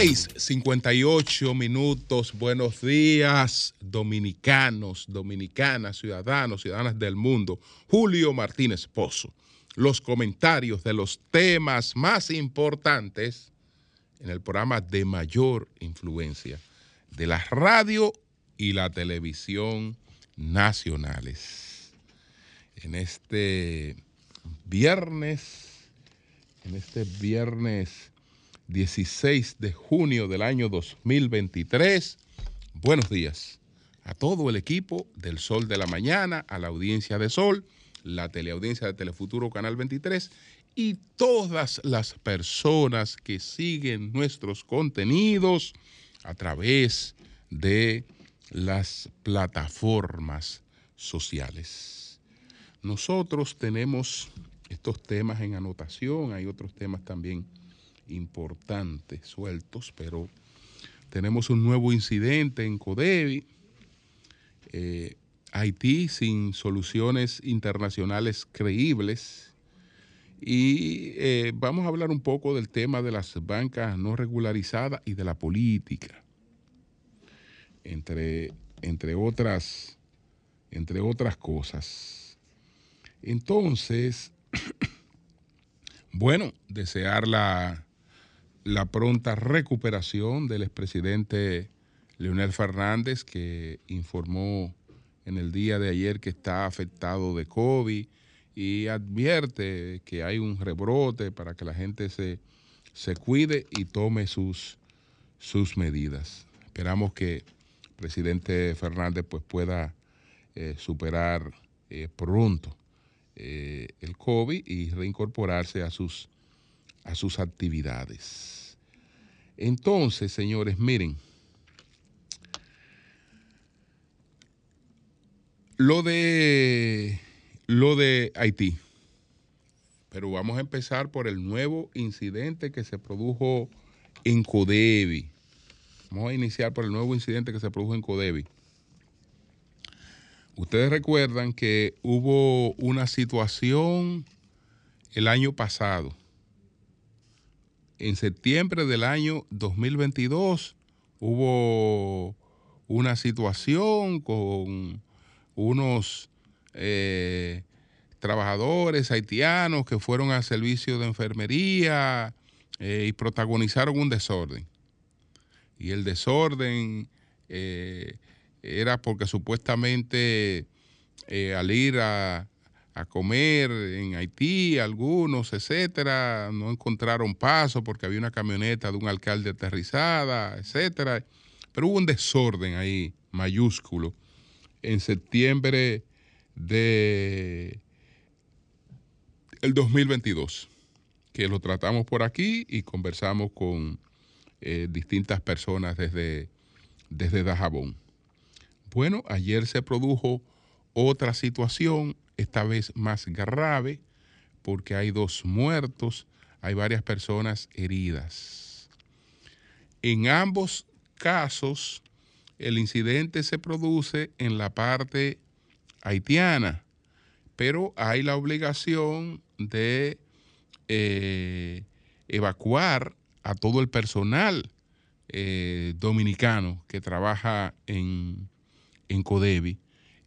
6:58 minutos. Buenos días, dominicanos, dominicanas, ciudadanos, ciudadanas del mundo. Julio Martínez Pozo. Los comentarios de los temas más importantes en el programa de mayor influencia de la radio y la televisión nacionales. En este viernes, en este viernes 16 de junio del año 2023, buenos días a todo el equipo del Sol de la Mañana, a la audiencia de Sol, la teleaudiencia de Telefuturo Canal 23 y todas las personas que siguen nuestros contenidos a través de las plataformas sociales. Nosotros tenemos estos temas en anotación, hay otros temas también importantes sueltos, pero tenemos un nuevo incidente en Codevi. Eh, Haití sin soluciones internacionales creíbles. Y eh, vamos a hablar un poco del tema de las bancas no regularizadas y de la política, entre, entre, otras, entre otras cosas. Entonces, bueno, desear la, la pronta recuperación del expresidente Leonel Fernández, que informó en el día de ayer que está afectado de COVID y advierte que hay un rebrote para que la gente se, se cuide y tome sus, sus medidas. Esperamos que el presidente Fernández pues, pueda eh, superar eh, pronto eh, el COVID y reincorporarse a sus, a sus actividades. Entonces, señores, miren, lo de lo de Haití. Pero vamos a empezar por el nuevo incidente que se produjo en Codevi. Vamos a iniciar por el nuevo incidente que se produjo en Codevi. Ustedes recuerdan que hubo una situación el año pasado. En septiembre del año 2022 hubo una situación con unos eh, trabajadores haitianos que fueron al servicio de enfermería eh, y protagonizaron un desorden. Y el desorden eh, era porque supuestamente al ir a, a, comer en Haití, algunos, etcétera, no encontraron paso porque había una camioneta de un alcalde aterrizada, etcétera. Pero hubo un desorden ahí mayúsculo en septiembre de el 2022, que lo tratamos por aquí y conversamos con eh, distintas personas desde, desde Dajabón. Bueno, ayer se produjo otra situación, esta vez más grave, porque hay dos muertos, hay varias personas heridas. En ambos casos, el incidente se produce en la parte haitiana, pero hay la obligación de eh, evacuar a todo el personal eh, dominicano que trabaja en, en Codevi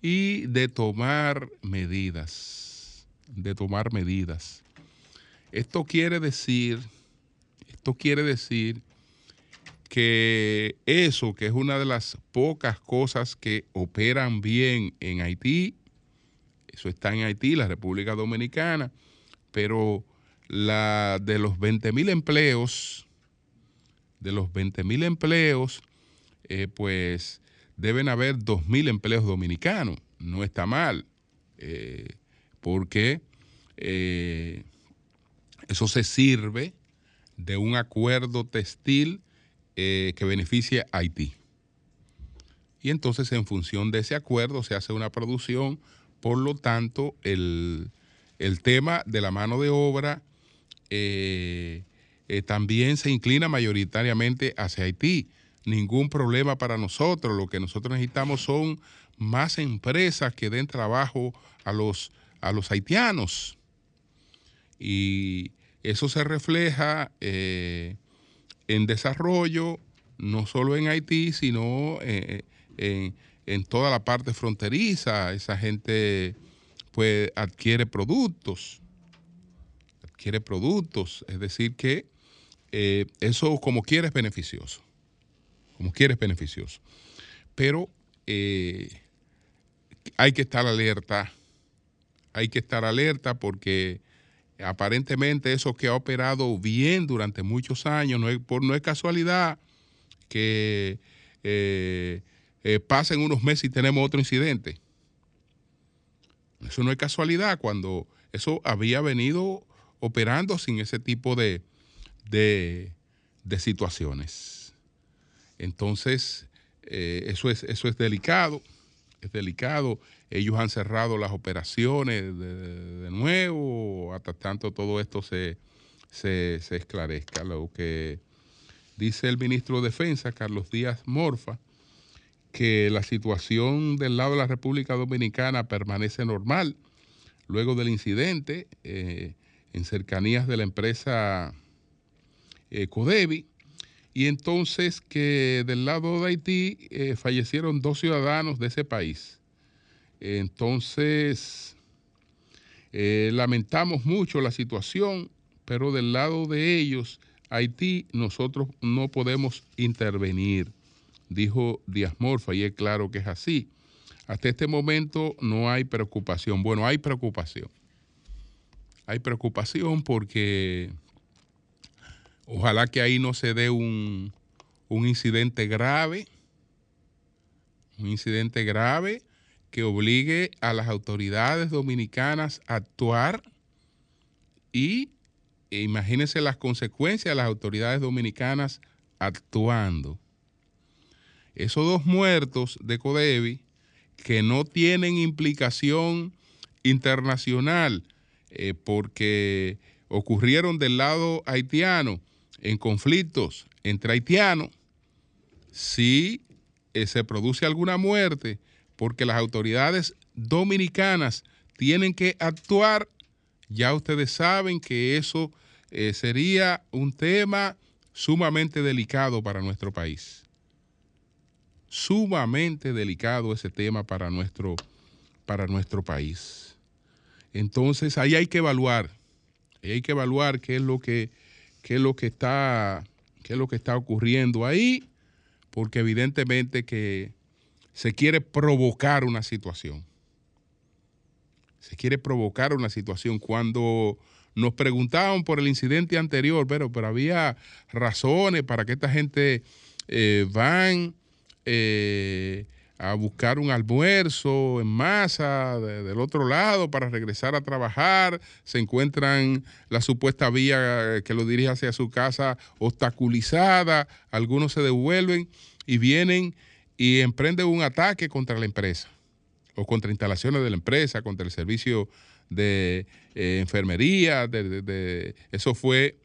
y de tomar medidas, de tomar medidas. Esto quiere decir, esto quiere decir que eso, que es una de las pocas cosas que operan bien en Haití, eso está en Haití, la República Dominicana, pero la de los 20 mil empleos, de los 20 mil empleos, eh, pues deben haber 2 mil empleos dominicanos. No está mal, eh, porque eh, eso se sirve de un acuerdo textil eh, que beneficie a Haití. Y entonces en función de ese acuerdo se hace una producción, por lo tanto el, tema de la mano de obra también se inclina mayoritariamente hacia Haití. Ningún problema para nosotros, lo que nosotros necesitamos son más empresas que den trabajo a los, a los haitianos. Y eso se refleja eh, en desarrollo, no solo en Haití, sino eh, en, en, toda la parte fronteriza. Esa gente pues adquiere productos, adquiere productos, es decir que eh, eso como quiera es beneficioso, como quiera es beneficioso. Pero hay que estar alerta, hay que estar alerta porque aparentemente eso que ha operado bien durante muchos años, no es, por, no es casualidad que eh, eh, pasen unos meses y tenemos otro incidente. Eso no es casualidad cuando eso había venido operando sin ese tipo de, de, situaciones. Entonces, eh, eso, es, eso es delicado es delicado. Ellos han cerrado las operaciones de, nuevo hasta tanto todo esto se, se, esclarezca. Lo que dice el ministro de Defensa, Carlos Díaz Morfa, que la situación del lado de la República Dominicana permanece normal luego del incidente eh, en cercanías de la empresa eh, Codevi y entonces que del lado de Haití eh, fallecieron dos ciudadanos de ese país. Entonces, eh, lamentamos mucho la situación, pero del lado de ellos, Haití, nosotros no podemos intervenir, dijo Díaz Morfa, y es claro que es así. Hasta este momento no hay preocupación. Bueno, hay preocupación. Hay preocupación porque Ojalá que ahí no se dé un, incidente grave, un incidente grave que obligue a las autoridades dominicanas a actuar y e imagínense las consecuencias de las autoridades dominicanas actuando. Esos dos muertos de Codevi que no tienen implicación internacional eh, porque ocurrieron del lado haitiano, en conflictos entre haitianos, si eh, se produce alguna muerte, porque las autoridades dominicanas tienen que actuar, ya ustedes saben que eso eh, sería un tema sumamente delicado para nuestro país. Sumamente delicado ese tema para nuestro, para nuestro país. Entonces ahí hay que evaluar, hay que evaluar qué es lo que qué es lo que está, qué es lo que está ocurriendo ahí, porque evidentemente que se quiere provocar una situación. Se quiere provocar una situación. Cuando nos preguntaban por el incidente anterior, pero, pero había razones para que esta gente eh, van eh, a buscar un almuerzo en masa del otro lado para regresar a trabajar, se encuentran la supuesta vía que lo dirige hacia su casa obstaculizada, algunos se devuelven y vienen y emprenden un ataque contra la empresa o contra instalaciones de la empresa, contra el servicio de eh, enfermería, de, eso fue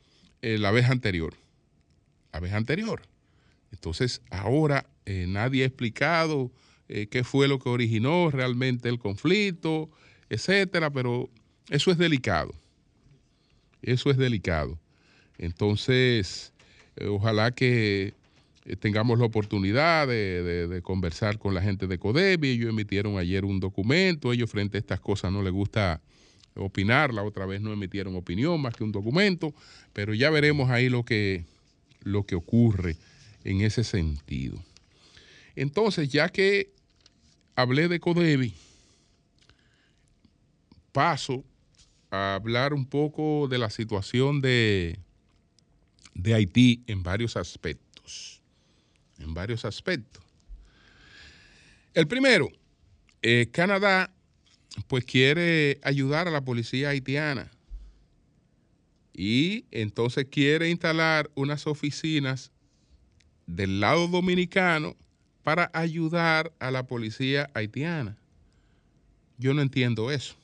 eh, la vez anterior, la vez anterior. Entonces, ahora eh, nadie ha explicado eh, qué fue lo que originó realmente el conflicto, etcétera, pero eso es delicado. Eso es delicado. Entonces, eh, ojalá que eh, tengamos la oportunidad de, conversar con la gente de CODEBI. Ellos emitieron ayer un documento. Ellos frente a estas cosas no les gusta opinar. La otra vez no emitieron opinión más que un documento. Pero ya veremos ahí lo que, lo que ocurre en ese sentido. Entonces, ya que hablé de Codevi, paso a hablar un poco de la situación de, de Haití en varios aspectos. En varios aspectos. El primero, eh, Canadá pues quiere ayudar a la policía haitiana y entonces quiere instalar unas oficinas del lado dominicano para ayudar a la policía haitiana. Yo no entiendo eso.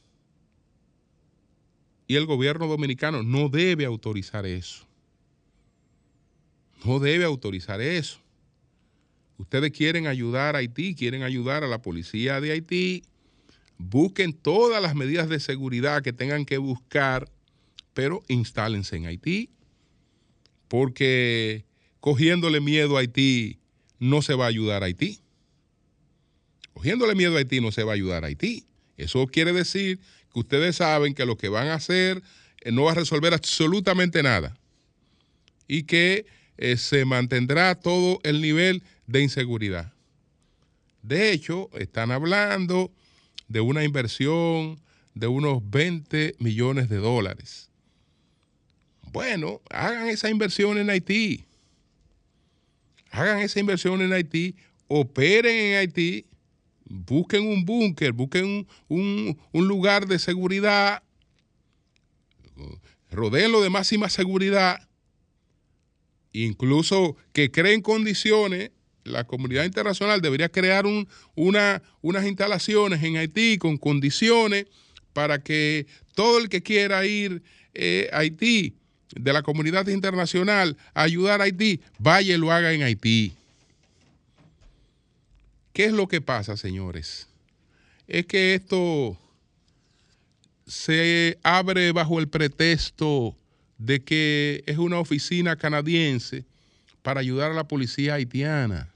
Y el gobierno dominicano no debe autorizar eso. No debe autorizar eso. ustedes quieren ayudar a Haití, quieren ayudar a la policía de Haití, busquen todas las medidas de seguridad que tengan que buscar, pero instálense en Haití, porque cogiéndole miedo a Haití no se va a ayudar a Haití. Cogiéndole miedo a Haití no se va a ayudar a Haití. Eso quiere decir que ustedes saben que lo que van a hacer eh, no va a resolver absolutamente nada y que eh, se mantendrá todo el nivel de inseguridad. De hecho, están hablando de una inversión de unos 20 millones de dólares. Bueno, hagan esa inversión en Haití. Hagan esa inversión en Haití, operen en Haití, busquen un búnker, busquen un, lugar de seguridad, rodeenlo de máxima seguridad, incluso que creen condiciones la comunidad internacional debería crear una, unas instalaciones en Haití con condiciones para que todo el que quiera ir eh, a Haití de la comunidad internacional a ayudar a Haití, vaya y lo haga en Haití. ¿Qué es lo que pasa, señores? Es que esto se abre bajo el pretexto de que es una oficina canadiense para ayudar a la policía haitiana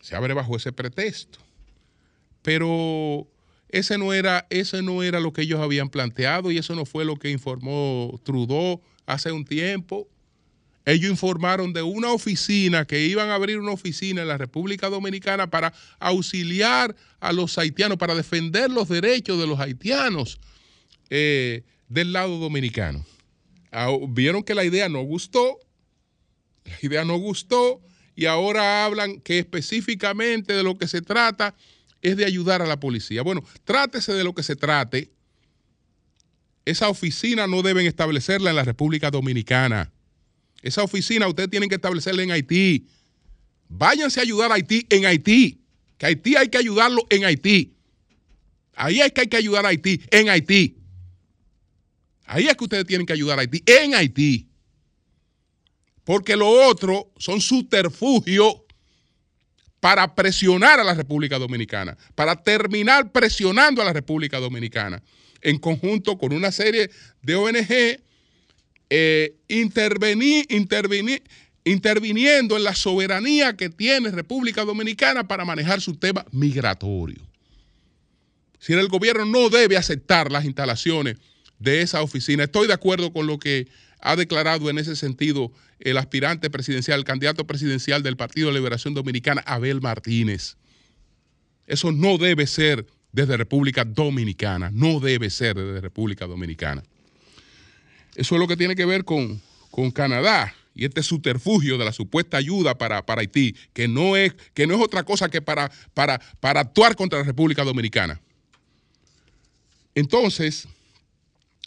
se abre bajo ese pretexto. Pero ese no era, ese no era lo que ellos habían planteado y eso no fue lo que informó Trudeau hace un tiempo. Ellos informaron de una oficina que iban a abrir una oficina en la República Dominicana para auxiliar a los haitianos, para defender los derechos de los haitianos eh, del lado dominicano. Ah, vieron que la idea no gustó, la idea no gustó y ahora hablan que específicamente de lo que se trata es de ayudar a la policía. Bueno, trátese de lo que se trate. Esa oficina no deben establecerla en la República Dominicana. Esa oficina ustedes tienen que establecerla en Haití. Váyanse a ayudar a Haití en Haití. Que Haití hay que ayudarlo en Haití. Ahí es que hay que ayudar a Haití en Haití. Ahí es que ustedes tienen que ayudar a Haití en Haití porque lo otro son subterfugios para presionar a la República Dominicana, para terminar presionando a la República Dominicana, en conjunto con una serie de ONG, eh, interviniendo en la soberanía que tiene República Dominicana para manejar su tema migratorio. Si el gobierno no debe aceptar las instalaciones de esa oficina, estoy de acuerdo con lo que ha declarado en ese sentido el aspirante presidencial, el candidato presidencial del Partido de Liberación Dominicana, Abel Martínez. Eso no debe ser desde República Dominicana, no debe ser desde República Dominicana. Eso es lo que tiene que ver con, con Canadá y este subterfugio de la supuesta ayuda para, para Haití, que no, es, que no es otra cosa que para, para, para actuar contra la República Dominicana. Entonces,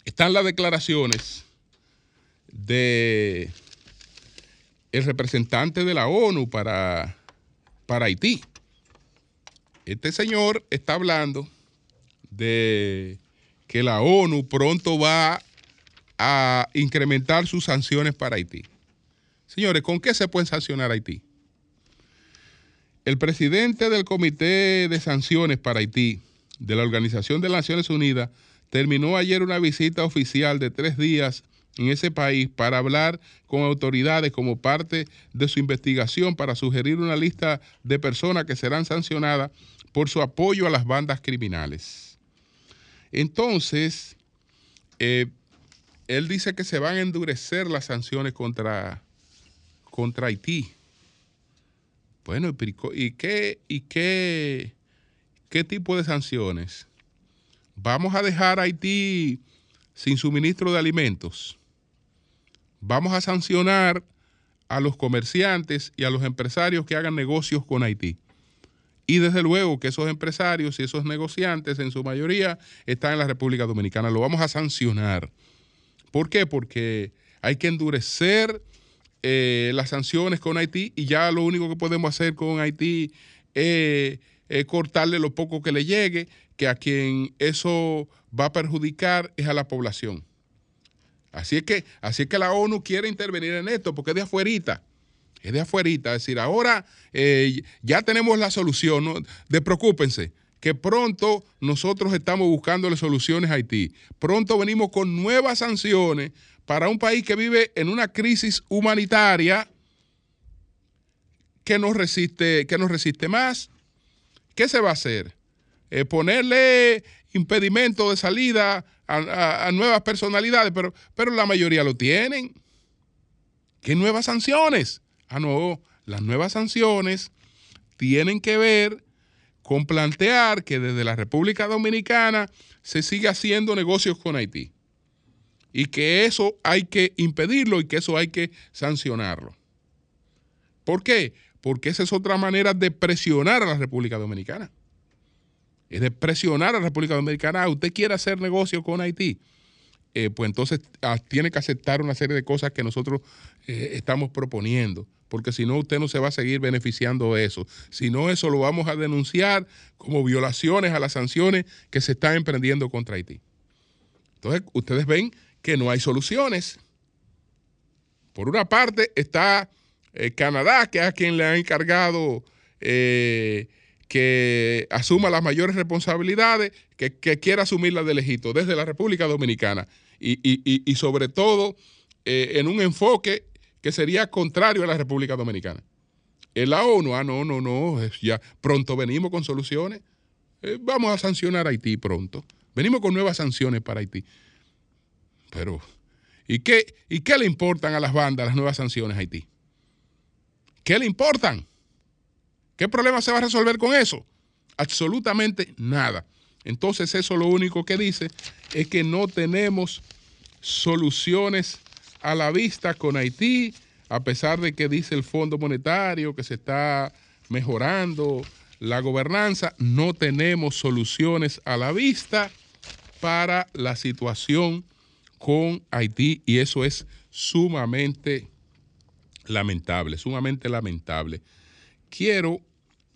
están las declaraciones de el representante de la ONU para, para Haití. Este señor está hablando de que la ONU pronto va a incrementar sus sanciones para Haití. Señores, ¿con qué se puede sancionar Haití? El presidente del Comité de Sanciones para Haití de la Organización de las Naciones Unidas terminó ayer una visita oficial de tres días en ese país para hablar con autoridades como parte de su investigación para sugerir una lista de personas que serán sancionadas por su apoyo a las bandas criminales. Entonces, eh, él dice que se van a endurecer las sanciones contra, contra Haití. Bueno, ¿y qué, y qué, qué tipo de sanciones? ¿Vamos a dejar a Haití sin suministro de alimentos? Vamos a sancionar a los comerciantes y a los empresarios que hagan negocios con Haití. Y desde luego que esos empresarios y esos negociantes en su mayoría están en la República Dominicana. Lo vamos a sancionar. ¿Por qué? Porque hay que endurecer eh, las sanciones con Haití y ya lo único que podemos hacer con Haití es cortarle lo poco que le llegue, que a quien eso va a perjudicar es a la población. Así es que, así que la ONU quiere intervenir en esto porque es de afuerita. es de afuerita. Es decir, ahora eh, ya tenemos la solución. ¿no? Despreocúpense, que pronto nosotros estamos buscándole soluciones a Haití. Pronto venimos con nuevas sanciones para un país que vive en una crisis humanitaria que nos resiste, que nos resiste más. ¿Qué se va a hacer? Eh, ponerle impedimento de salida a, nuevas personalidades, pero, pero la mayoría lo tienen. ¿Qué nuevas sanciones? Ah, no, las nuevas sanciones tienen que ver con plantear que desde la República Dominicana se siga haciendo negocios con Haití y que eso hay que impedirlo y que eso hay que sancionarlo. ¿Por qué? Porque esa es otra manera de presionar a la República Dominicana. Es de presionar a la República Dominicana. Ah, usted quiere hacer negocio con Haití. Eh, pues entonces ah, tiene que aceptar una serie de cosas que nosotros eh, estamos proponiendo, porque si no usted no se va a seguir beneficiando de eso. Si no, eso lo vamos a denunciar como violaciones a las sanciones que se están emprendiendo contra Haití. Entonces, ustedes ven que no hay soluciones. Por una parte está eh, Canadá, que es a quien le ha encargado que asuma las mayores responsabilidades, que, que quiera asumirlas de lejito desde la República Dominicana y, sobre todo eh, en un enfoque que sería contrario a la República Dominicana. En la ONU, ah, no, no, no, ya pronto venimos con soluciones. Eh, vamos a sancionar a Haití pronto. Venimos con nuevas sanciones para Haití. Pero, ¿y qué, ¿y qué le importan a las bandas las nuevas sanciones a Haití? ¿Qué le importan? ¿Qué problema se va a resolver con eso? Absolutamente nada. Entonces eso lo único que dice es que no tenemos soluciones a la vista con Haití, a pesar de que dice el Fondo Monetario que se está mejorando la gobernanza, no tenemos soluciones a la vista para la situación con Haití y eso es sumamente lamentable, sumamente lamentable. Quiero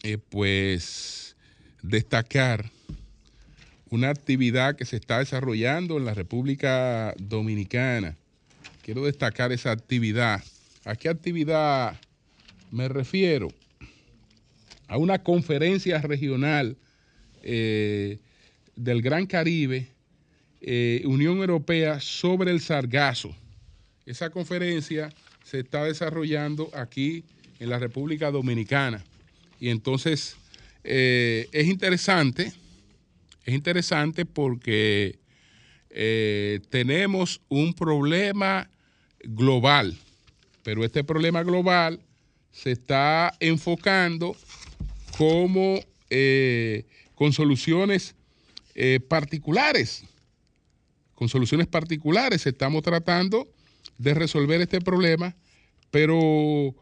eh, pues destacar una actividad que se está desarrollando en la República Dominicana. Quiero destacar esa actividad. ¿A qué actividad me refiero? A una conferencia regional eh, del Gran Caribe, eh, Unión Europea, sobre el sargazo. Esa conferencia se está desarrollando aquí en la República Dominicana. Y entonces eh, es interesante es interesante porque eh, tenemos un problema global, pero este problema global se está enfocando como eh, con soluciones particulares. Con soluciones particulares estamos tratando de resolver este problema, pero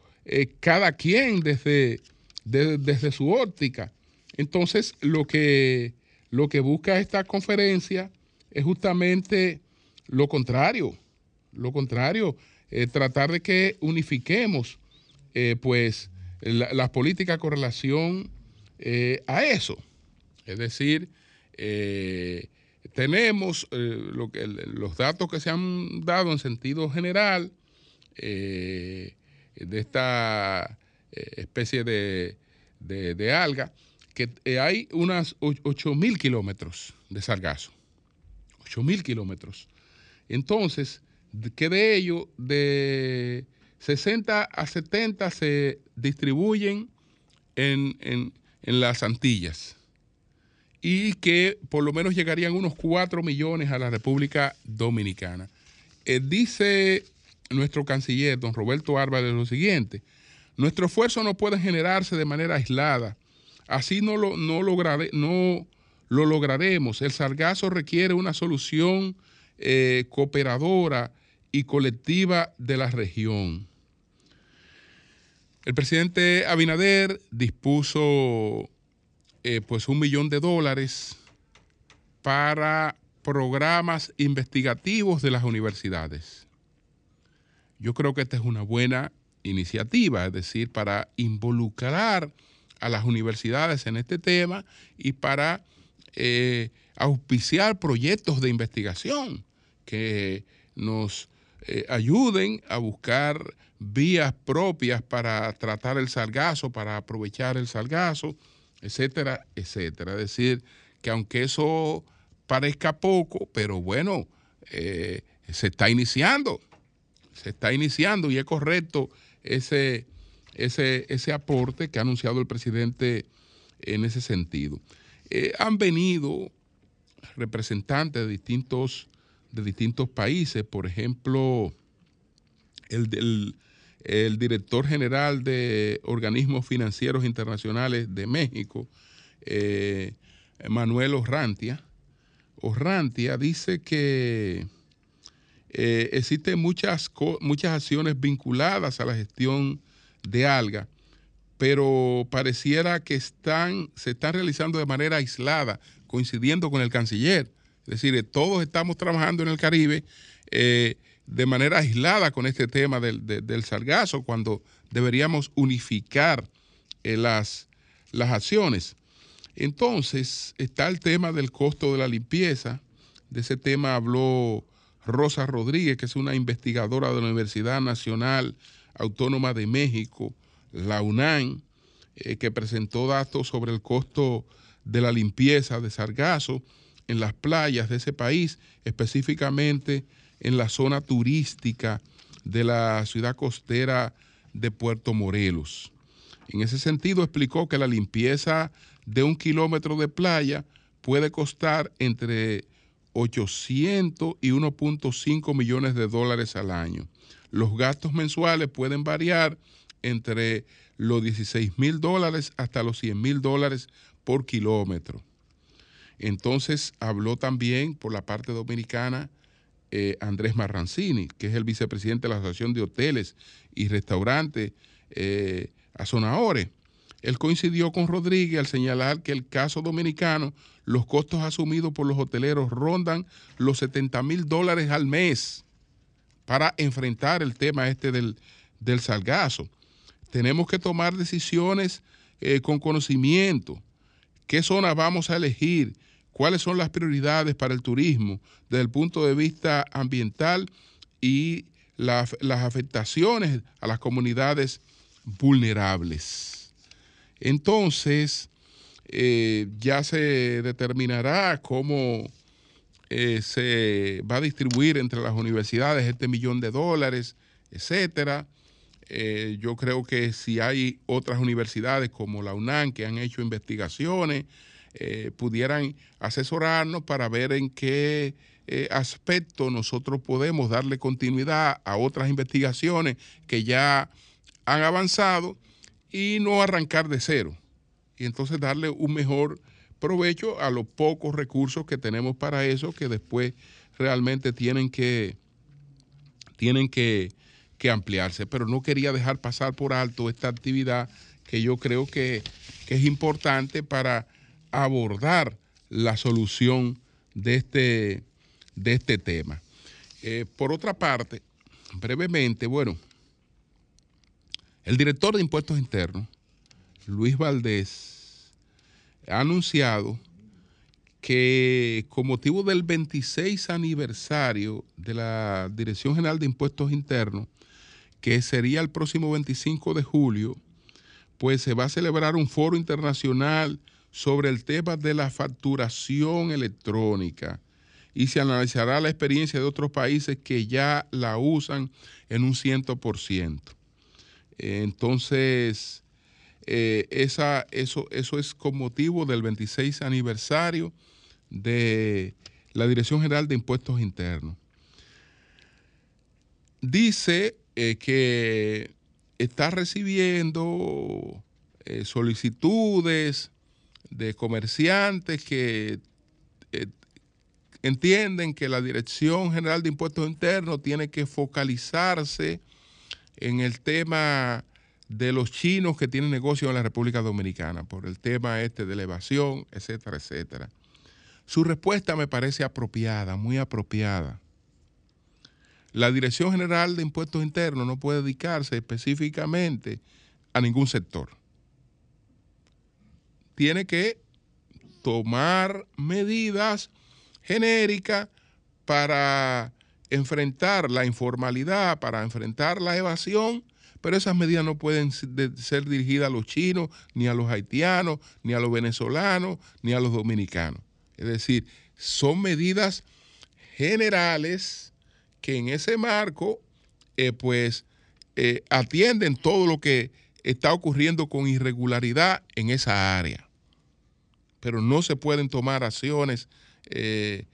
cada quien desde, desde su óptica. Entonces, lo que lo que busca esta conferencia es justamente lo contrario, lo contrario, eh, tratar de que unifiquemos eh, pues las políticas con relación eh, a eso. Es decir, tenemos lo que, los datos que se han dado en sentido general de esta especie de, alga, que eh, hay unas 8 mil kilómetros de sargazo. 8 mil kilómetros. Entonces, que de ello, de 60 a 70 se distribuyen en, las Antillas y que por lo menos llegarían unos 4 millones a la República Dominicana. Eh, dice nuestro canciller, don Roberto Álvarez, lo siguiente, nuestro esfuerzo no puede generarse de manera aislada Así no lo, no, no lo lograremos. El sargazo requiere una solución eh, cooperadora y colectiva de la región. El presidente Abinader dispuso eh, pues un millón de dólares para programas investigativos de las universidades. Yo creo que esta es una buena iniciativa, es decir, para involucrar a las universidades en este tema y para eh, auspiciar proyectos de investigación que nos eh, ayuden a buscar vías propias para tratar el sargazo, para aprovechar el sargazo, etcétera, etcétera. Es decir, que aunque eso parezca poco, pero bueno, eh, se está iniciando, se está iniciando y es correcto ese, ese, ese aporte que ha anunciado el presidente en ese sentido. Eh, han venido representantes de distintos, de distintos países, por ejemplo, el, el director general de organismos financieros internacionales de México, eh, Manuel Orrantia. Orrantia dice que eh, existen muchas, muchas acciones vinculadas a la gestión de alga, pero pareciera que están, se están realizando de manera aislada, coincidiendo con el canciller. Es decir, todos estamos trabajando en el Caribe eh, de manera aislada con este tema del, del sargazo, cuando deberíamos unificar eh, las, las acciones. Entonces está el tema del costo de la limpieza. De ese tema habló Rosa Rodríguez, que es una investigadora de la Universidad Nacional Autónoma de México, la UNAM, eh, que presentó datos sobre el costo de la limpieza de sargazo en las playas de ese país, específicamente en la zona turística de la ciudad costera de Puerto Morelos. En ese sentido explicó que la limpieza de un kilómetro de playa puede costar entre 800 y 1.5 millones de dólares al año. Los gastos mensuales pueden variar entre los 16 mil dólares hasta los 100 mil dólares por kilómetro. Entonces habló también por la parte dominicana eh, Andrés Marrancini, que es el vicepresidente de la Asociación de Hoteles y Restaurantes eh, Azonaore. Él coincidió con Rodríguez al señalar que el caso dominicano, los costos asumidos por los hoteleros rondan los 70 mil dólares al mes para enfrentar el tema este del, del salgazo. Tenemos que tomar decisiones eh, con conocimiento. ¿Qué zona vamos a elegir? ¿Cuáles son las prioridades para el turismo desde el punto de vista ambiental y las afectaciones a las comunidades vulnerables? Entonces, eh, ya se determinará cómo eh, se va a distribuir entre las universidades este millón de dólares, etcétera. Eh, yo creo que si hay otras universidades como la UNAM que han hecho investigaciones, pudieran asesorarnos para ver en qué aspecto nosotros podemos darle continuidad a otras investigaciones que ya han avanzado y no arrancar de cero. Y entonces darle un mejor provecho a los pocos recursos que tenemos para eso, que después realmente tienen que, tienen que, ampliarse. Pero no quería dejar pasar por alto esta actividad que yo creo que, es importante para abordar la solución de este, de este tema. Eh, por otra parte, brevemente, bueno, el director de Impuestos Internos, Luis Valdés, ha anunciado que con motivo del 26 aniversario de la Dirección General de Impuestos Internos, que sería el próximo 25 de julio, pues se va a celebrar un foro internacional sobre el tema de la facturación electrónica y se analizará la experiencia de otros países que ya la usan en un 100%. Entonces, eh, esa, eso, eso es con motivo del 26 aniversario de la Dirección General de Impuestos Internos. Dice eh, que está recibiendo eh, solicitudes de comerciantes que entienden que la Dirección General de Impuestos Internos tiene que focalizarse en el tema de los chinos que tienen negocio en la República Dominicana, por el tema este de la evasión, etcétera, etcétera. Su respuesta me parece apropiada, muy apropiada. La Dirección General de Impuestos Internos no puede dedicarse específicamente a ningún sector. Tiene que tomar medidas genéricas para enfrentar la informalidad, para enfrentar la evasión, pero esas medidas no pueden ser dirigidas a los chinos, ni a los haitianos, ni a los venezolanos, ni a los dominicanos. Es decir, son medidas generales que en ese marco, eh, pues, eh, atienden todo lo que está ocurriendo con irregularidad en esa área. Pero no se pueden tomar acciones eh,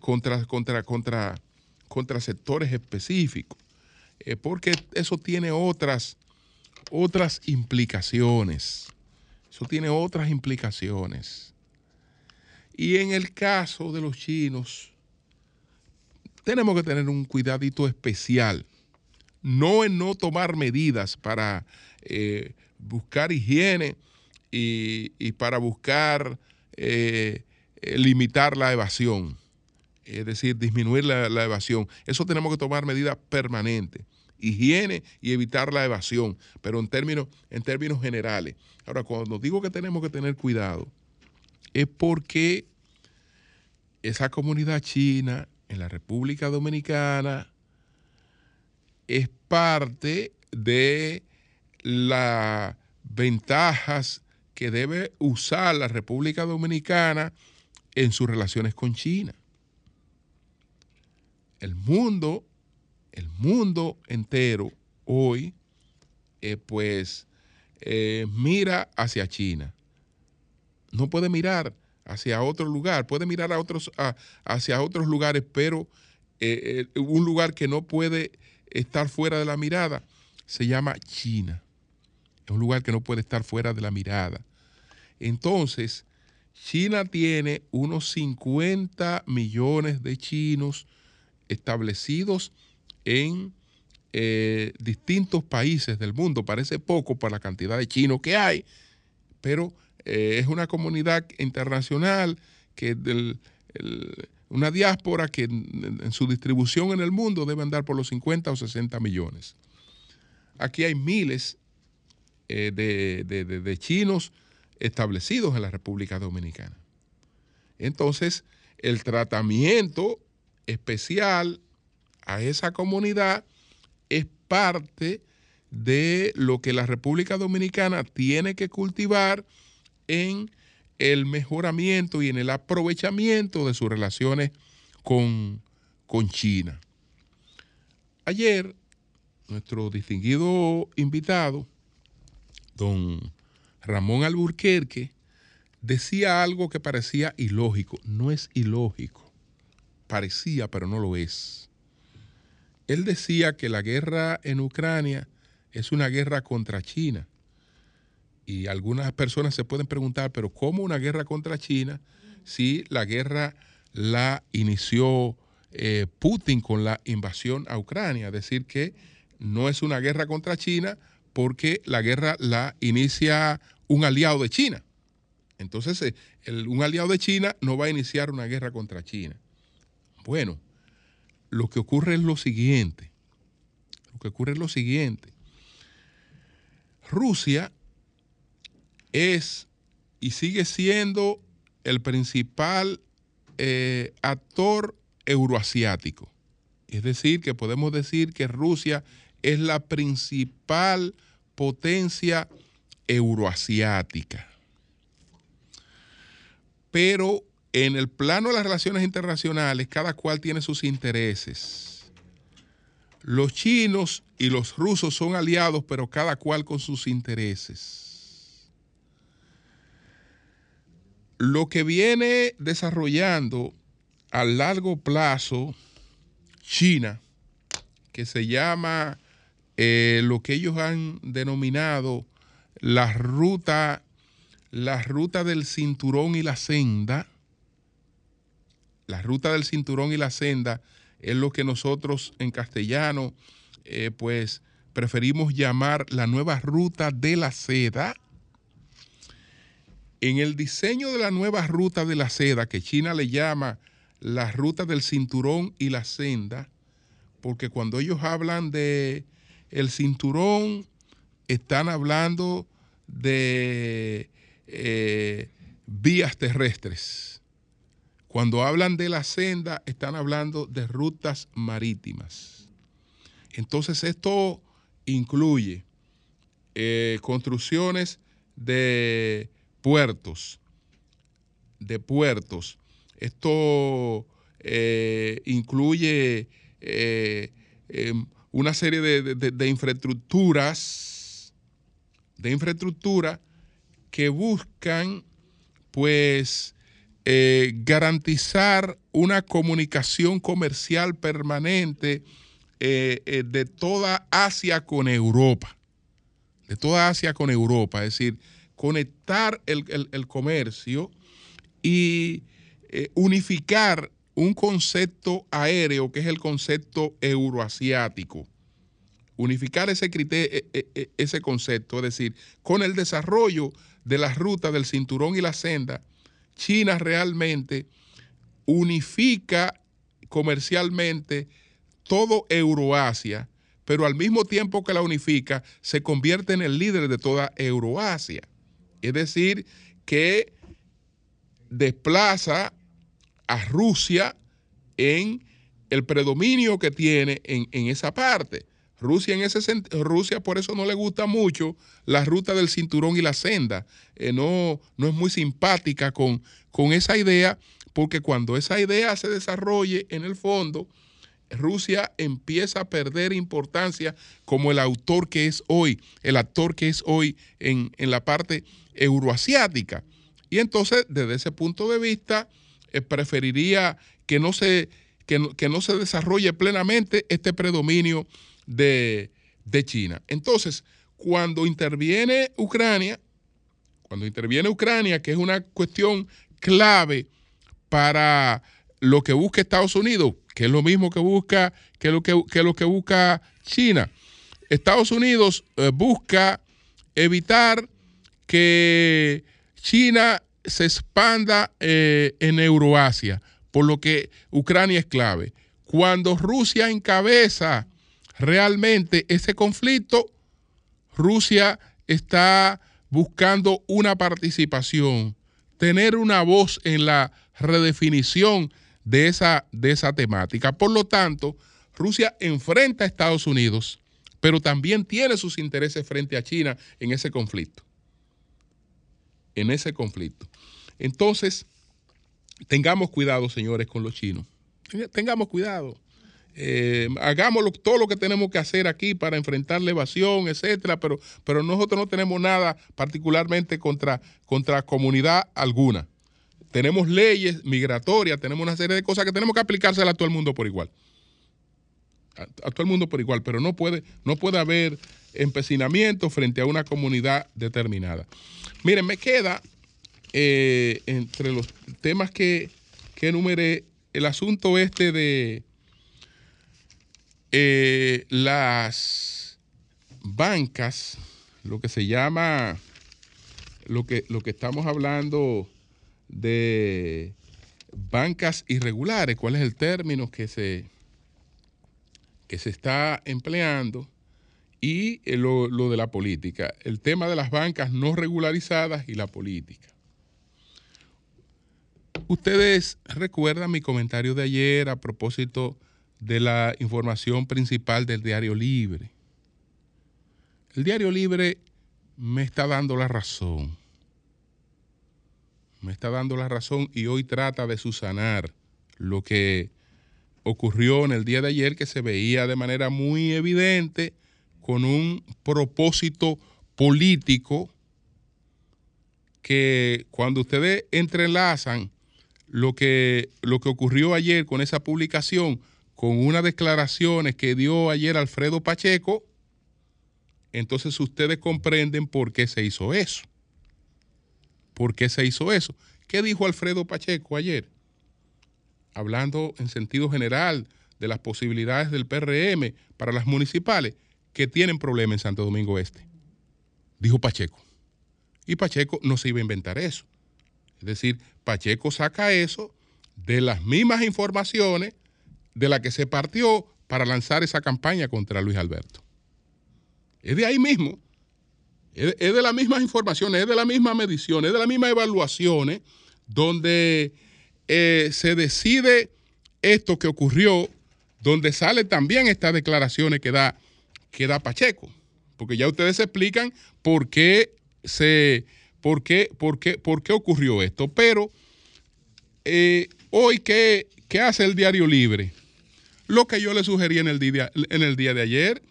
contra, contra, contra, contra sectores específicos. Eh, porque eso tiene otras, otras implicaciones. Eso tiene otras implicaciones. Y en el caso de los chinos, tenemos que tener un cuidadito especial. No en no tomar medidas para eh, buscar higiene y, para buscar eh, limitar la evasión es decir, disminuir la, evasión. Eso tenemos que tomar medidas permanentes, higiene y evitar la evasión, pero en términos, en términos generales. Ahora, cuando digo que tenemos que tener cuidado, es porque esa comunidad china en la República Dominicana es parte de las ventajas que debe usar la República Dominicana en sus relaciones con China el mundo, el mundo entero hoy, eh, pues eh, mira hacia China. No puede mirar hacia otro lugar, puede mirar a otros, hacia otros lugares, pero eh, un lugar que no puede estar fuera de la mirada se llama China. Es un lugar que no puede estar fuera de la mirada. Entonces, China tiene unos 50 millones de chinos establecidos en eh, distintos países del mundo. Parece poco para la cantidad de chinos que hay, pero eh, es una comunidad internacional, que una diáspora que en, su distribución en el mundo debe andar por los 50 o 60 millones. Aquí hay miles eh, de chinos establecidos en la República Dominicana. Entonces, el tratamiento especial a esa comunidad es parte de lo que la República Dominicana tiene que cultivar en el mejoramiento y en el aprovechamiento de sus relaciones con, con China. Ayer, nuestro distinguido invitado, don Ramón Alburquerque, decía algo que parecía ilógico. No es ilógico parecía, pero no lo es. Él decía que la guerra en Ucrania es una guerra contra China. Y algunas personas se pueden preguntar, pero ¿cómo una guerra contra China si la guerra la inició eh, Putin con la invasión a Ucrania? Es decir, que no es una guerra contra China porque la guerra la inicia un aliado de China. Entonces, eh, un aliado de China no va a iniciar una guerra contra China. Bueno, lo que ocurre es lo siguiente. Lo que ocurre es lo siguiente. Rusia es y sigue siendo el principal eh, actor euroasiático. Es decir, que podemos decir que Rusia es la principal potencia euroasiática. Pero en el plano de las relaciones internacionales, cada cual tiene sus intereses. Los chinos y los rusos son aliados, pero cada cual con sus intereses. Lo que viene desarrollando a largo plazo China, que se llama eh, lo que ellos han denominado la ruta, la ruta del cinturón y la senda, la ruta del cinturón y la senda es lo que nosotros en castellano eh, pues preferimos llamar la nueva ruta de la seda. En el diseño de la nueva ruta de la seda, que China le llama la ruta del cinturón y la senda, porque cuando ellos hablan de el cinturón, están hablando de eh, vías terrestres Cuando hablan de la senda, están hablando de rutas marítimas. Entonces esto incluye eh, construcciones de puertos, de puertos. Esto eh, incluye eh, em, una serie de, infraestructuras, de infraestructura que buscan, pues, eh, garantizar una comunicación comercial permanente de toda Asia con Europa, de toda Asia con Europa, es decir, conectar el, comercio y unificar un concepto aéreo que es el concepto euroasiático. Unificar ese, criterio, e, e, e, ese concepto, es decir, con el desarrollo de las rutas del cinturón y la senda, China realmente unifica comercialmente todo Euroasia, pero al mismo tiempo que la unifica, se convierte en el líder de toda Euroasia. Es decir, que desplaza a Rusia en el predominio que tiene en, esa parte. Rusia, en ese Rusia por eso no le gusta mucho la ruta del cinturón y la senda. Eh, no, no es muy simpática con, con esa idea, porque cuando esa idea se desarrolle en el fondo, Rusia empieza a perder importancia como el autor que es hoy, el actor que es hoy en, en la parte euroasiática. Y entonces, desde ese punto de vista, eh, preferiría que no, se, que, no, se desarrolle plenamente este predominio de, China. Entonces, cuando interviene Ucrania, cuando interviene Ucrania, que es una cuestión clave para lo que busca Estados Unidos, que es lo mismo que busca que lo que, lo que busca China. Estados Unidos eh, busca evitar que China se expanda eh, en Euroasia, por lo que Ucrania es clave. Cuando Rusia encabeza realmente ese conflicto, Rusia está buscando una participación, tener una voz en la redefinición de esa, de esa temática. Por lo tanto, Rusia enfrenta a Estados Unidos, pero también tiene sus intereses frente a China en ese conflicto. En ese conflicto. Entonces, tengamos cuidado, señores, con los chinos. Tengamos cuidado. Eh, hagamos todo lo que tenemos que hacer aquí para enfrentar la evasión, etcétera, pero, pero nosotros no tenemos nada particularmente contra, contra comunidad alguna. Tenemos leyes migratorias, tenemos una serie de cosas que tenemos que aplicárselas a todo el mundo por igual. A, todo el mundo por igual, pero no puede, no puede haber empecinamiento frente a una comunidad determinada. Miren, me queda eh, entre los temas que, que enumeré, el asunto este de eh, las bancas, lo que se llama, lo que, lo que estamos hablando de bancas irregulares, cuál es el término que se, que se está empleando y eh, lo, lo, de la política, el tema de las bancas no regularizadas y la política. Ustedes recuerdan mi comentario de ayer a propósito de la información principal del Diario Libre. El Diario Libre me está dando la razón. Me está dando la razón y hoy trata de susanar lo que ocurrió en el día de ayer que se veía de manera muy evidente con un propósito político que cuando ustedes entrelazan lo que, lo que ocurrió ayer con esa publicación, con unas declaraciones que dio ayer Alfredo Pacheco, entonces ustedes comprenden por qué se hizo eso. ¿Por qué se hizo eso? ¿Qué dijo Alfredo Pacheco ayer? Hablando en sentido general de las posibilidades del PRM para las municipales que tienen problemas en Santo Domingo Este. Dijo Pacheco. Y Pacheco no se iba a inventar eso. Es decir, Pacheco saca eso de las mismas informaciones de las que se partió para lanzar esa campaña contra Luis Alberto. Es de ahí mismo. Es de las mismas informaciones, es de las mismas mediciones, es de las mismas evaluaciones donde eh, se decide esto que ocurrió, donde sale también estas declaraciones que da, que da Pacheco, porque ya ustedes explican por qué se, por qué, por qué, por qué ocurrió esto. Pero eh, hoy, ¿qué, ¿qué hace el Diario Libre? Lo que yo le sugerí en el día, en el día de ayer.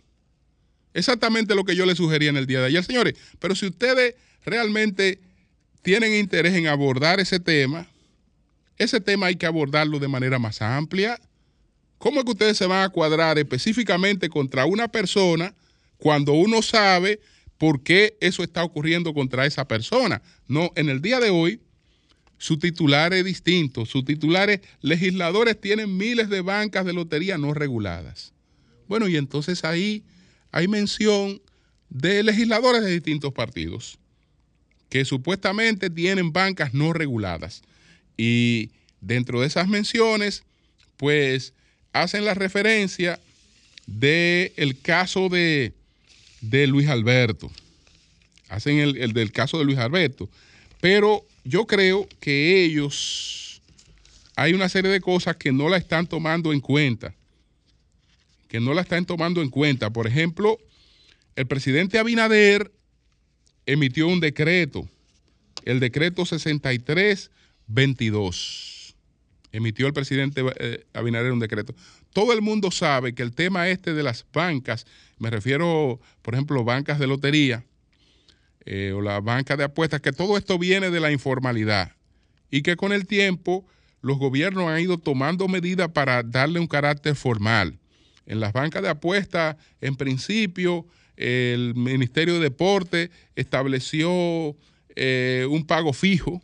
Exactamente lo que yo le sugerí en el día de ayer, señores. Pero si ustedes realmente tienen interés en abordar ese tema, ese tema hay que abordarlo de manera más amplia. ¿Cómo es que ustedes se van a cuadrar específicamente contra una persona cuando uno sabe por qué eso está ocurriendo contra esa persona? No, en el día de hoy, su titular es distinto. Sus titulares legisladores tienen miles de bancas de lotería no reguladas. Bueno, y entonces ahí hay mención de legisladores de distintos partidos que supuestamente tienen bancas no reguladas. Y dentro de esas menciones, pues hacen la referencia del el caso de, de, Luis Alberto. Hacen el, el del caso de Luis Alberto. Pero yo creo que ellos, hay una serie de cosas que no la están tomando en cuenta. Que no la están tomando en cuenta. Por ejemplo, el presidente Abinader emitió un decreto, el decreto 6322. Emitió el presidente eh, Abinader un decreto. Todo el mundo sabe que el tema este de las bancas, me refiero, por ejemplo, bancas de lotería eh, o las bancas de apuestas, que todo esto viene de la informalidad. Y que con el tiempo los gobiernos han ido tomando medidas para darle un carácter formal. En las bancas de apuestas, en principio, el Ministerio de Deporte estableció eh, un pago fijo,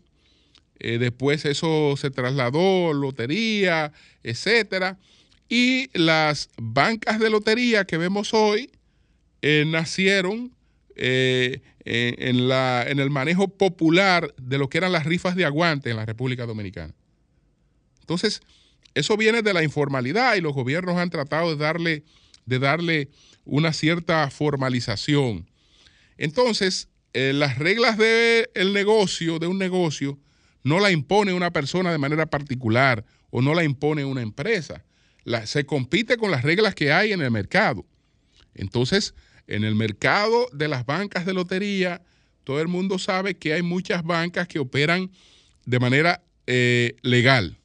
eh, después eso se trasladó, lotería, etcétera, y las bancas de lotería que vemos hoy nacieron en, la, en el manejo popular de lo que eran las rifas de aguante en la República Dominicana. Entonces, eso viene de la informalidad y los gobiernos han tratado de darle, de darle una cierta formalización. Entonces, eh, las reglas del negocio, de un negocio, no la impone una persona de manera particular o no la impone una empresa. se compite con las reglas que hay en el mercado. Entonces, en el mercado de las bancas de lotería, todo el mundo sabe que hay muchas bancas que operan de manera eh, legal.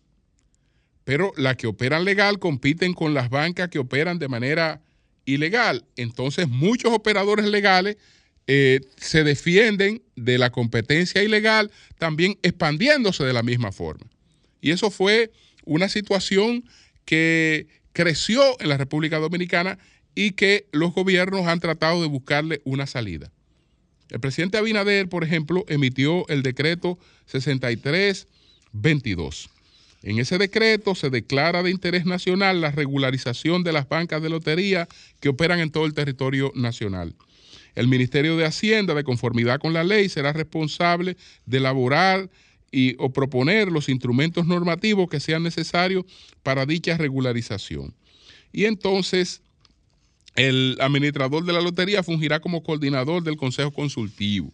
Pero las que operan legal compiten con las bancas que operan de manera ilegal. Entonces muchos operadores legales eh, se defienden de la competencia ilegal, también expandiéndose de la misma forma. Y eso fue una situación que creció en la República Dominicana y que los gobiernos han tratado de buscarle una salida. El presidente Abinader, por ejemplo, emitió el decreto 6322 en ese decreto se declara de interés nacional la regularización de las bancas de lotería que operan en todo el territorio nacional. El Ministerio de Hacienda, de conformidad con la ley, será responsable de elaborar y, o proponer los instrumentos normativos que sean necesarios para dicha regularización. Y entonces el administrador de la lotería fungirá como coordinador del Consejo Consultivo.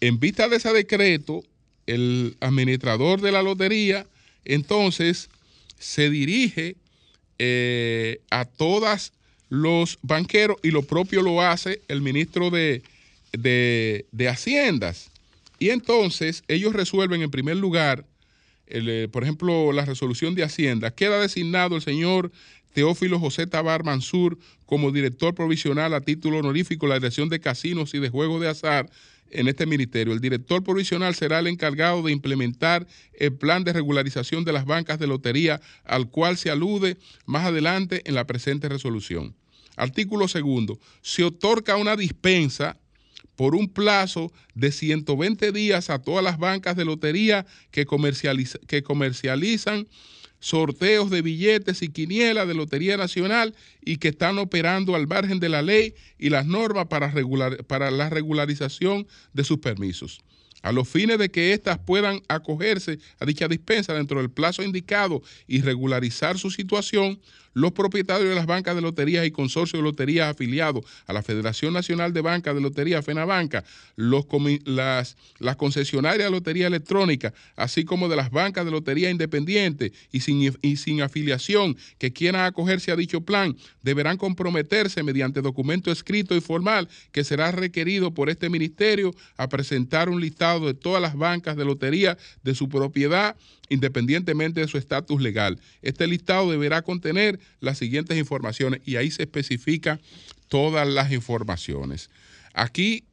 En vista de ese decreto, el administrador de la lotería entonces se dirige eh, a todos los banqueros y lo propio lo hace el ministro de, de, Haciendas. Y entonces ellos resuelven en primer lugar, eh, por ejemplo, la resolución de Hacienda. Queda designado el señor Teófilo José Tabar Mansur como director provisional a título honorífico de la Dirección de Casinos y de Juegos de Azar en este ministerio. El director provisional será el encargado de implementar el plan de regularización de las bancas de lotería al cual se alude más adelante en la presente resolución. Artículo segundo. Se otorga una dispensa por un plazo de 120 días a todas las bancas de lotería que, que comercializan sorteos de billetes y quinielas de Lotería Nacional y que están operando al margen de la ley y las normas para, para la regularización de sus permisos. A los fines de que éstas puedan acogerse a dicha dispensa dentro del plazo indicado y regularizar su situación, los propietarios de las bancas de loterías y consorcios de loterías afiliados a la Federación Nacional de Bancas de Lotería, FENABANCA, las, las concesionarias de lotería electrónica, así como de las bancas de lotería independiente y sin, y sin afiliación que quieran acogerse a dicho plan, deberán comprometerse mediante documento escrito y formal que será requerido por este ministerio a presentar un listado de todas las bancas de lotería de su propiedad independientemente de su estatus legal. Este listado deberá contener las siguientes informaciones y ahí se especifica todas las informaciones. Aquí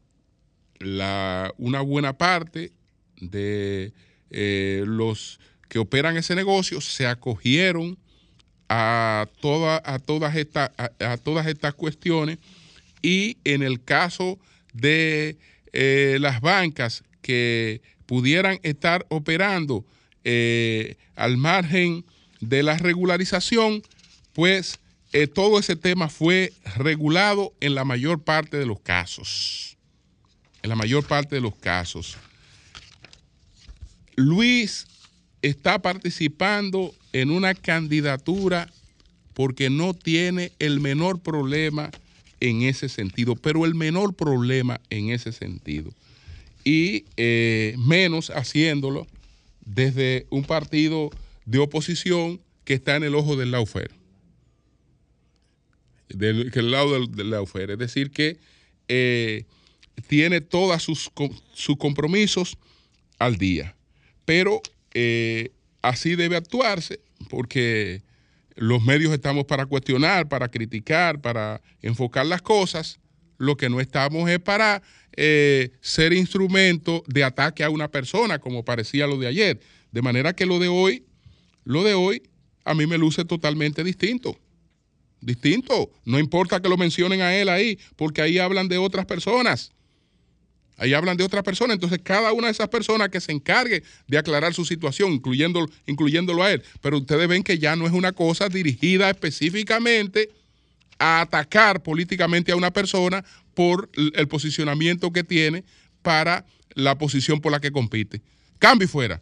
una buena parte de eh, los que operan ese negocio se acogieron a, a, todas, estas, a, todas estas cuestiones y en el caso de eh, las bancas que pudieran estar operando eh, al margen de la regularización, pues eh, todo ese tema fue regulado en la mayor parte de los casos. En la mayor parte de los casos. Luis está participando en una candidatura porque no tiene el menor problema en ese sentido, pero el menor problema en ese sentido. Y eh, menos haciéndolo desde un partido de oposición que está en el ojo del laufer. Del, el lado del, del laufer. Es decir, que eh, tiene todos sus, sus, compromisos al día. Pero eh, así debe actuarse porque los medios estamos para cuestionar, para criticar, para enfocar las cosas. Lo que no estamos es para eh, ser instrumento de ataque a una persona, como parecía lo de ayer. De manera que lo de hoy, lo de hoy, a mí me luce totalmente distinto. Distinto. No importa que lo mencionen a él ahí, porque ahí hablan de otras personas. Ahí hablan de otras personas. Entonces, cada una de esas personas que se encargue de aclarar su situación, incluyendo, incluyéndolo a él. Pero ustedes ven que ya no es una cosa dirigida específicamente a atacar políticamente a una persona por el posicionamiento que tiene para la posición por la que compite. Cambio fuera.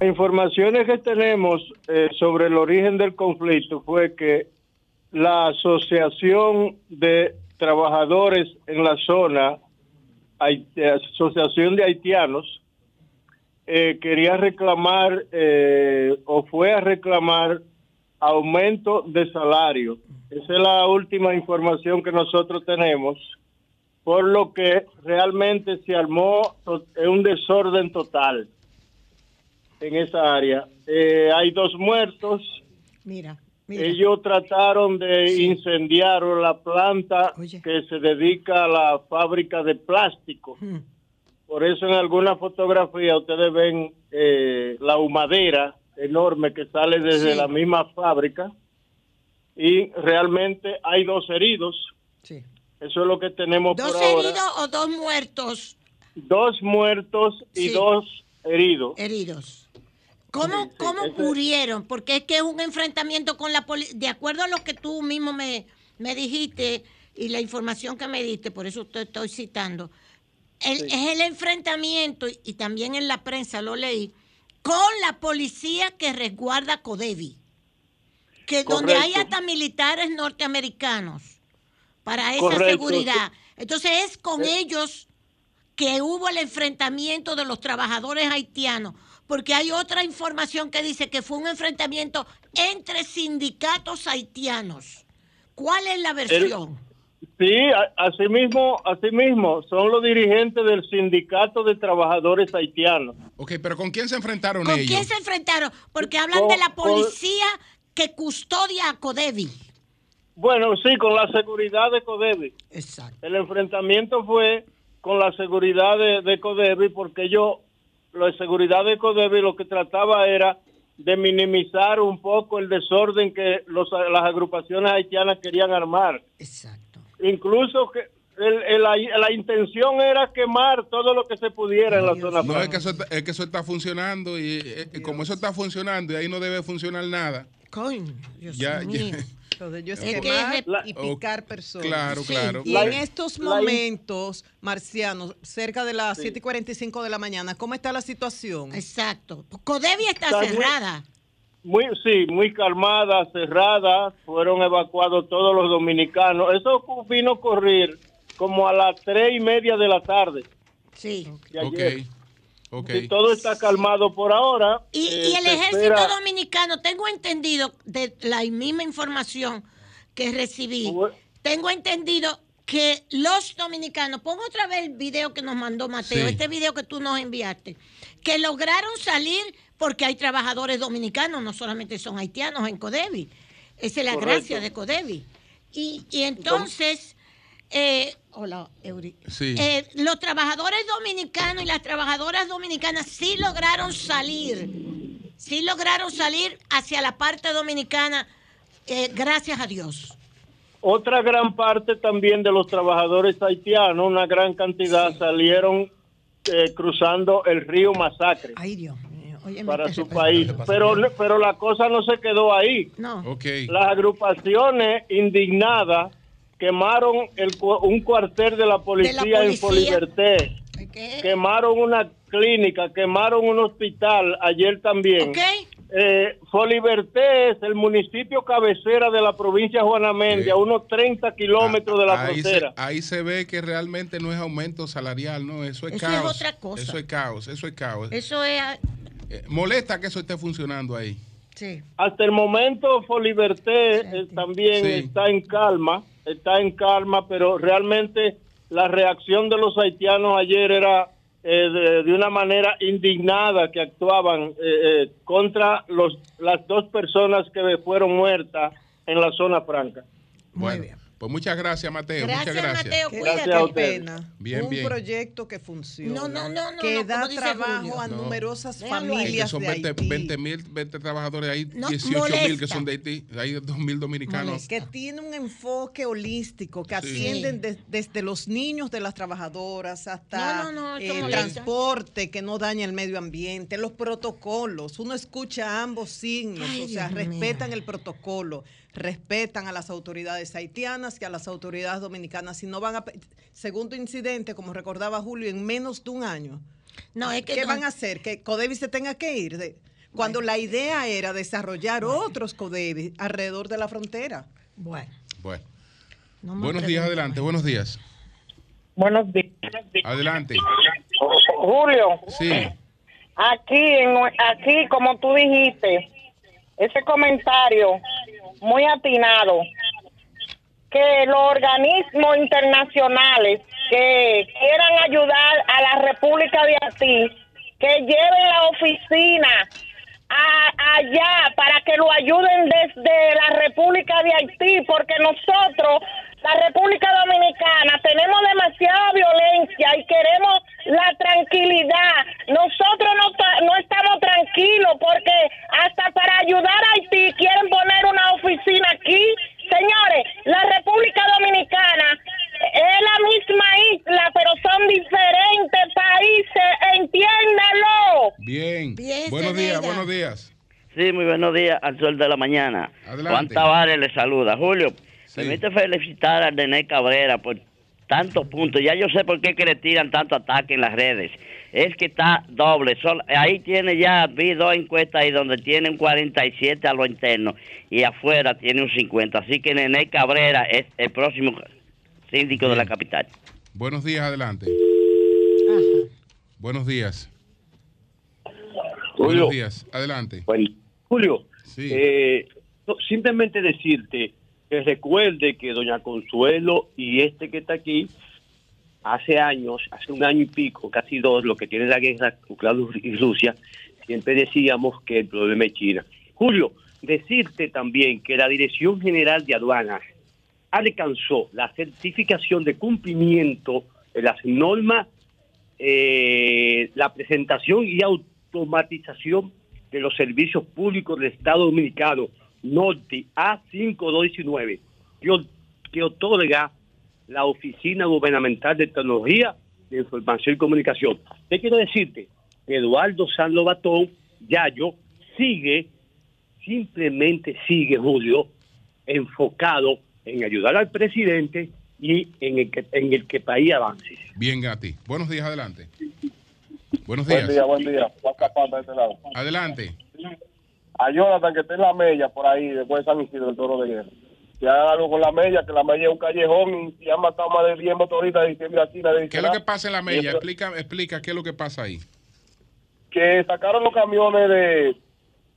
Informaciones que tenemos eh, sobre el origen del conflicto fue que la Asociación de Trabajadores en la zona, Asociación de Haitianos, eh, quería reclamar eh, o fue a reclamar aumento de salario. Esa es la última información que nosotros tenemos, por lo que realmente se armó un desorden total en esa área. Eh, hay dos muertos. Mira, Ellos trataron de incendiar la planta que se dedica a la fábrica de plástico. Hmm. Por eso en alguna fotografía ustedes ven eh, la humadera enorme que sale desde la misma fábrica y realmente hay dos heridos. Sí. Eso es lo que tenemos ¿Dos por heridos o dos muertos? Dos muertos y dos heridos. Heridos. ¿Cómo, cómo murieron? Porque es que es un enfrentamiento con la policía. De acuerdo a lo que tú mismo me, me dijiste y la información que me diste, por eso te estoy citando, es el enfrentamiento, y también en la prensa lo leí, con la policía que resguarda Codevi. Que donde hay hasta militares norteamericanos para esa seguridad. Entonces es con eh. ellos que hubo el enfrentamiento de los trabajadores haitianos porque hay otra información que dice que fue un enfrentamiento entre sindicatos haitianos. ¿Cuál es la versión? Sí, así mismo, así mismo, son los dirigentes del sindicato de trabajadores haitianos. Ok, pero ¿con quién se enfrentaron ellos? ¿Con quién se enfrentaron? Porque hablan de la policía que custodia a Codevi. Bueno, sí, con la seguridad de Codevi. Exacto. El enfrentamiento fue con la seguridad de, de Codevi porque ellos la seguridad de Codevi lo que trataba era de minimizar un poco el desorden que las agrupaciones haitianas querían armar. Exacto. Incluso que la, intención era quemar todo lo que se pudiera en la zona. No, es que, eso está, es que eso está funcionando y, eh, como eso está funcionando y ahí no debe funcionar nada. Coño, Dios mío. Lo de ellos Es que quemar y picar personas. Claro, Sí, claro. Y La- en estos la- momentos, Marciano, cerca de las 7 y 45 de la mañana, ¿cómo está la situación? Exacto. Codevi está Está muy- cerrada. Muy, sí, muy calmada, cerrada, fueron evacuados todos los dominicanos. Eso vino a ocurrir como a las tres y media de la tarde Sí. de Ok, ayer. ok. Y todo está calmado por ahora. Y, eh, y el ejército espera- dominicano, tengo entendido de la misma información que recibí, tengo entendido que los dominicanos, pon otra vez el video que nos mandó Mateo, Sí. este video que tú nos enviaste, que lograron salir porque hay trabajadores dominicanos, no solamente son haitianos en Codevi. Esa es la Correcto. gracia de Codevi. Y, y entonces, eh, hola, Eury. Sí. Eh, los trabajadores dominicanos y las trabajadoras dominicanas sí lograron salir, sí lograron salir hacia la parte dominicana, eh, gracias a Dios. Otra gran parte también de los trabajadores haitianos, una gran cantidad, salieron eh, cruzando el río Masacre Ay, Dios para su país. Pero, pero la cosa no se quedó ahí. No. Ok. Las agrupaciones indignadas quemaron el, un cuartel de la policía, en policía. Foliberté, ¿Qué? quemaron una clínica, quemaron un hospital ayer también. ¿Ok? Eh, Foliberté es el municipio cabecera de la provincia de Juana Méndez, Sí. a unos 30 kilómetros de la ahí frontera. Se, ahí se ve que realmente no es aumento salarial, no, eso es Eso es caos. otra cosa. Eso es caos, eso es caos. Eso es... Eh, molesta que eso esté funcionando ahí. Sí. Hasta el momento Foliberté eh, también Sí. está en calma, está en calma, pero realmente la reacción de los haitianos ayer era eh, de, de una manera indignada que actuaban eh, eh, contra los, las dos personas que fueron muertas en la zona franca. Muy bueno, bien. Pues muchas gracias, Mateo. Gracias, muchas gracias. Mateo. Qué, Gracias Cuídate. a pena. Bien, un bien. proyecto que funciona. No, no, no, que no, da trabajo Julio. a numerosas ahí. Es que familias son de 20 Haití. 20 mil 20 trabajadores ahí, No, 18 mil que son de Haití. Hay 2 mil dominicanos. Molesta. que tiene un enfoque holístico, que Sí. atienden de- desde los niños de las trabajadoras hasta No, no, no, eso el molesta. transporte que no daña el medio ambiente, los protocolos. Uno escucha ambos signos, Ay, o sea, Dios respetan el protocolo, respetan a las autoridades haitianas y a las autoridades dominicanas. Y no van a, segundo incidente, como recordaba Julio, en menos de un año. No, es que ¿Qué no- van a hacer? ¿Que Codevi se tenga que ir? De- cuando la idea era desarrollar otros Codevi alrededor de la frontera. Bueno. Bueno. no Buenos días, adelante. Buenos días. Buenos días. Adelante. Julio, Sí. aquí, en- aquí, como tú dijiste, ese comentario muy atinado, que los organismos internacionales que quieran ayudar a la República de Haití, que lleven la oficina a- allá para que lo ayuden desde la República de Haití, porque nosotros, la República Dominicana, tenemos demasiada violencia y queremos la tranquilidad. Nosotros no, no estamos tranquilos porque hasta para ayudar a Haití quieren poner una oficina aquí. Señores, la República Dominicana es la misma isla, pero son diferentes países, entiéndalo. Bien. Bien, buenos días, buenos días. Sí, muy buenos días al sol de la mañana. Adelante. Juan Tavares le saluda. Julio, Sí. permite felicitar a René Cabrera por tantos puntos. Ya yo sé por qué que le tiran tanto ataque en las redes. Es que está doble. Sol- ahí tiene ya, vi dos encuestas ahí donde tiene un 47 a lo interno y afuera tiene un 50. Así que René Cabrera es el próximo síndico de la capital. Buenos días, adelante. Buenos días. Julio. Buenos días, adelante. Bueno, Julio, Sí. eh, no, simplemente decirte que recuerde que doña Consuelo y este que está aquí, hace años, hace un año y pico, casi dos, lo que tiene la guerra Ucrania y Rusia, siempre decíamos que el problema es China. Julio, decirte también que la Dirección General de Aduanas alcanzó la certificación de cumplimiento de las normas, eh, la presentación y automatización de los servicios públicos del Estado Dominicano, Norte A5219, que, que otorga la Oficina Gubernamental de Tecnología de Información y Comunicación. Te quiero decirte que Eduardo San Lobatón, Yayo, sigue, simplemente sigue, Julio, enfocado en ayudar al presidente y en el que, en el que país avance. Bien, Gati. Buenos días, adelante. Buenos Buen días. día, buen día. Juan Zapata de este lado. Adelante. A Jonathan, que está en la mella por ahí, después de San Isidro, el toro de guerra. Que haga algo con la mella, que la mella es un callejón y, y han matado más de 10 motoristas de China. De ¿Qué es lo que pasa en la mella? Explica, explica qué es lo que pasa ahí. Que sacaron los camiones de,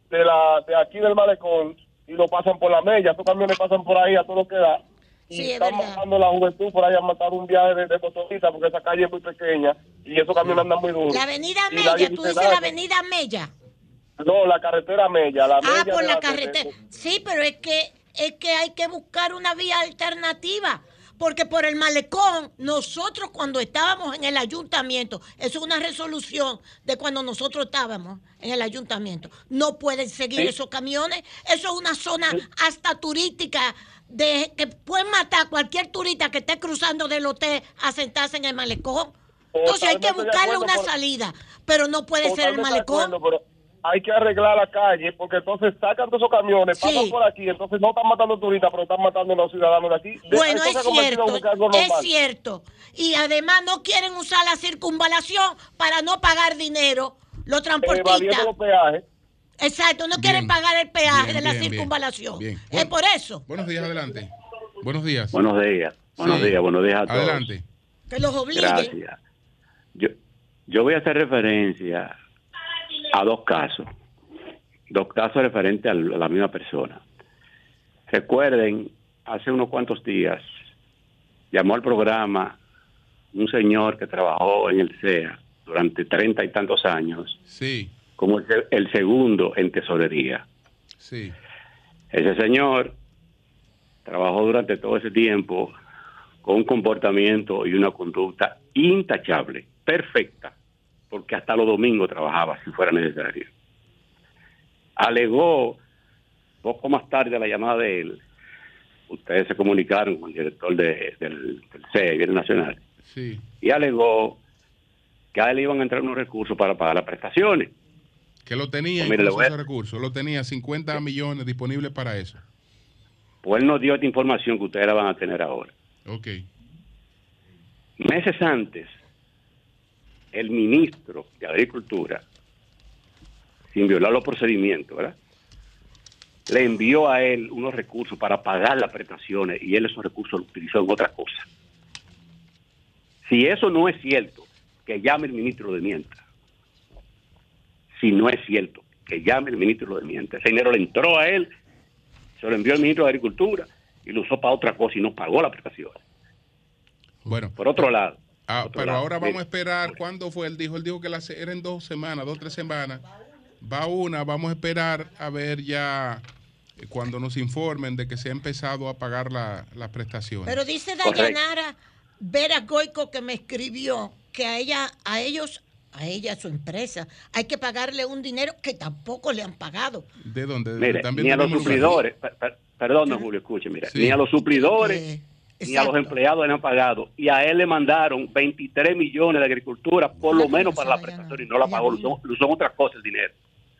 de, la, de aquí del malecón y lo pasan por la mella. Esos camiones pasan por ahí a todo lo que da. Y Sí, es están matando la juventud por ahí, han matado un viaje de, de motoristas porque esa calle es muy pequeña y esos camiones andan muy duros. La avenida Y Mella, tú dice dices nada. la avenida Mella. No, la carretera Mella. La Ah, Mella por la carretera. Sí, pero es que es que hay que buscar una vía alternativa. Porque por el malecón, nosotros cuando estábamos en el ayuntamiento, eso es una resolución de cuando nosotros estábamos en el ayuntamiento, no pueden seguir Sí. esos camiones. Eso es una zona hasta turística de que pueden matar a cualquier turista que esté cruzando del hotel a sentarse en el malecón. Entonces hay que buscarle una salida, pero no puede ser el malecón. acuerdo, pero hay que arreglar la calle porque entonces sacan todos esos camiones, Sí. pasan por aquí, entonces no están matando turistas, pero están matando a los ciudadanos de aquí. Bueno, es cierto, es cierto. Y además no quieren usar la circunvalación para no pagar dinero los Eh, transportistas. los peajes. Exacto, no quieren Bien. pagar el peaje Bien, de la bien, circunvalación. Bien. Es Bueno. por eso Buenos días, adelante. Buenos días. Buenos días, buenos Sí. días, buenos días a todos. Adelante. que los obliguen. Gracias. Yo, yo voy a hacer referencia a dos casos, dos casos referentes a la misma persona. Recuerden, hace unos cuantos días llamó al programa un señor que trabajó en el CEA durante treinta y tantos años Sí, como el, el segundo en tesorería. sí. Ese señor trabajó durante todo ese tiempo con un comportamiento y una conducta intachable, perfecta, porque hasta los domingos trabajaba si fuera necesario. Alegó, poco más tarde a la llamada de él, ustedes se comunicaron con el director de- del, del CE, Bienes Nacional, Sí. y alegó que a él iban a entrar unos recursos para pagar las prestaciones. Que lo tenía Pues incluso ese recurso. Lo tenía 50 millones disponibles para eso. Pues él nos dio esta información que ustedes la van a tener ahora. Ok. Meses antes, el ministro de Agricultura, sin violar los procedimientos, ¿verdad? le envió a él unos recursos para pagar las prestaciones y él esos recursos los utilizó en otra cosa. Si eso no es cierto, que llame el ministro de mienta. Si no es cierto, que llame el ministro de mienta. Ese dinero le entró a él, se lo envió el ministro de Agricultura y lo usó para otra cosa y no pagó las prestaciones. Bueno. Por otro lado. Ah, pero lado, ahora vamos a esperar. ¿Cuándo fue? Él dijo, él dijo que las eran dos semanas, dos, tres semanas. Va una, vamos a esperar a ver ya eh, cuando nos informen de que se ha empezado a pagar la- las prestaciones. Pero dice. Dayanara Vera Goico que me escribió que a ella, a ellos, a ella, a su empresa, hay que pagarle un dinero que tampoco le han pagado. ¿De dónde? Mire, También ni a los suplidores, per- per- perdón, don Julio, escuche, mira, Sí. ni a los suplidores, Eh, ni a los exacto. empleados le han pagado. Y a él le mandaron 23 millones de agricultura, por lo menos no, para la prestación, y no la pagó, lo no. usó, lo usó en otra cosa el dinero.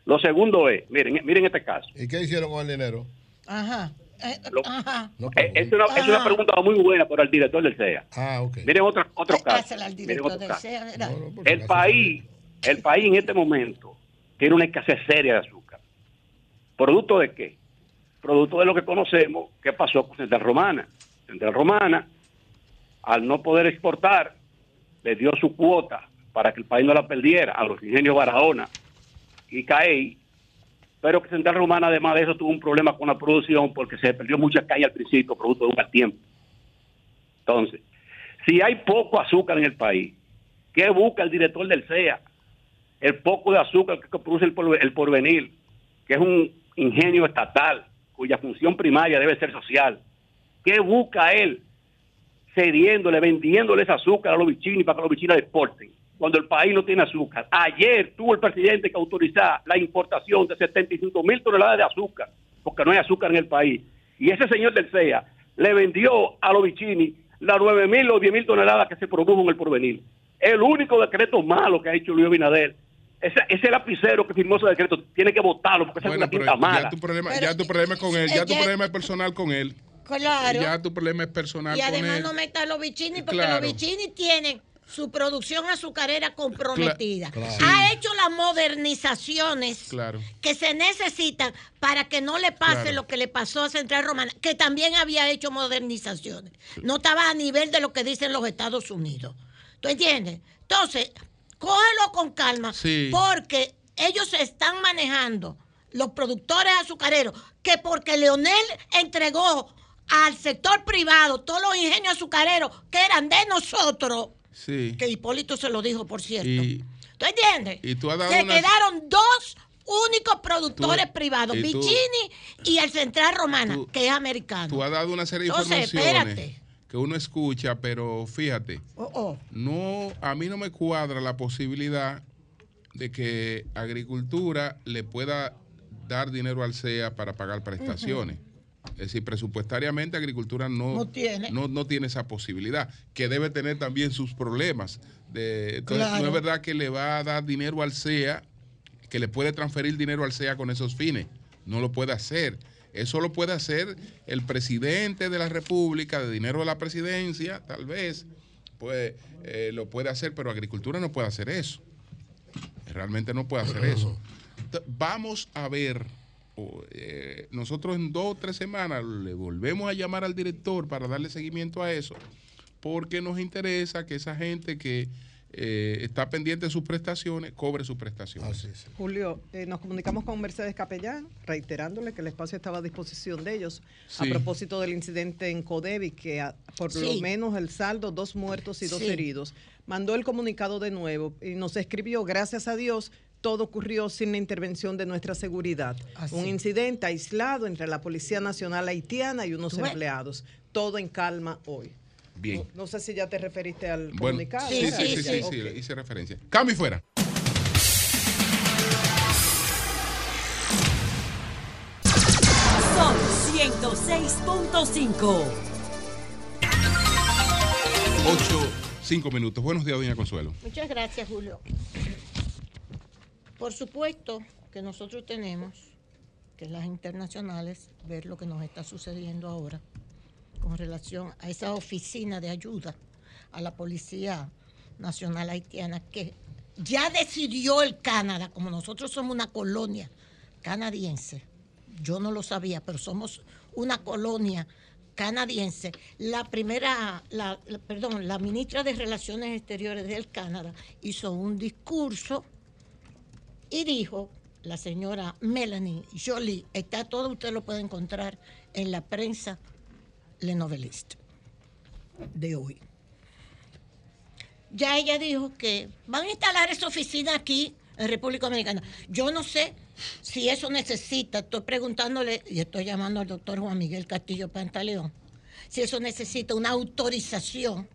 Lo segundo es, miren, miren este caso. ¿Y qué hicieron con el dinero? Ajá. eh, Lo- ajá. No Eh, Es una, es una pregunta muy buena para el director del CEA. Ah, ok. Miren otro, otro caso. Dásela al Miren director otro del caso. CEA, ¿verdad? No, no, por si El país, el país en este momento tiene una escasez seria de azúcar. ¿Producto de qué? Producto de lo que conocemos que pasó con Central Romana. Central Romana, al no poder exportar, le dio su cuota para que el país no la perdiera a los ingenios Barahona y CAEI, pero que Central Romana además de eso tuvo un problema con la producción porque se perdió mucha calle al principio, producto de un mal tiempo. Entonces, si hay poco azúcar en el país, ¿qué busca el director del CEA? El poco de azúcar que produce el, porve- el porvenir, que es un ingenio estatal cuya función primaria debe ser social. ¿Qué busca él? Cediéndole, vendiéndole ese azúcar a los bichinos para que los bichinos exporten, cuando el país no tiene azúcar. Ayer tuvo el presidente que autorizar la importación de 75 mil toneladas de azúcar, porque no hay azúcar en el país. Y ese señor del CEA le vendió a los bichini las 9 mil o 10 mil toneladas que se produjo en el porvenir. El único decreto malo que ha hecho Luis Abinader ese, ese lapicero que firmó ese decreto tiene que votarlo porque esa es Bueno, una pero tinta mala. ya tu problema, Pero, ya tu problema es con él, ya tu problema es personal con él. Claro. Ya tu problema es personal y además él. no meta a los bichini porque Claro. los bichini tienen su producción azucarera comprometida. Ha hecho las modernizaciones Claro. que se necesitan para que no le pase lo que le pasó a Central Romana, que también había hecho modernizaciones. No estaba a nivel de lo que dicen los Estados Unidos. ¿Tú entiendes? Entonces, cógelo con calma, Sí. porque ellos se están manejando, los productores azucareros, que porque Leonel entregó al sector privado todos los ingenios azucareros que eran de nosotros, Sí. que Hipólito se lo dijo, por cierto. Y, ¿Tú entiendes? y tú has dado Se unas- quedaron dos únicos productores Tú- privados, y tú- y el Central Romana, tú- que es americano. tú has dado una serie de Entonces, informaciones espérate. que uno escucha, pero fíjate, Oh, oh. no, a mí no me cuadra la posibilidad de que agricultura le pueda dar dinero al CEA para pagar prestaciones. Es decir, presupuestariamente agricultura no, No tiene. no, no tiene esa posibilidad, que debe tener también sus problemas. De, entonces, Claro. no es verdad que le va a dar dinero al CEA, que le puede transferir dinero al CEA con esos fines. No lo puede hacer. Eso lo puede hacer el presidente de la República, de dinero de la presidencia, tal vez, pues eh, lo puede hacer, pero agricultura no puede hacer eso. Realmente no puede hacer eso. Vamos a ver, o, eh, nosotros en dos o tres semanas le volvemos a llamar al director para darle seguimiento a eso, porque nos interesa que esa gente que eh, está pendiente de sus prestaciones cobre sus prestaciones. Julio, eh, nos comunicamos con Mercedes Capellán, reiterándole que el espacio estaba a disposición de ellos a propósito del incidente en Codevi, que a- por lo menos el saldo, dos muertos y dos Sí. heridos. Mandó el comunicado de nuevo y nos escribió, gracias a Dios, todo ocurrió sin la intervención de nuestra seguridad. Así. Un incidente aislado entre la Policía Nacional Haitiana y unos empleados. Todo en calma hoy. Bien. No, no sé si ya te referiste al Bueno, comunicado. sí, sí, Sí, sí, sí, sí. sí, Ok. le hice referencia. Cambio y fuera. Son 106.5. 8, 5 minutos. Buenos días, doña Consuelo. Muchas gracias, Julio. Por supuesto que nosotros tenemos que las internacionales ver lo que nos está sucediendo ahora con relación a esa oficina de ayuda a la Policía Nacional Haitiana que ya decidió el Canadá, como nosotros somos una colonia canadiense, yo no lo sabía, pero somos una colonia canadiense. La primera, la, perdón, la ministra de Relaciones Exteriores del Canadá hizo un discurso y dijo, la señora Melanie Jolie, está todo, usted lo puede encontrar en la prensa Le Noveliste de hoy. Ya ella dijo que van a instalar esa oficina aquí en República Dominicana. Yo no sé si eso necesita, estoy preguntándole y estoy llamando al doctor Juan Miguel Castillo Pantaleón, si eso necesita una autorización,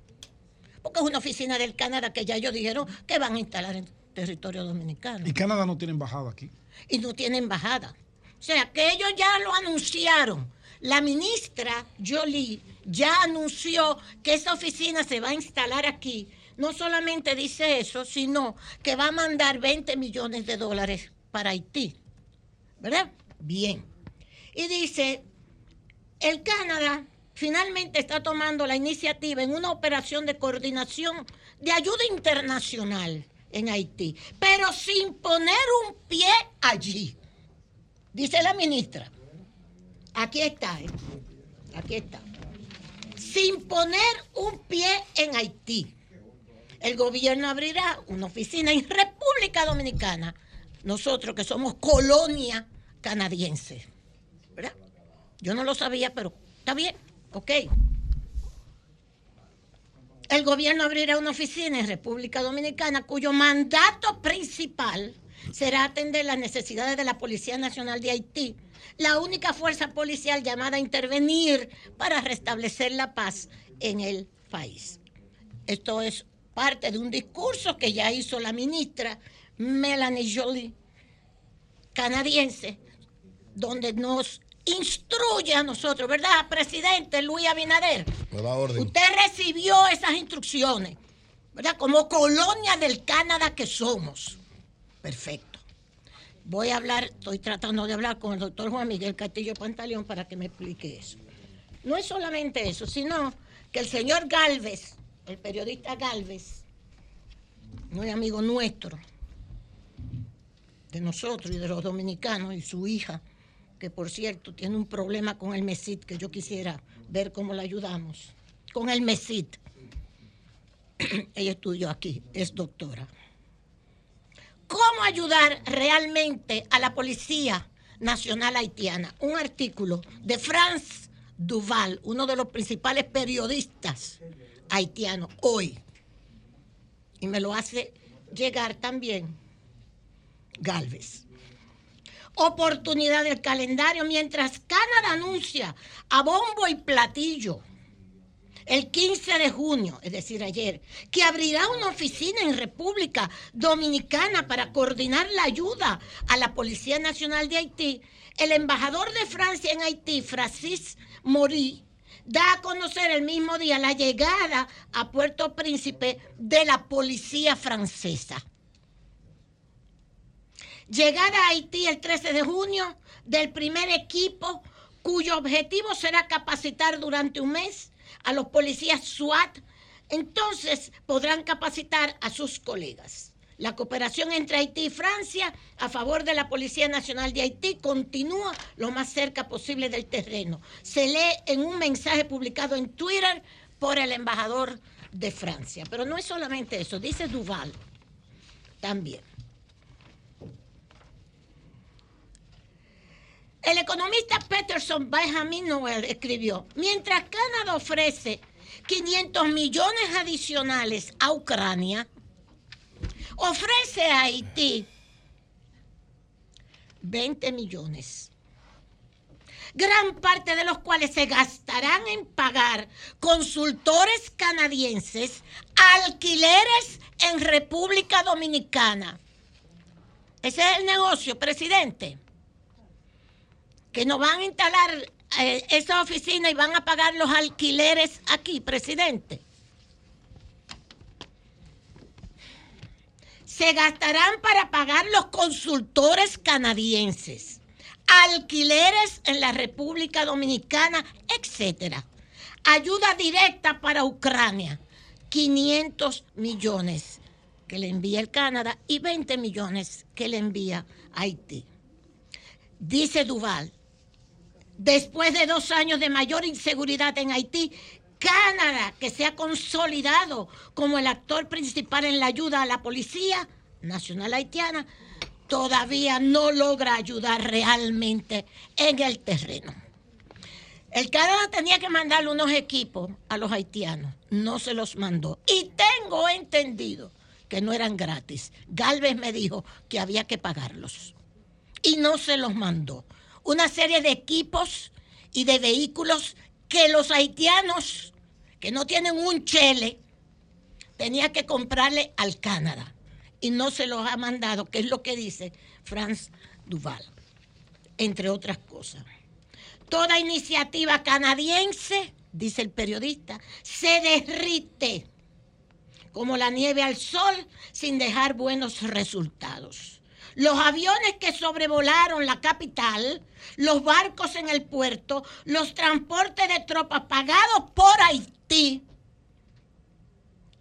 porque es una oficina del Canadá que ya ellos dijeron que van a instalar en territorio dominicano Y Canadá no tiene embajada aquí. y no tiene embajada. O sea, que ellos ya lo anunciaron. La ministra Jolie ya anunció que esa oficina se va a instalar aquí. No solamente dice eso, sino que va a mandar 20 millones de dólares para Haití. ¿Verdad? Bien. Y dice, el Canadá finalmente está tomando la iniciativa en una operación de coordinación de ayuda internacional en Haití, pero sin poner un pie allí. Dice la ministra. Aquí está, ¿eh? aquí está. Sin poner un pie en Haití. El gobierno abrirá una oficina en República Dominicana. Nosotros que somos colonia canadiense. ¿Verdad? Yo no lo sabía, pero está bien, ok. El gobierno abrirá una oficina en República Dominicana cuyo mandato principal será atender las necesidades de la Policía Nacional de Haití, la única fuerza policial llamada a intervenir para restablecer la paz en el país. Esto es parte de un discurso que ya hizo la ministra Melanie Jolie, canadiense, donde nos instruye a nosotros, ¿verdad, presidente Luis Abinader? Da orden. Usted recibió esas instrucciones, ¿verdad? Como colonia del Canadá que somos. Perfecto. Voy a hablar, estoy tratando de hablar con el doctor Juan Miguel Castillo Pantaleón para que me explique eso. No es solamente eso, sino que el señor Galvez, el periodista Galvez, no es amigo nuestro, de nosotros y de los dominicanos, y su hija, que por cierto tiene un problema con el MESIT, que yo quisiera ver cómo la ayudamos. Con el MESIT. Ella estudió aquí, es doctora. ¿Cómo ayudar realmente a la Policía Nacional Haitiana? Un artículo de Franz Duval, uno de los principales periodistas haitianos hoy. Y me lo hace llegar también Galvez. Oportunidad del calendario mientras Canadá anuncia a bombo y platillo el 15 de junio, es decir, ayer, que abrirá una oficina en República Dominicana para coordinar la ayuda a la Policía Nacional de Haití, el embajador de Francia en Haití, Francis Mori, da a conocer el mismo día la llegada a Puerto Príncipe de la policía francesa. Llegar a Haití el 13 de junio del primer equipo cuyo objetivo será capacitar durante un mes a los policías SWAT, entonces podrán capacitar a sus colegas. La cooperación entre Haití y Francia a favor de la Policía Nacional de Haití continúa lo más cerca posible del terreno. Se lee en un mensaje publicado en Twitter por el embajador de Francia. Pero no es solamente eso, dice Duval también. El economista Peterson Benjamin Noel escribió, mientras Canadá ofrece 500 millones adicionales a Ucrania, ofrece a Haití 20 millones, gran parte de los cuales se gastarán en pagar consultores canadienses, alquileres en República Dominicana. Ese es el negocio, presidente que nos van a instalar eh, esa oficina y van a pagar los alquileres aquí, presidente. Se gastarán para pagar los consultores canadienses, alquileres en la República Dominicana, etcétera. Ayuda directa para Ucrania, 500 millones que le envía el Canadá y 20 millones que le envía Haití. Dice Duval, después de dos años de mayor inseguridad en Haití, Canadá, que se ha consolidado como el actor principal en la ayuda a la Policía Nacional Haitiana, todavía no logra ayudar realmente en el terreno. El Canadá tenía que mandarle unos equipos a los haitianos, no se los mandó. Y tengo entendido que no eran gratis. Galvez me dijo que había que pagarlos y no se los mandó una serie de equipos y de vehículos que los haitianos, que no tienen un chele, tenía que comprarle al Canadá. Y no se los ha mandado, que es lo que dice Franz Duval, entre otras cosas. Toda iniciativa canadiense, dice el periodista, se derrite como la nieve al sol sin dejar buenos resultados los aviones que sobrevolaron la capital, los barcos en el puerto, los transportes de tropas pagados por Haití,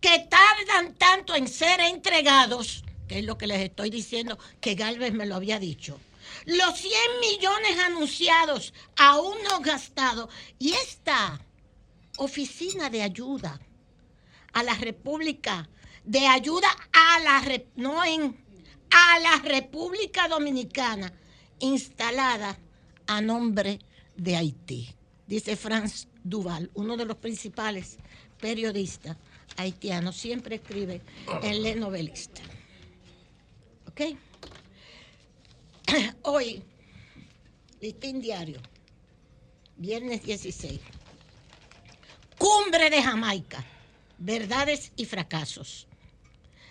que tardan tanto en ser entregados, que es lo que les estoy diciendo, que Galvez me lo había dicho. Los 100 millones anunciados, aún no gastados, y esta oficina de ayuda a la República, de ayuda a la, no en a la República Dominicana instalada a nombre de Haití, dice Franz Duval, uno de los principales periodistas haitianos, siempre escribe en Le Novelista. ¿Ok? Hoy, listín diario, viernes 16, cumbre de Jamaica, verdades y fracasos.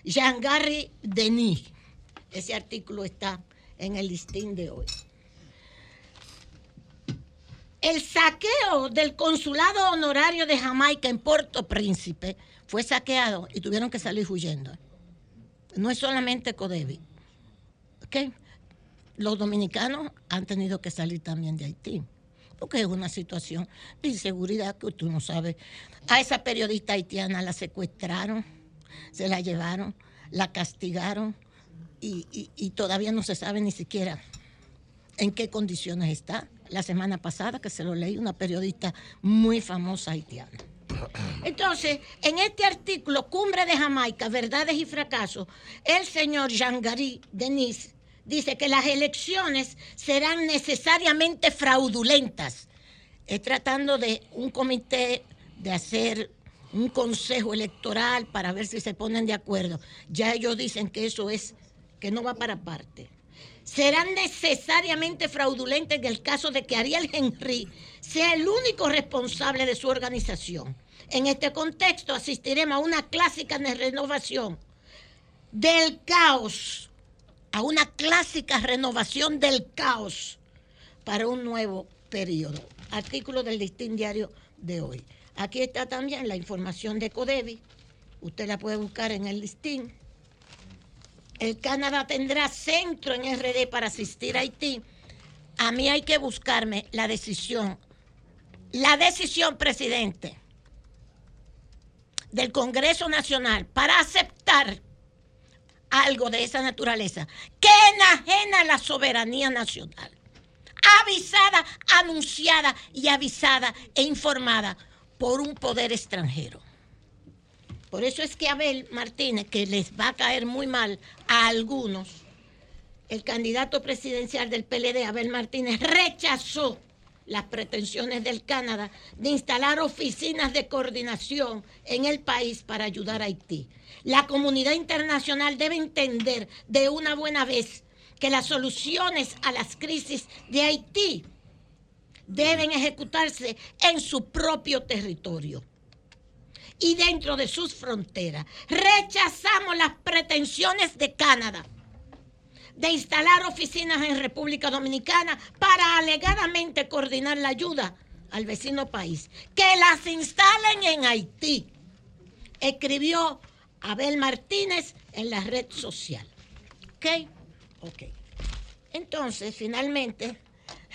Jean-Gary Denis ese artículo está en el listín de hoy. El saqueo del consulado honorario de Jamaica en Puerto Príncipe fue saqueado y tuvieron que salir huyendo. No es solamente Codevi. ¿ok? Los dominicanos han tenido que salir también de Haití, porque es una situación de inseguridad que tú no sabes. A esa periodista haitiana la secuestraron, se la llevaron, la castigaron y, y- y todavía no se sabe ni siquiera en qué condiciones está. La semana pasada que se lo leí una periodista muy famosa haitiana. Entonces, en este artículo, Cumbre de Jamaica, Verdades y Fracasos, el señor Jean-Gary Denis dice que las elecciones serán necesariamente fraudulentas. Es tratando de un comité de hacer un consejo electoral para ver si se ponen de acuerdo. Ya ellos dicen que eso es, que no va para parte serán necesariamente fraudulentes en el caso de que Ariel Henry sea el único responsable de su organización. En este contexto asistiremos a una clásica renovación del caos, a una clásica renovación del caos para un nuevo periodo. Artículo del listín diario de hoy. Aquí está también la información de Codevi. Usted la puede buscar en el listín. El Canadá tendrá centro en RD para asistir a Haití. A mí hay que buscarme la decisión, la decisión, presidente, del Congreso Nacional para aceptar algo de esa naturaleza que enajena la soberanía nacional. Avisada, anunciada y avisada e informada por un poder extranjero. Por eso es que Abel Martínez, que les va a caer muy mal a algunos, el candidato presidencial del PLD, Abel Martínez, rechazó las pretensiones del Canadá de instalar oficinas de coordinación en el país para ayudar a Haití. La comunidad internacional debe entender de una buena vez que las soluciones a las crisis de Haití deben ejecutarse en su propio territorio y dentro de sus fronteras. Rechazamos las pretensiones de Canadá de instalar oficinas en República Dominicana para alegadamente coordinar la ayuda al vecino país. Que las instalen en Haití, escribió Abel Martínez en la red social. ¿Ok? Ok. Entonces, finalmente,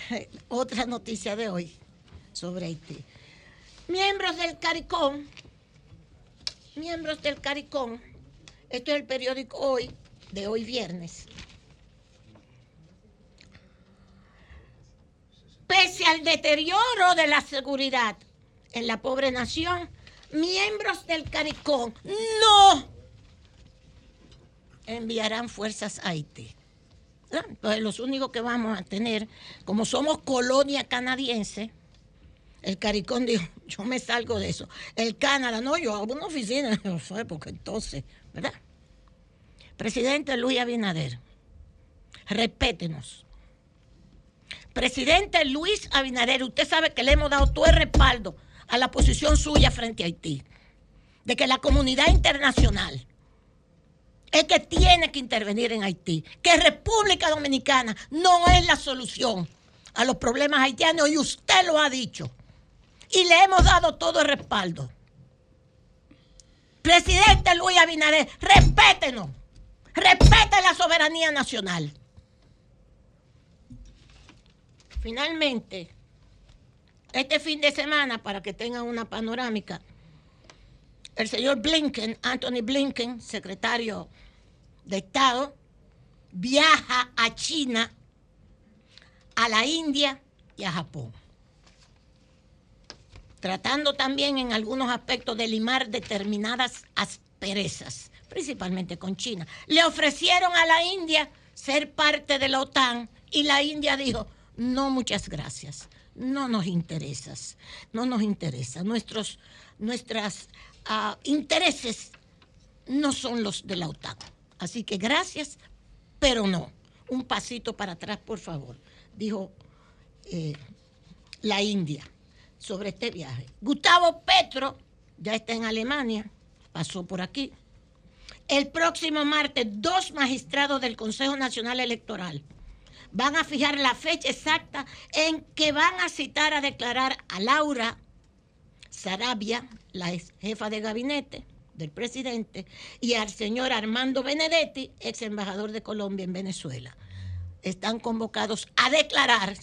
otra noticia de hoy sobre Haití. Miembros del CARICOM miembros del CARICOM, esto es el periódico hoy, de hoy viernes. Pese al deterioro de la seguridad en la pobre nación, miembros del CARICOM no enviarán fuerzas a Haití. ¿verdad? Entonces, los únicos que vamos a tener, como somos colonia canadiense, el Caricón dijo, yo me salgo de eso. El Canadá, no, yo hago una oficina, no sé, porque entonces, ¿verdad? Presidente Luis Abinader, respétenos. Presidente Luis Abinader, usted sabe que le hemos dado todo el respaldo a la posición suya frente a Haití, de que la comunidad internacional es que tiene que intervenir en Haití, que República Dominicana no es la solución a los problemas haitianos y usted lo ha dicho y le hemos dado todo el respaldo. Presidente Luis Abinader, respétenos, respete la soberanía nacional. Finalmente, este fin de semana, para que tengan una panorámica, el señor Blinken, Anthony Blinken, secretario de Estado, viaja a China, a la India y a Japón tratando también en algunos aspectos de limar determinadas asperezas, principalmente con China. Le ofrecieron a la India ser parte de la OTAN y la India dijo, no, muchas gracias, no nos interesas, no nos interesa, nuestros nuestras, uh, intereses no son los de la OTAN. Así que gracias, pero no. Un pasito para atrás, por favor, dijo eh, la India sobre este viaje. Gustavo Petro ya está en Alemania, pasó por aquí. El próximo martes, dos magistrados del Consejo Nacional Electoral van a fijar la fecha exacta en que van a citar a declarar a Laura Sarabia, la jefa de gabinete, del presidente, y al señor Armando Benedetti, ex embajador de Colombia en Venezuela. Están convocados a declarar,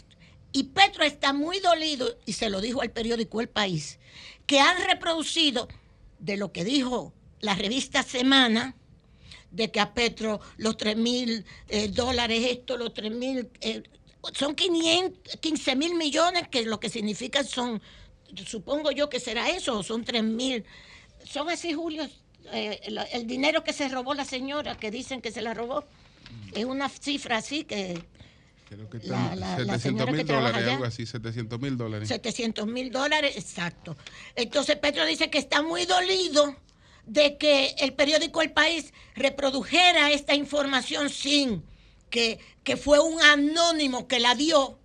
y Petro está muy dolido, y se lo dijo al periódico El País, que han reproducido de lo que dijo la revista Semana, de que a Petro los 3 mil eh, dólares, esto, los 3 mil, eh, son 500, 15 mil millones, que lo que significa son, supongo yo que será eso, son 3 mil. Son así, Julio, eh, el dinero que se robó la señora, que dicen que se la robó, es una cifra así que Creo que La- están la- la 700 señora que mil dólares, allá. algo así, 700 mil dólares. 700 mil dólares, exacto. Entonces Petro dice que está muy dolido de que el periódico El País reprodujera esta información sin que, que fue un anónimo que la dio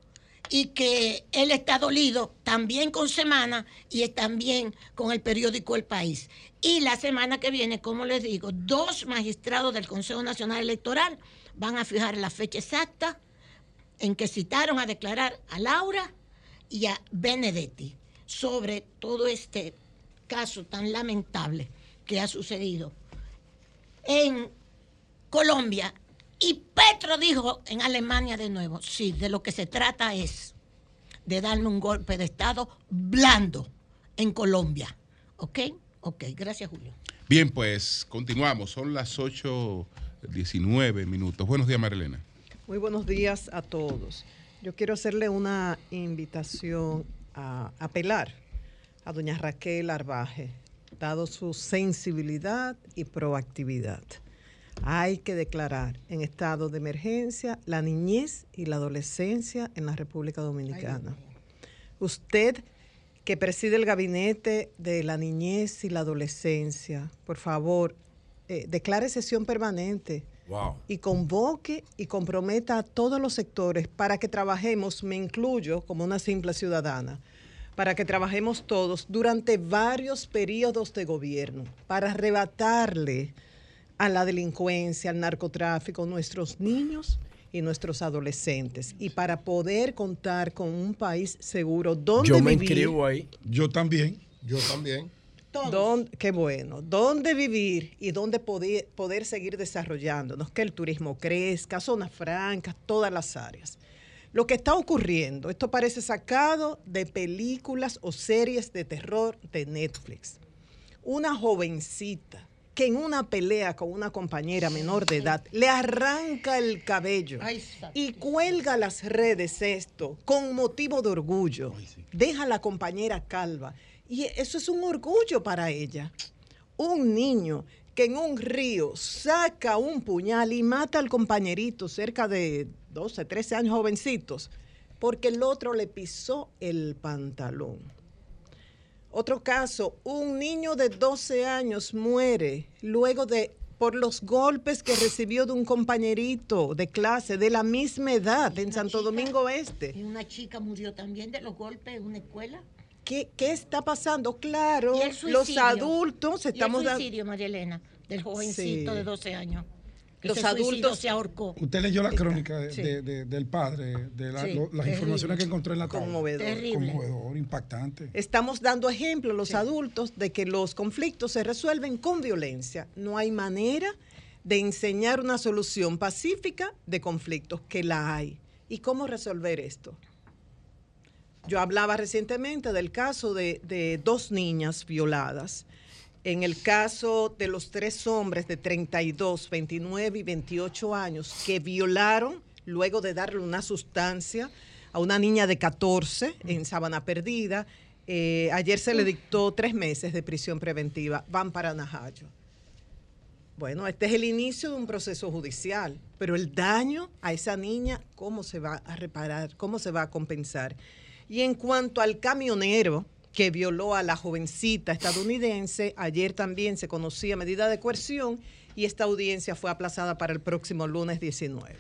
y que él está dolido también con Semana y también con el periódico El País. Y la semana que viene, como les digo, dos magistrados del Consejo Nacional Electoral van a fijar la fecha exacta en que citaron a declarar a Laura y a Benedetti sobre todo este caso tan lamentable que ha sucedido en Colombia. Y Petro dijo en Alemania de nuevo, sí, de lo que se trata es de darme un golpe de Estado blando en Colombia. ¿Ok? Ok, gracias Julio. Bien, pues continuamos. Son las 8.19 minutos. Buenos días, Marilena. Muy buenos días a todos. Yo quiero hacerle una invitación a apelar a doña Raquel Arbaje, dado su sensibilidad y proactividad. Hay que declarar en estado de emergencia la niñez y la adolescencia en la República Dominicana. Usted que preside el gabinete de la niñez y la adolescencia, por favor, eh, declare sesión permanente Wow. y convoque y comprometa a todos los sectores para que trabajemos, me incluyo como una simple ciudadana, para que trabajemos todos durante varios periodos de gobierno, para arrebatarle a la delincuencia, al narcotráfico, nuestros niños y nuestros adolescentes, y para poder contar con un país seguro donde Yo me vivir. inscribo ahí. Yo también, yo también. Qué bueno. ¿Dónde vivir y dónde poder, poder seguir desarrollándonos? Que el turismo crezca, zonas francas, todas las áreas. Lo que está ocurriendo, esto parece sacado de películas o series de terror de Netflix. Una jovencita que en una pelea con una compañera menor de edad le arranca el cabello y cuelga las redes esto con motivo de orgullo. Deja a la compañera calva. Y eso es un orgullo para ella. Un niño que en un río saca un puñal y mata al compañerito cerca de 12, 13 años jovencitos, porque el otro le pisó el pantalón. Otro caso, un niño de 12 años muere luego de por los golpes que recibió de un compañerito de clase de la misma edad en Santo Domingo Este. Y una chica murió también de los golpes en una escuela. ¿Qué, qué está pasando? Claro, Y el los adultos Y estamos el dando... suicidio, María Elena, del jovencito Sí. de 12 años. que Los se adultos- se ahorcó. Usted leyó la crónica de- sí. de- de- del padre, de la- Sí, lo- las terrible. informaciones que encontró en la tabla. Conmovedor. Terrible. Conmovedor, impactante. Estamos dando ejemplo a los adultos de que los conflictos se resuelven con violencia. No hay manera de enseñar una solución pacífica de conflictos, que la hay. ¿Y cómo resolver esto? Yo hablaba recientemente del caso de, dos niñas violadas. En el caso de los tres hombres de 32, 29 y 28 años que violaron luego de darle una sustancia a una niña de 14 en Sabana Perdida, eh, ayer se le dictó tres meses de prisión preventiva. Van para Najayo. Bueno, este es el inicio de un proceso judicial, pero el daño a esa niña, ¿cómo se va a reparar? ¿Cómo se va a compensar? Y en cuanto al camionero que violó a la jovencita estadounidense, ayer también se conocía medida de coerción y esta audiencia fue aplazada para el próximo lunes 19.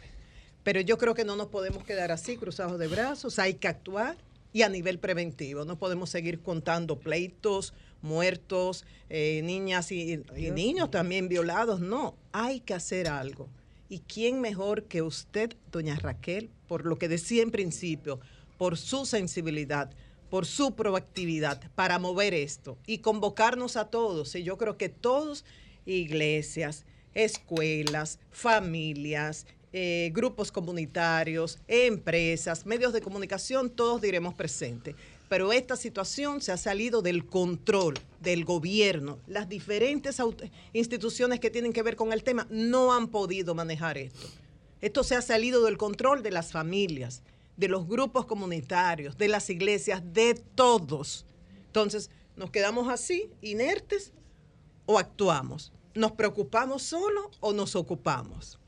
Pero yo creo que no nos podemos quedar así, cruzados de brazos, hay que actuar y a nivel preventivo. No podemos seguir contando pleitos, muertos, eh, niñas y, y niños también violados. No, hay que hacer algo. ¿Y quién mejor que usted, doña Raquel, por lo que decía en principio, por su sensibilidad, por su proactividad para mover esto y convocarnos a todos. Y yo creo que todos, iglesias, escuelas, familias, eh, grupos comunitarios, empresas, medios de comunicación, todos diremos presente. Pero esta situación se ha salido del control del gobierno. Las diferentes instituciones que tienen que ver con el tema no han podido manejar esto. Esto se ha salido del control de las familias, de los grupos comunitarios, de las iglesias, de todos. Entonces, ¿nos quedamos así, inertes, o actuamos? ¿Nos preocupamos solo o nos ocupamos?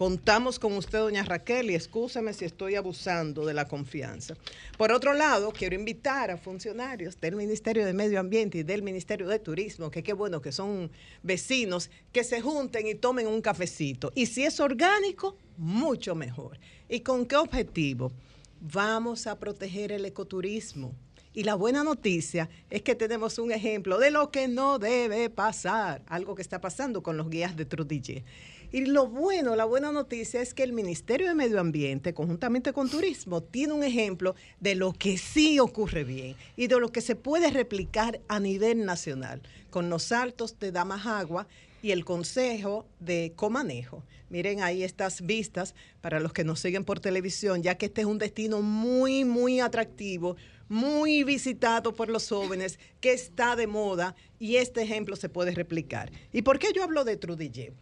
Contamos con usted, doña Raquel, y excúsame si estoy abusando de la confianza. Por otro lado, quiero invitar a funcionarios del Ministerio de Medio Ambiente y del Ministerio de Turismo, que qué bueno que son vecinos, que se junten y tomen un cafecito. Y si es orgánico, mucho mejor. ¿Y con qué objetivo? Vamos a proteger el ecoturismo. Y la buena noticia es que tenemos un ejemplo de lo que no debe pasar, algo que está pasando con los guías de Trudille. Y lo bueno, la buena noticia es que el Ministerio de Medio Ambiente, conjuntamente con Turismo, tiene un ejemplo de lo que sí ocurre bien y de lo que se puede replicar a nivel nacional, con los saltos de Damajagua y el Consejo de Comanejo. Miren ahí estas vistas para los que nos siguen por televisión, ya que este es un destino muy, muy atractivo, muy visitado por los jóvenes, que está de moda y este ejemplo se puede replicar. ¿Y por qué yo hablo de Trudillé?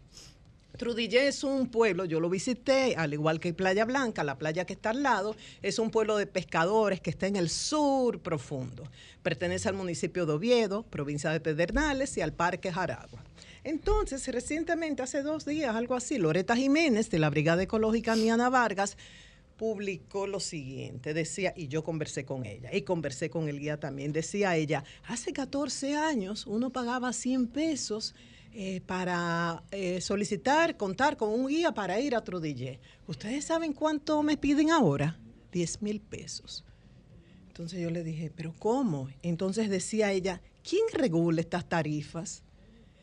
Trudillé es un pueblo, yo lo visité, al igual que Playa Blanca, la playa que está al lado, es un pueblo de pescadores que está en el sur profundo. Pertenece al municipio de Oviedo, provincia de Pedernales y al Parque Jaragua. Entonces, recientemente, hace dos días, algo así, Loreta Jiménez de la Brigada Ecológica Niana Vargas publicó lo siguiente, decía, y yo conversé con ella, y conversé con el guía también, decía ella, hace 14 años uno pagaba 100 pesos eh, para eh, solicitar, contar con un guía para ir a Trudillé. ¿Ustedes saben cuánto me piden ahora? 10 mil pesos. Entonces yo le dije, ¿pero cómo? Entonces decía ella, ¿quién regula estas tarifas?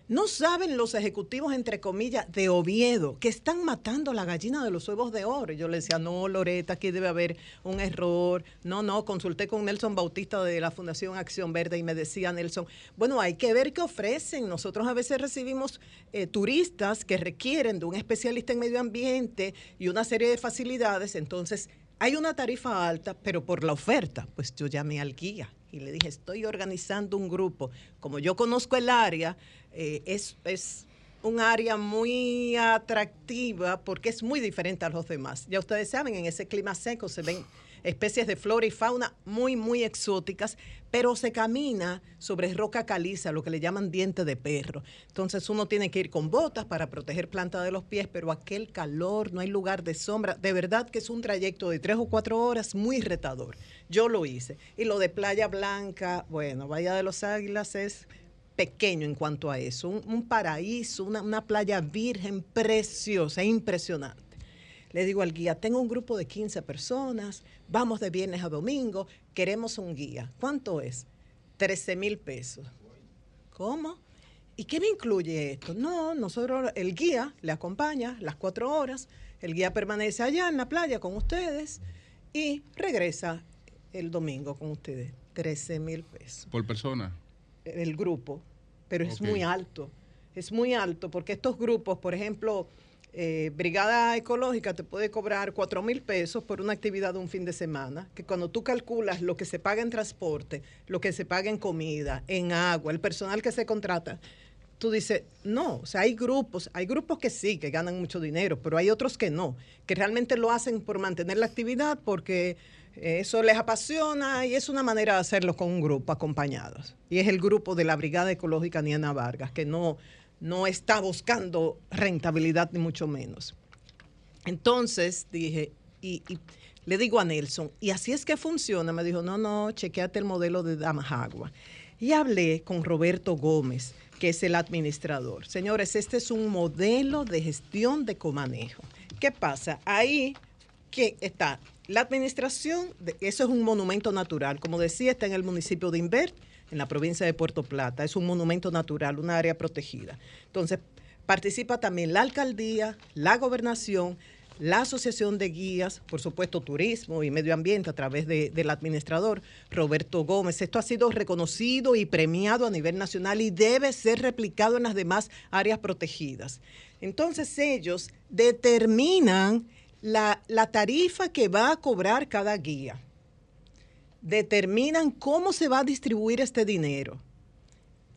No saben los ejecutivos, entre comillas, de Oviedo, que están matando la gallina de los huevos de oro. Yo le decía, no, Loreta, aquí debe haber un error. No, no, consulté con Nelson Bautista de la Fundación Acción Verde y me decía Nelson, bueno, hay que ver qué ofrecen. Nosotros a veces recibimos eh, turistas que requieren de un especialista en medio ambiente y una serie de facilidades. Entonces, hay una tarifa alta, pero por la oferta, pues yo llamé al guía y le dije, estoy organizando un grupo. Como yo conozco el área, eh, es, es un área muy atractiva porque es muy diferente a los demás. Ya ustedes saben, en ese clima seco se ven especies de flora y fauna muy, muy exóticas, pero se camina sobre roca caliza, lo que le llaman diente de perro. Entonces uno tiene que ir con botas para proteger plantas de los pies, pero aquel calor, no hay lugar de sombra. De verdad que es un trayecto de tres o cuatro horas muy retador. Yo lo hice. Y lo de Playa Blanca, bueno, Bahía de los Águilas es pequeño en cuanto a eso, un, un paraíso, una, una playa virgen preciosa, impresionante. Le digo al guía, tengo un grupo de 15 personas, vamos de viernes a domingo, queremos un guía. ¿Cuánto es? 13 mil pesos. ¿Cómo? ¿Y qué me incluye esto? No, nosotros, el guía le acompaña las cuatro horas, el guía permanece allá en la playa con ustedes y regresa el domingo con ustedes. 13 mil pesos Por persona. el grupo, pero es muy alto. Es muy alto porque estos grupos, por ejemplo, eh, Brigada Ecológica te puede cobrar 4 mil pesos por una actividad de un fin de semana, que cuando tú calculas lo que se paga en transporte, lo que se paga en comida, en agua, el personal que se contrata, tú dices, no, o sea, hay grupos, hay grupos que sí, que ganan mucho dinero, pero hay otros que no, que realmente lo hacen por mantener la actividad porque eh, eso les apasiona y es una manera de hacerlo con un grupo acompañados. Y es el grupo de la Brigada Ecológica Niana Vargas, que no, no está buscando rentabilidad ni mucho menos. Entonces dije, y, le digo a Nelson, y así es que funciona. Me dijo, no, no, chequeate el modelo de Damajagua. Y hablé con Roberto Gómez, que es el administrador. Señores, este es un modelo de gestión de comanejo. ¿Qué pasa? Ahí que está la administración, eso es un monumento natural. Como decía, está en el municipio de Invert, en la provincia de Puerto Plata. Es un monumento natural, una área protegida. Entonces, participa también la alcaldía, la gobernación, la Asociación de Guías, por supuesto Turismo y Medio Ambiente a través de- del administrador Roberto Gómez. Esto ha sido reconocido y premiado a nivel nacional y debe ser replicado en las demás áreas protegidas. Entonces ellos determinan la, la tarifa que va a cobrar cada guía. Determinan cómo se va a distribuir este dinero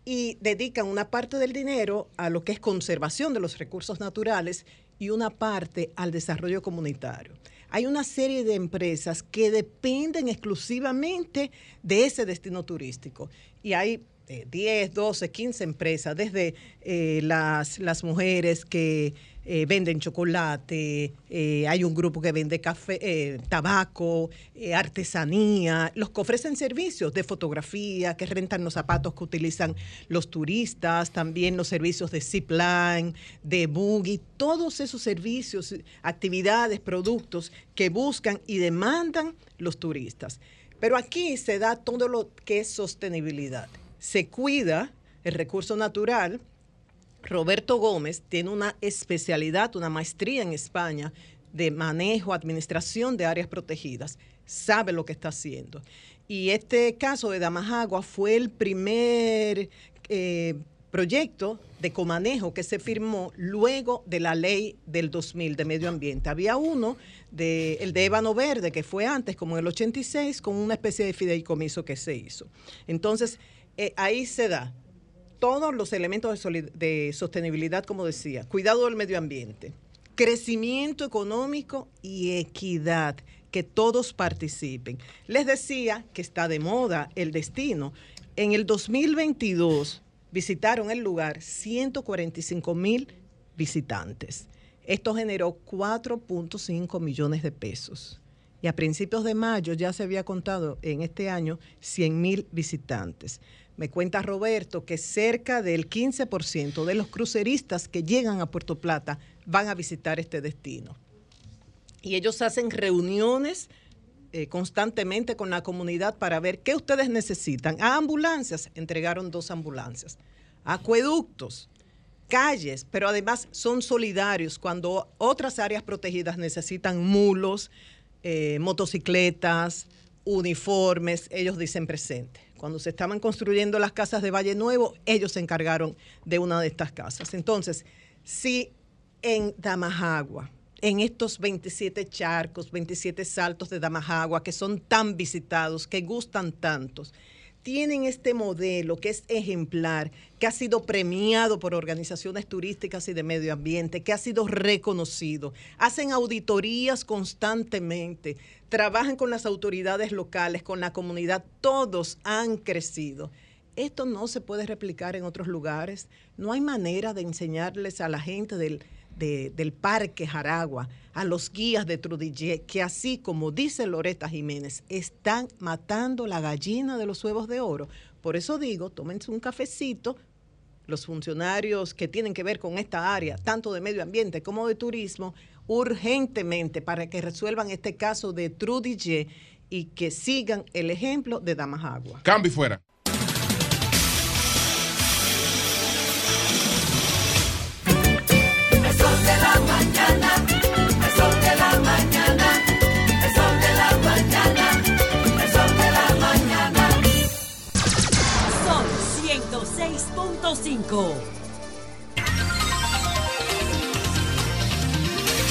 y dedican una parte del dinero a lo que es conservación de los recursos naturales y una parte al desarrollo comunitario. Hay una serie de empresas que dependen exclusivamente de ese destino turístico y hay eh, 10, 12, 15 empresas, desde eh, las, las mujeres que eh, venden chocolate, eh, hay un grupo que vende café, tabaco, artesanía, los que ofrecen servicios de fotografía, que rentan los zapatos que utilizan los turistas, también los servicios de zipline, de buggy, todos esos servicios, actividades, productos que buscan y demandan los turistas. Pero aquí se da todo lo que es sostenibilidad. Se cuida el recurso natural, Roberto Gómez tiene una especialidad, una maestría en España de manejo, administración de áreas protegidas. Sabe lo que está haciendo. Y este caso de Damajagua fue el primer eh, proyecto de comanejo que se firmó luego de la ley del 2000 de medio ambiente. Había uno, de, el de ébano verde, que fue antes, como en el 86, con una especie de fideicomiso que se hizo. Entonces, eh, ahí se da todos los elementos de, de sostenibilidad, como decía, cuidado del medio ambiente, crecimiento económico y equidad, que todos participen. Les decía que está de moda el destino. En el 2022 visitaron el lugar 145 mil visitantes. Esto generó 4.5 millones de pesos. Y a principios de mayo ya se había contado en este año 100 mil visitantes. Me cuenta Roberto que cerca del 15% de los cruceristas que llegan a Puerto Plata van a visitar este destino. Y ellos hacen reuniones eh, constantemente con la comunidad para ver qué ustedes necesitan. A ambulancias, entregaron dos ambulancias. Acueductos, calles, pero además son solidarios cuando otras áreas protegidas necesitan mulos, eh, motocicletas, uniformes, ellos dicen presente. Cuando se estaban construyendo las casas de Valle Nuevo, ellos se encargaron de una de estas casas. Entonces, si en Damajagua, en estos 27 charcos, 27 saltos de Damajagua, que son tan visitados, que gustan tantos, tienen este modelo que es ejemplar, que ha sido premiado por organizaciones turísticas y de medio ambiente, que ha sido reconocido. Hacen auditorías constantemente, trabajan con las autoridades locales, con la comunidad, todos han crecido. Esto no se puede replicar en otros lugares. No hay manera de enseñarles a la gente del, de- del Parque Jaragua, a los guías de Trudillé, que así como dice Loreta Jiménez, están matando la gallina de los huevos de oro. Por eso digo, tómense un cafecito, los funcionarios que tienen que ver con esta área, tanto de medio ambiente como de turismo, urgentemente para que resuelvan este caso de Trudillé y que sigan el ejemplo de Damajagua. Cambio y fuera.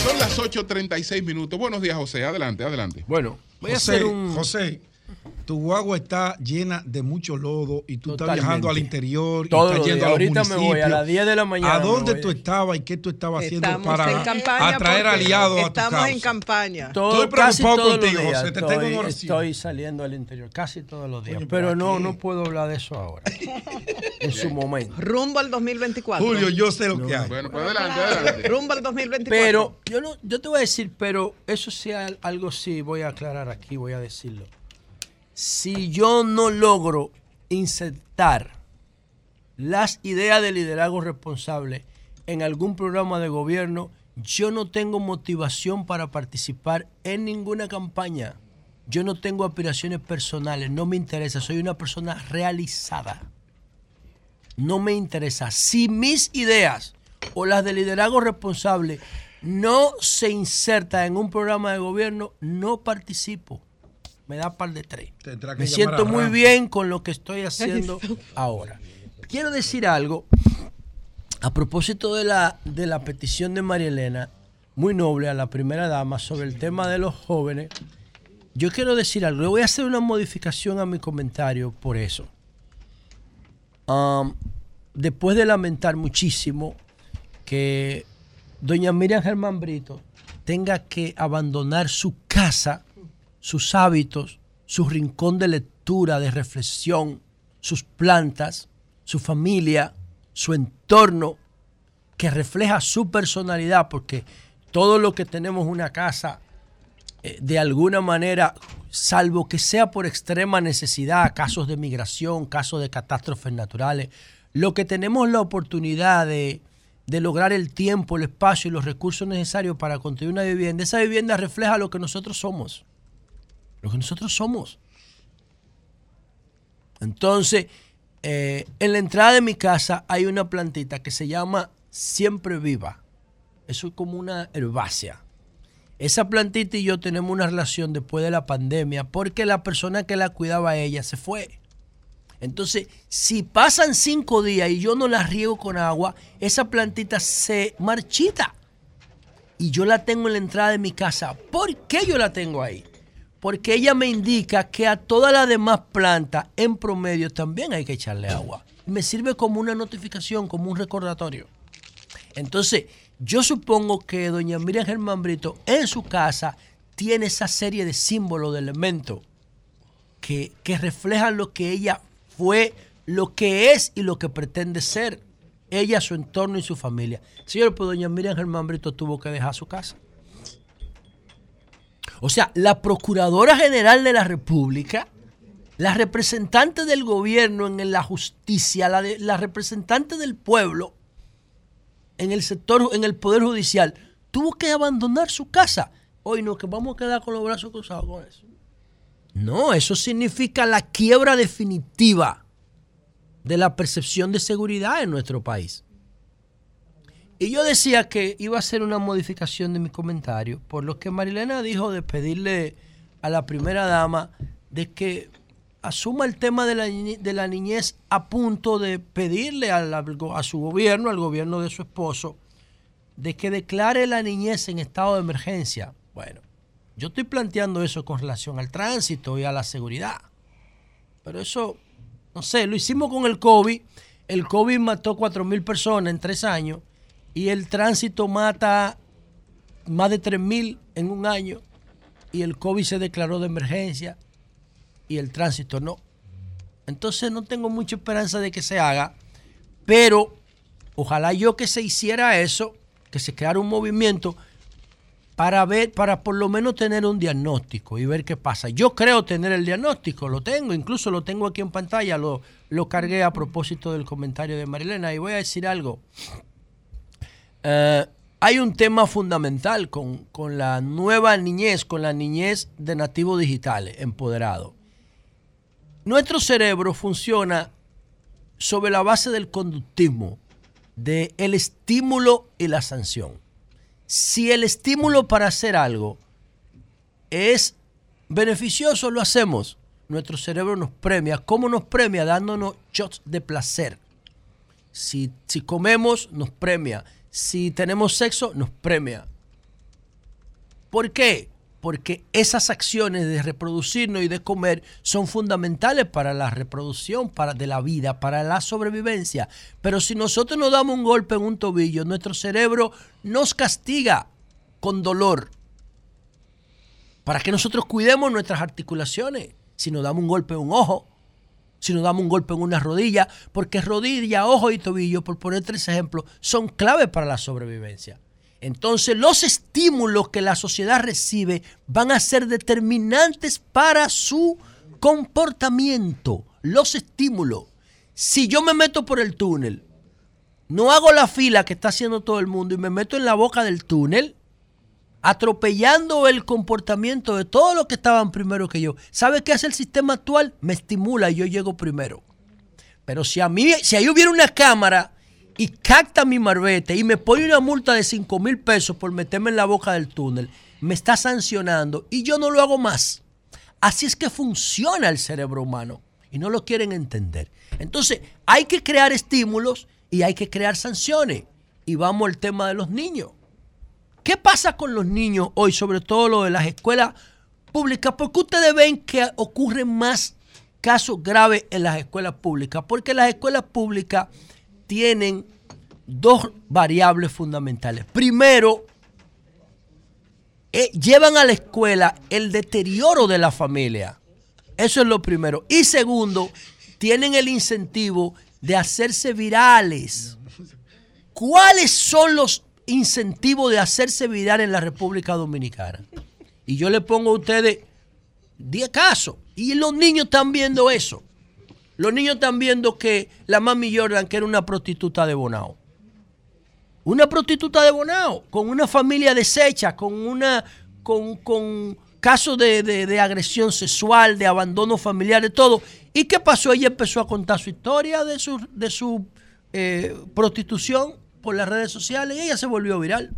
Son las 8.36 minutos. Buenos días, José. Adelante, adelante. Bueno, José. José, tu guagua está llena de mucho lodo y tú estás viajando al interior y Todos estás yendo a los Ahorita me voy a las 10 de la mañana ¿A dónde tú estabas y qué tú estabas haciendo Estamos para atraer aliados a tu Estamos causa? en campaña. Todo, Estoy casi preocupado todos contigo, los días José, te tengo estoy, en oración. estoy saliendo al interior, casi todos los días. Oye, pero ¿para no, no puedo hablar de eso ahora. en su momento. Rumbo al 2024. Julio, yo sé lo que hay. Bueno, pues adelante, adelante. Rumbo al 2024. Pero yo no, yo te voy a decir, pero eso sí al- algo sí voy a aclarar aquí, voy a decirlo. Si yo no logro insertar las ideas de liderazgo responsable en algún programa de gobierno, yo no tengo motivación para participar en ninguna campaña. Yo no tengo aspiraciones personales, no me interesa, soy una persona realizada. No me interesa. Si mis ideas o las de liderazgo responsable no se inserta en un programa de gobierno, no participo. Me da par de tres. Me siento muy bien con lo que estoy haciendo ahora. Quiero decir algo a propósito de la, de la petición de María Elena, muy noble a la primera dama, sobre el tema de los jóvenes. Yo quiero decir algo. Le voy a hacer una modificación a mi comentario por eso. Después de lamentar muchísimo que doña Miriam Germán Brito tenga que abandonar su casa, sus hábitos, su rincón de lectura, de reflexión, sus plantas, su familia, su entorno, que refleja su personalidad, porque todo lo que tenemos una casa, eh, de alguna manera, salvo que sea por extrema necesidad, casos de migración, casos de catástrofes naturales, lo que tenemos la oportunidad de, de lograr el tiempo, el espacio y los recursos necesarios para construir una vivienda, esa vivienda refleja lo que nosotros somos. Que nosotros somos. Entonces, eh, en la entrada de mi casa hay una plantita que se llama Siempre Viva. Eso es como una herbácea. Esa plantita y yo tenemos una relación después de la pandemia porque la persona que la cuidaba a ella se fue. Entonces, si pasan cinco días y yo no la riego con agua, esa plantita se marchita. Y yo la tengo en la entrada de mi casa. ¿Por qué yo la tengo ahí? Porque ella me indica que a todas las demás plantas, en promedio, también hay que echarle agua. Me sirve como una notificación, como un recordatorio. Entonces, yo supongo que doña Miriam Germán Brito en su casa tiene esa serie de símbolos, de elementos, que, que reflejan lo que ella fue, lo que es y lo que pretende ser. Ella, su entorno y su familia. Señor, pues doña Miriam Germán Brito tuvo que dejar su casa. O sea, la Procuradora General de la República, la representante del gobierno en la justicia, la, representante del pueblo en el sector, en el Poder Judicial, tuvo que abandonar su casa. Hoy no, que vamos a quedar con los brazos cruzados con eso. No, eso significa la quiebra definitiva de la percepción de seguridad en nuestro país. Y yo decía que iba a hacer una modificación de mi comentario, por lo que Marilena dijo de pedirle a la primera dama de que asuma el tema de la, de la niñez a punto de pedirle a, la- a su gobierno, al gobierno de su esposo, de que declare la niñez en estado de emergencia. Bueno, yo estoy planteando eso con relación al tránsito y a la seguridad. Pero eso, no sé, lo hicimos con el COVID. El COVID mató 4.000 personas en tres años y el tránsito mata más de 3.000 en un año y el COVID se declaró de emergencia y el tránsito no. Entonces no tengo mucha esperanza de que se haga, pero ojalá yo que se hiciera eso, que se creara un movimiento para ver, para por lo menos tener un diagnóstico y ver qué pasa. Yo creo tener el diagnóstico, lo tengo, incluso lo tengo aquí en pantalla, lo, lo cargué a propósito del comentario de Marilena y voy a decir algo. Eh, hay un tema fundamental con, con la nueva niñez, con la niñez de nativos digitales, empoderados. Nuestro cerebro funciona sobre la base del conductismo, del el estímulo y la sanción. Si el estímulo para hacer algo es beneficioso, lo hacemos. Nuestro cerebro nos premia. ¿Cómo nos premia? Dándonos shots de placer. Si, si comemos, nos premia. Si tenemos sexo, nos premia. ¿Por qué? Porque esas acciones de reproducirnos y de comer son fundamentales para la reproducción para, de la vida, para la sobrevivencia. Pero si nosotros nos damos un golpe en un tobillo, nuestro cerebro nos castiga con dolor para que nosotros cuidemos nuestras articulaciones. Si nos damos un golpe en un ojo, si nos damos un golpe en una rodilla, porque rodilla, ojo y tobillo, por poner tres ejemplos, son clave para la sobrevivencia. Entonces los estímulos que la sociedad recibe van a ser determinantes para su comportamiento. Los estímulos. Si yo me meto por el túnel, no hago la fila que está haciendo todo el mundo y me meto en la boca del túnel, atropellando el comportamiento de todos los que estaban primero que yo. ¿Sabe qué hace el sistema actual? Me estimula y yo llego primero. Pero si a mí, si ahí hubiera una cámara y capta mi marbete y me pone una multa de 5 mil pesos por meterme en la boca del túnel, me está sancionando y yo no lo hago más. Así es que funciona el cerebro humano y no lo quieren entender. Entonces, hay que crear estímulos y hay que crear sanciones. Y vamos al tema de los niños. ¿Qué pasa con los niños hoy, sobre todo lo de las escuelas públicas? Porque ustedes ven que ocurren más casos graves en las escuelas públicas, porque las escuelas públicas tienen dos variables fundamentales. Primero, eh, llevan a la escuela el deterioro de la familia. Eso es lo primero. Y segundo, tienen el incentivo de hacerse virales. ¿Cuáles son los incentivos de hacerse viral en la República Dominicana? Y yo le pongo a ustedes 10 casos. Y los niños están viendo eso. Los niños están viendo que la mami Jordan, que era una prostituta de Bonao. Una prostituta de Bonao, con una familia deshecha, con una. con, con casos de, de- de agresión sexual, de abandono familiar, de todo. ¿Y qué pasó? Ella empezó a contar su historia de su, de su eh, prostitución por las redes sociales y ella se volvió viral.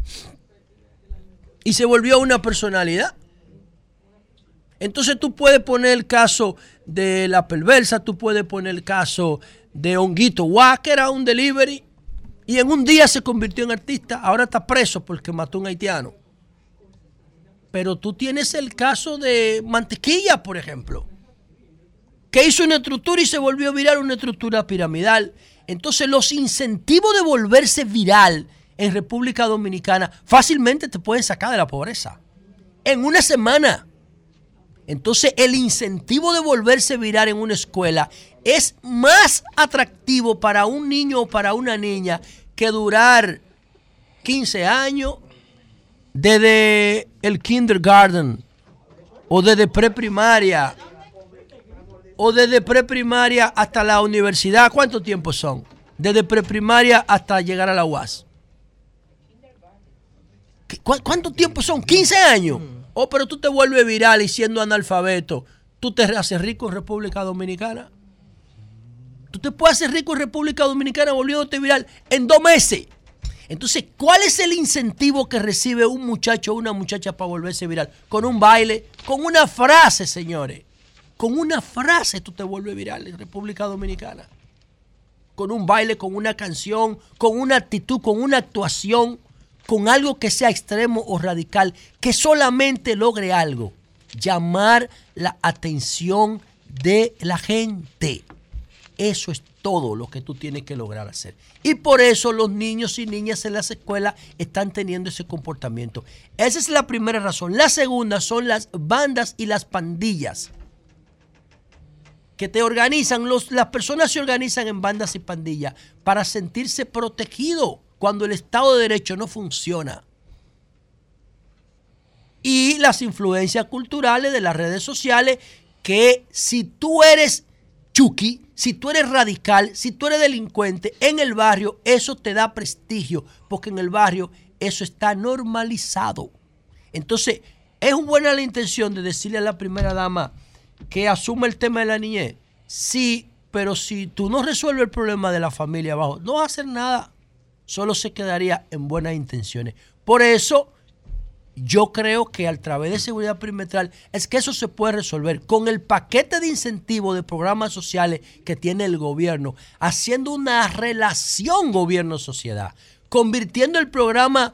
Y se volvió una personalidad. Entonces tú puedes poner el caso de la perversa, tú puedes poner el caso de Honguito Guá, que era un delivery, y en un día se convirtió en artista, ahora está preso porque mató a un haitiano. Pero tú tienes el caso de Mantequilla, por ejemplo, que hizo una estructura y se volvió viral una estructura piramidal. Entonces los incentivos de volverse viral en República Dominicana fácilmente te pueden sacar de la pobreza. En una semana. Entonces el incentivo de volverse viral en una escuela es más atractivo para un niño o para una niña que durar 15 años desde el kindergarten o desde preprimaria o desde preprimaria hasta la universidad. ¿Cuánto tiempo son? Desde preprimaria hasta llegar a la UAS. ¿Qué- cu- ¿Cuánto tiempo son? 15 años. Oh, pero tú te vuelves viral y siendo analfabeto, tú te haces rico en República Dominicana. Tú te puedes hacer rico en República Dominicana volviéndote viral en dos meses. Entonces, ¿cuál es el incentivo que recibe un muchacho o una muchacha para volverse viral? Con un baile, con una frase, señores. Con una frase tú te vuelves viral en República Dominicana. Con un baile, con una canción, con una actitud, con una actuación, con algo que sea extremo o radical, que solamente logre algo, llamar la atención de la gente. Eso es todo lo que tú tienes que lograr hacer. Y por eso los niños y niñas en las escuelas están teniendo ese comportamiento. Esa es la primera razón. La segunda son las bandas y las pandillas que te organizan, los, las personas se organizan en bandas y pandillas para sentirse protegido cuando el Estado de Derecho no funciona. Y las influencias culturales de las redes sociales que si tú eres chuki, si tú eres radical, si tú eres delincuente en el barrio, eso te da prestigio, porque en el barrio eso está normalizado. Entonces, es buena la intención de decirle a la primera dama que asuma el tema de la niñez. Sí, pero si tú no resuelves el problema de la familia abajo, no va a hacer nada. Solo se quedaría en buenas intenciones. Por eso, yo creo que a través de seguridad perimetral es que eso se puede resolver con el paquete de incentivos de programas sociales que tiene el gobierno, haciendo una relación gobierno-sociedad, convirtiendo el programa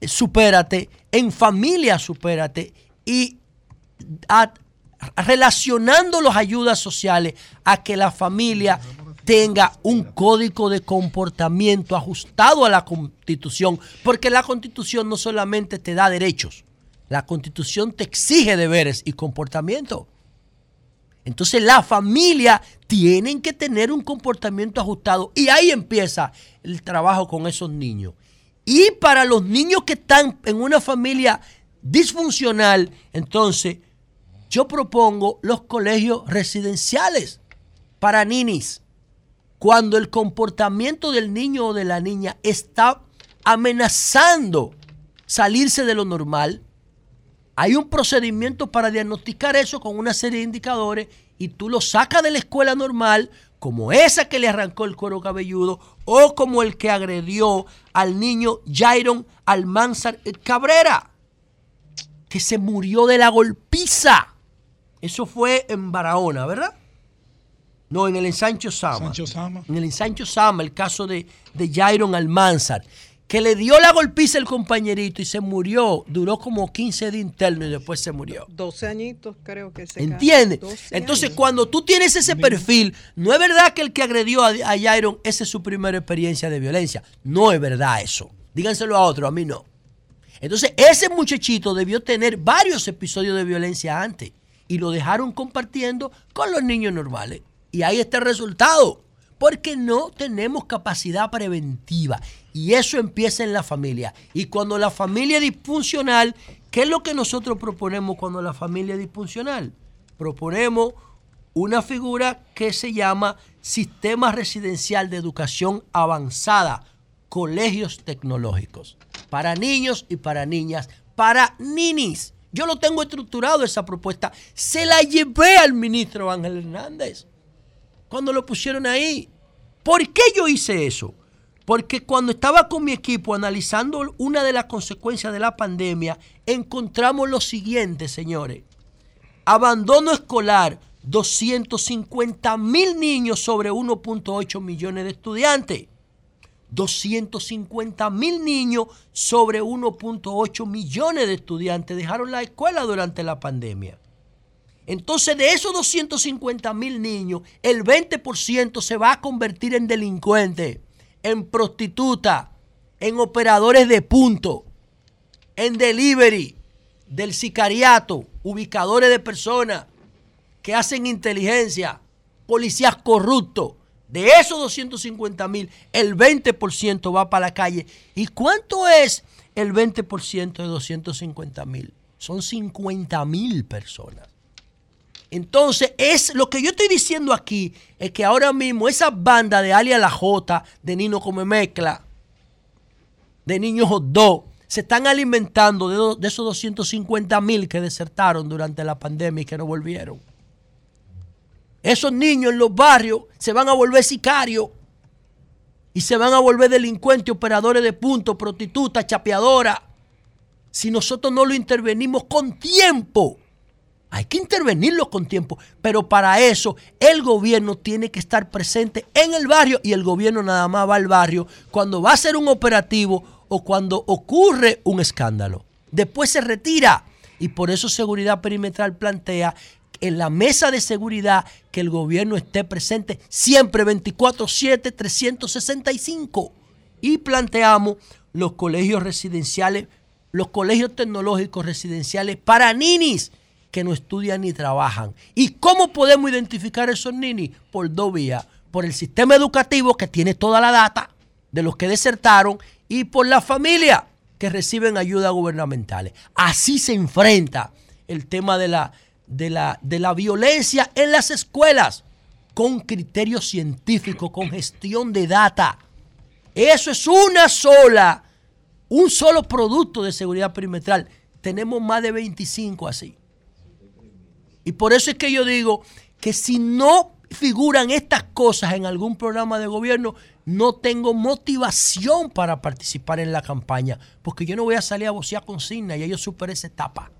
eh, Supérate en familia Supérate y a- relacionando las ayudas sociales a que la familia tenga un código de comportamiento ajustado a la constitución, porque la constitución no solamente te da derechos, la constitución te exige deberes y comportamiento. Entonces la familia tienen que tener un comportamiento ajustado y ahí empieza el trabajo con esos niños. Y para los niños que están en una familia disfuncional, entonces yo propongo los colegios residenciales para ninis. Cuando el comportamiento del niño o de la niña está amenazando salirse de lo normal, hay un procedimiento para diagnosticar eso con una serie de indicadores y tú lo sacas de la escuela normal, como esa que le arrancó el cuero cabelludo, o como el que agredió al niño Jairon Almanzar Cabrera, que se murió de la golpiza. Eso fue en Barahona, ¿verdad? No, en el ensancho Sama. Sancho Sama. En el ensancho Sama, el caso de, de Jairon Almanzar, que le dio la golpiza al compañerito y se murió. Duró como 15 de interno y después se murió. 12 añitos creo que se ¿Entiendes? 12 Entonces, años. cuando tú tienes ese perfil, no es verdad que el que agredió a, a Jairon, esa es su primera experiencia de violencia. No es verdad eso. Díganselo a otro, a mí no. Entonces, ese muchachito debió tener varios episodios de violencia antes y lo dejaron compartiendo con los niños normales. Y ahí está el resultado. Porque no tenemos capacidad preventiva. Y eso empieza en la familia. Y cuando la familia es disfuncional, ¿qué es lo que nosotros proponemos cuando la familia es disfuncional? Proponemos una figura que se llama Sistema Residencial de Educación Avanzada, colegios tecnológicos, para niños y para niñas, para ninis. Yo lo tengo estructurado esa propuesta. Se la llevé al ministro Ángel Hernández cuando lo pusieron ahí. ¿Por qué yo hice eso? Porque cuando estaba con mi equipo analizando una de las consecuencias de la pandemia, encontramos lo siguiente, señores. Abandono escolar, 250 mil niños sobre 1.8 millones de estudiantes. 250 mil niños sobre 1.8 millones de estudiantes dejaron la escuela durante la pandemia. Entonces, de esos 250 mil niños, el 20% se va a convertir en delincuentes, en prostitutas, en operadores de punto, en delivery, del sicariato, ubicadores de personas que hacen inteligencia, policías corruptos. De esos 250 mil, el 20% va para la calle. ¿Y cuánto es el 20% de 250 mil? Son 50 mil personas. Entonces, es lo que yo estoy diciendo aquí es que ahora mismo esa banda de Alia La Jota, de Nino Come Mezcla, de Niños Hot se están alimentando de, de esos 250 mil que desertaron durante la pandemia y que no volvieron. Esos niños en los barrios se van a volver sicarios y se van a volver delincuentes, operadores de puntos, prostitutas, chapeadoras. Si nosotros no lo intervenimos con tiempo. Hay que intervenirlo con tiempo, pero para eso el gobierno tiene que estar presente en el barrio y el gobierno nada más va al barrio cuando va a hacer un operativo o cuando ocurre un escándalo. Después se retira y por eso Seguridad Perimetral plantea en la mesa de seguridad que el gobierno esté presente siempre 24/7, 365 y planteamos los colegios residenciales, los colegios tecnológicos residenciales para ninis que no estudian ni trabajan. ¿Y cómo podemos identificar esos ninis? Por dos vías. Por el sistema educativo que tiene toda la data de los que desertaron y por la familia que reciben ayudas gubernamentales. Así se enfrenta el tema de la, de la, de la violencia en las escuelas con criterio científico, con gestión de data. Eso es una sola, un solo producto de seguridad perimetral. Tenemos más de 25 así. Y por eso es que yo digo que si no figuran estas cosas en algún programa de gobierno, no tengo motivación para participar en la campaña, porque yo no voy a salir a vocear consigna, ya yo superé esa etapa.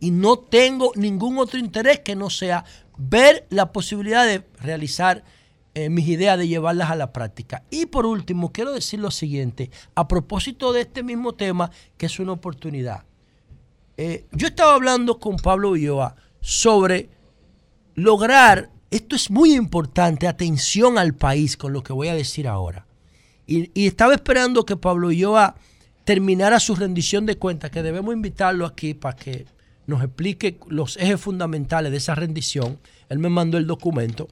Y no tengo ningún otro interés que no sea ver la posibilidad de realizar eh, mis ideas, de llevarlas a la práctica. Y por último, quiero decir lo siguiente, a propósito de este mismo tema, que es una oportunidad. Eh, yo estaba hablando con Pablo Ulloa sobre lograr, esto es muy importante, atención al país con lo que voy a decir ahora. Y, y estaba esperando que Pablo Ulloa terminara su rendición de cuentas, que debemos invitarlo aquí para que nos explique los ejes fundamentales de esa rendición. Él me mandó el documento.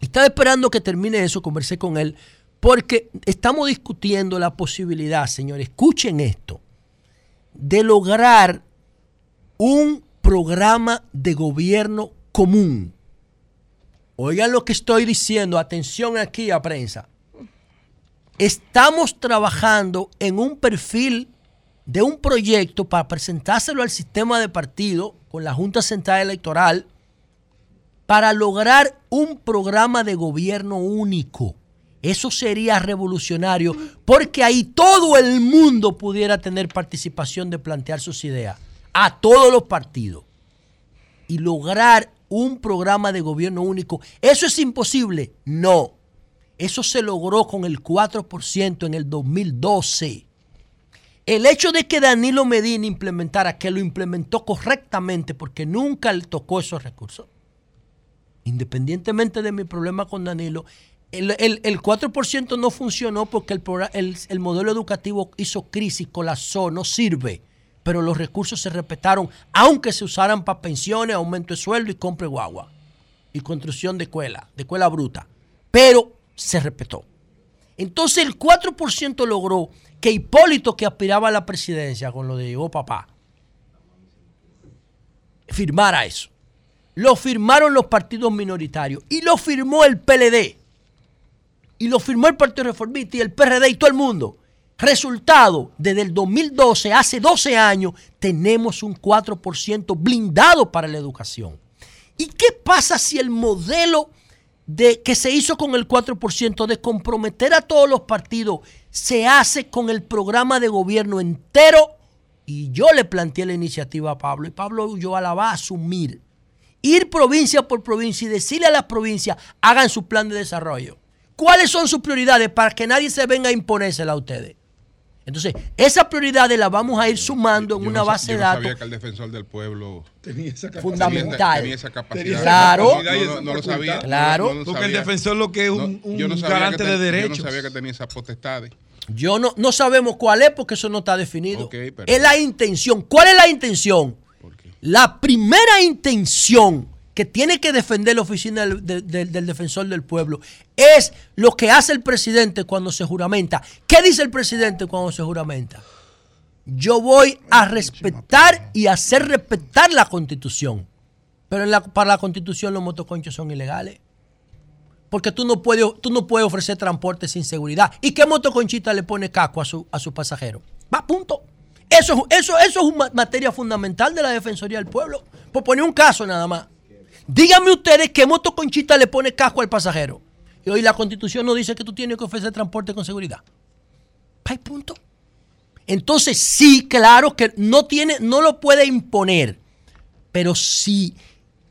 Estaba esperando que termine eso, conversé con él, porque estamos discutiendo la posibilidad, señores, escuchen esto, de lograr un programa de gobierno común. Oigan lo que estoy diciendo, atención aquí a prensa. Estamos trabajando en un perfil de un proyecto para presentárselo al sistema de partido con la Junta Central Electoral para lograr un programa de gobierno único. Eso sería revolucionario porque ahí todo el mundo pudiera tener participación de plantear sus ideas a todos los partidos y lograr un programa de gobierno único. ¿Eso es imposible? No. Eso se logró con el 4% en el 2012. El hecho de que Danilo Medina implementara, que lo implementó correctamente porque nunca le tocó esos recursos, independientemente de mi problema con Danilo, el, el- el 4% no funcionó porque el, modelo educativo hizo crisis, colapsó, no sirve. Pero los recursos se respetaron, aunque se usaran para pensiones, aumento de sueldo y compre guagua. Y construcción de escuela, de escuela bruta. Pero se respetó. Entonces el 4% logró que Hipólito, que aspiraba a la presidencia con lo de llegó papá, firmara eso. Lo firmaron los partidos minoritarios y lo firmó el PLD. Y lo firmó el Partido Reformista y el PRD y todo el mundo. Resultado, desde el 2012, hace 12 años, tenemos un 4% blindado para la educación. ¿Y qué pasa si el modelo de, que se hizo con el 4% de comprometer a todos los partidos se hace con el programa de gobierno entero? Y yo le planteé la iniciativa a Pablo y Pablo yo la va a asumir. Ir provincia por provincia y decirle a las provincias, hagan su plan de desarrollo. ¿Cuáles son sus prioridades para que nadie se venga a imponérsela a ustedes? Entonces, esas prioridades las vamos a ir sumando en Yo una no base yo de no datos sabía que el defensor del pueblo tenía esa capacidad. fundamental. Tenía esa capacidad. Claro. No, no, no lo sabía. Claro. No, no lo Porque el defensor lo que es No, un, un yo no sabía garante que de ten- derechos. Yo no sabía que tenía esas potestades. Yo no, no sabemos cuál es porque eso no está definido. Ok, pero- Es la intención. ¿Cuál es la intención? La primera intención que tiene que defender la oficina del, de- de- del defensor del pueblo es lo que hace el presidente cuando se juramenta. ¿Qué dice el presidente cuando se juramenta? Yo voy a respetar y hacer respetar la constitución. Pero para la constitución los motoconchos son ilegales. Porque tú no puedes, tú no puedes ofrecer transporte sin seguridad. ¿Y qué motoconchita le pone casco a su, a su pasajero? Va, punto. Eso, es- eso, eso es una materia fundamental de la Defensoría del Pueblo. Por poner un caso nada más. Díganme ustedes qué motoconchita le pone casco al pasajero. Y hoy la constitución no dice que tú tienes que ofrecer transporte con seguridad. Hay punto. Entonces, sí, claro que no tiene, no lo puede imponer. Pero si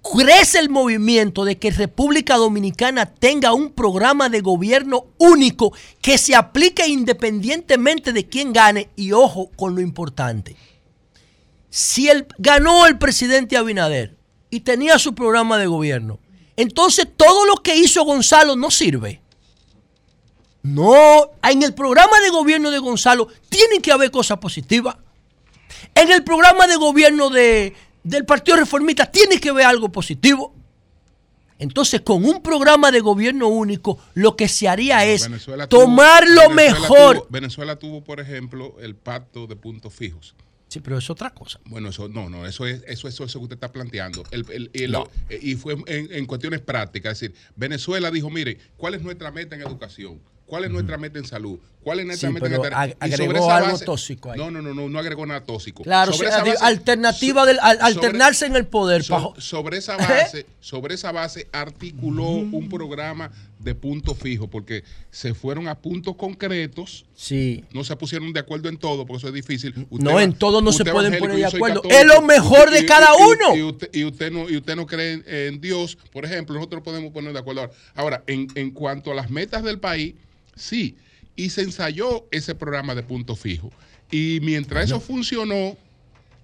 crece el movimiento de que República Dominicana tenga un programa de gobierno único que se aplique independientemente de quién gane, y ojo con lo importante. Si el, ganó el presidente Abinader y tenía su programa de gobierno, entonces todo lo que hizo Gonzalo no sirve. No, en el programa de gobierno de Gonzalo tienen que haber cosas positivas. En el programa de gobierno de, del Partido Reformista tiene que haber algo positivo. Entonces, con un programa de gobierno único, lo que se haría es Venezuela tuvo- tomar lo Venezuela mejor. tuvo- Venezuela tuvo, por ejemplo, el pacto de puntos fijos. Sí, pero es otra cosa. Bueno, eso no, no, eso es eso, eso, eso que usted está planteando. El- el- el- No. eh, Y fue en, en cuestiones prácticas. Es decir, Venezuela dijo, mire, ¿cuál es nuestra meta en educación? ¿Cuál es nuestra meta en salud? ¿Cuál es nuestra Sí, meta pero en ag- sobre agregó esa algo tóxico ahí. No, no, no, no, no agregó nada tóxico. Claro, Sobre o sea, base- alternativa del al- sobre- alternarse en el poder. so- sobre esa base, sobre esa base articuló un programa de punto fijo, porque se fueron a puntos concretos. Sí. No se pusieron de acuerdo en todo, porque eso es difícil. Usted No, va- en todo no se pueden poner de acuerdo. católico, Es lo mejor de y- cada y- uno. Y usted, y usted no, y usted no cree en, en Dios, por ejemplo, nosotros podemos poner de acuerdo. Ahora, Ahora, en, en cuanto a las metas del país, sí. Y se ensayó ese programa de punto fijo. Y mientras eso funcionó,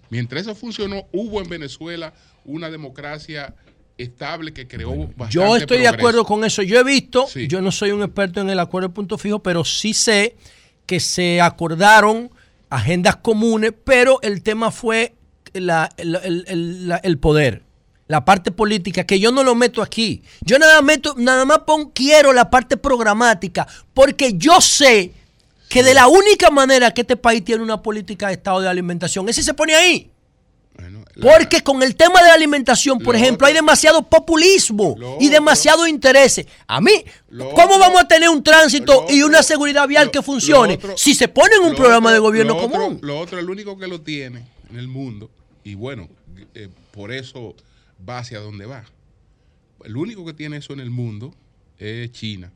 mientras eso funcionó, hubo en Venezuela una democracia estable que creó bastante Yo estoy de acuerdo con eso. Yo he visto, yo no soy un experto en el acuerdo de punto fijo, pero sí sé que se acordaron agendas comunes, pero el tema fue la- el, el- el- la- el poder, la parte política, que yo no lo meto aquí. Yo nada, meto, nada más pon, quiero la parte programática, porque yo sé que de la única manera que este país tiene una política de estado de alimentación es si se pone ahí. Porque con el tema de la alimentación, por ejemplo, hay demasiado populismo y demasiado interés. A mí, ¿cómo vamos a tener un tránsito y una seguridad vial que funcione otro- si se pone en un programa otro- de gobierno otro- común? Lo otro, el único que lo tiene en el mundo, y bueno, eh, por eso va hacia donde va. el único que tiene eso en el mundo es China.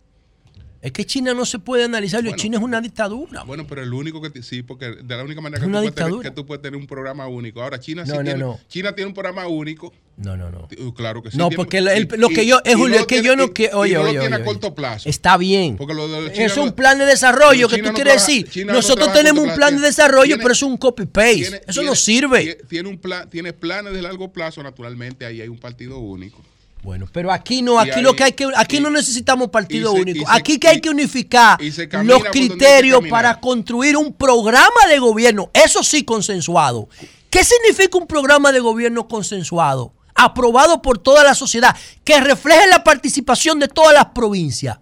Es que China no se puede analizar, Bueno. China es una dictadura. Bueno, pero el único que sí, porque de la única manera que Es tú, puedes tener, dictadura. que tú puedes tener un programa único. Ahora China sí No, no, tiene, no. China tiene un programa único. No, no, no. Claro que sí. No, porque el- lo que yo, es y Julio, es que yo no y Oye, oye, tiene oye, a corto plazo. Está bien. Porque lo de Es un plan de desarrollo que tú quieres decir. China Nosotros tenemos un plan de desarrollo, Tiene- pero es un copy-paste. tiene- Eso no sirve. Tiene un plan, tiene planes de largo plazo, naturalmente, ahí hay un partido único. Bueno, pero aquí no, aquí ahí- lo que hay que, aquí no necesitamos partido se- único. se- aquí que hay que unificar los criterios para construir un programa de gobierno, eso sí consensuado. ¿Qué significa un programa de gobierno consensuado? Aprobado por toda la sociedad, que refleje la participación de todas las provincias.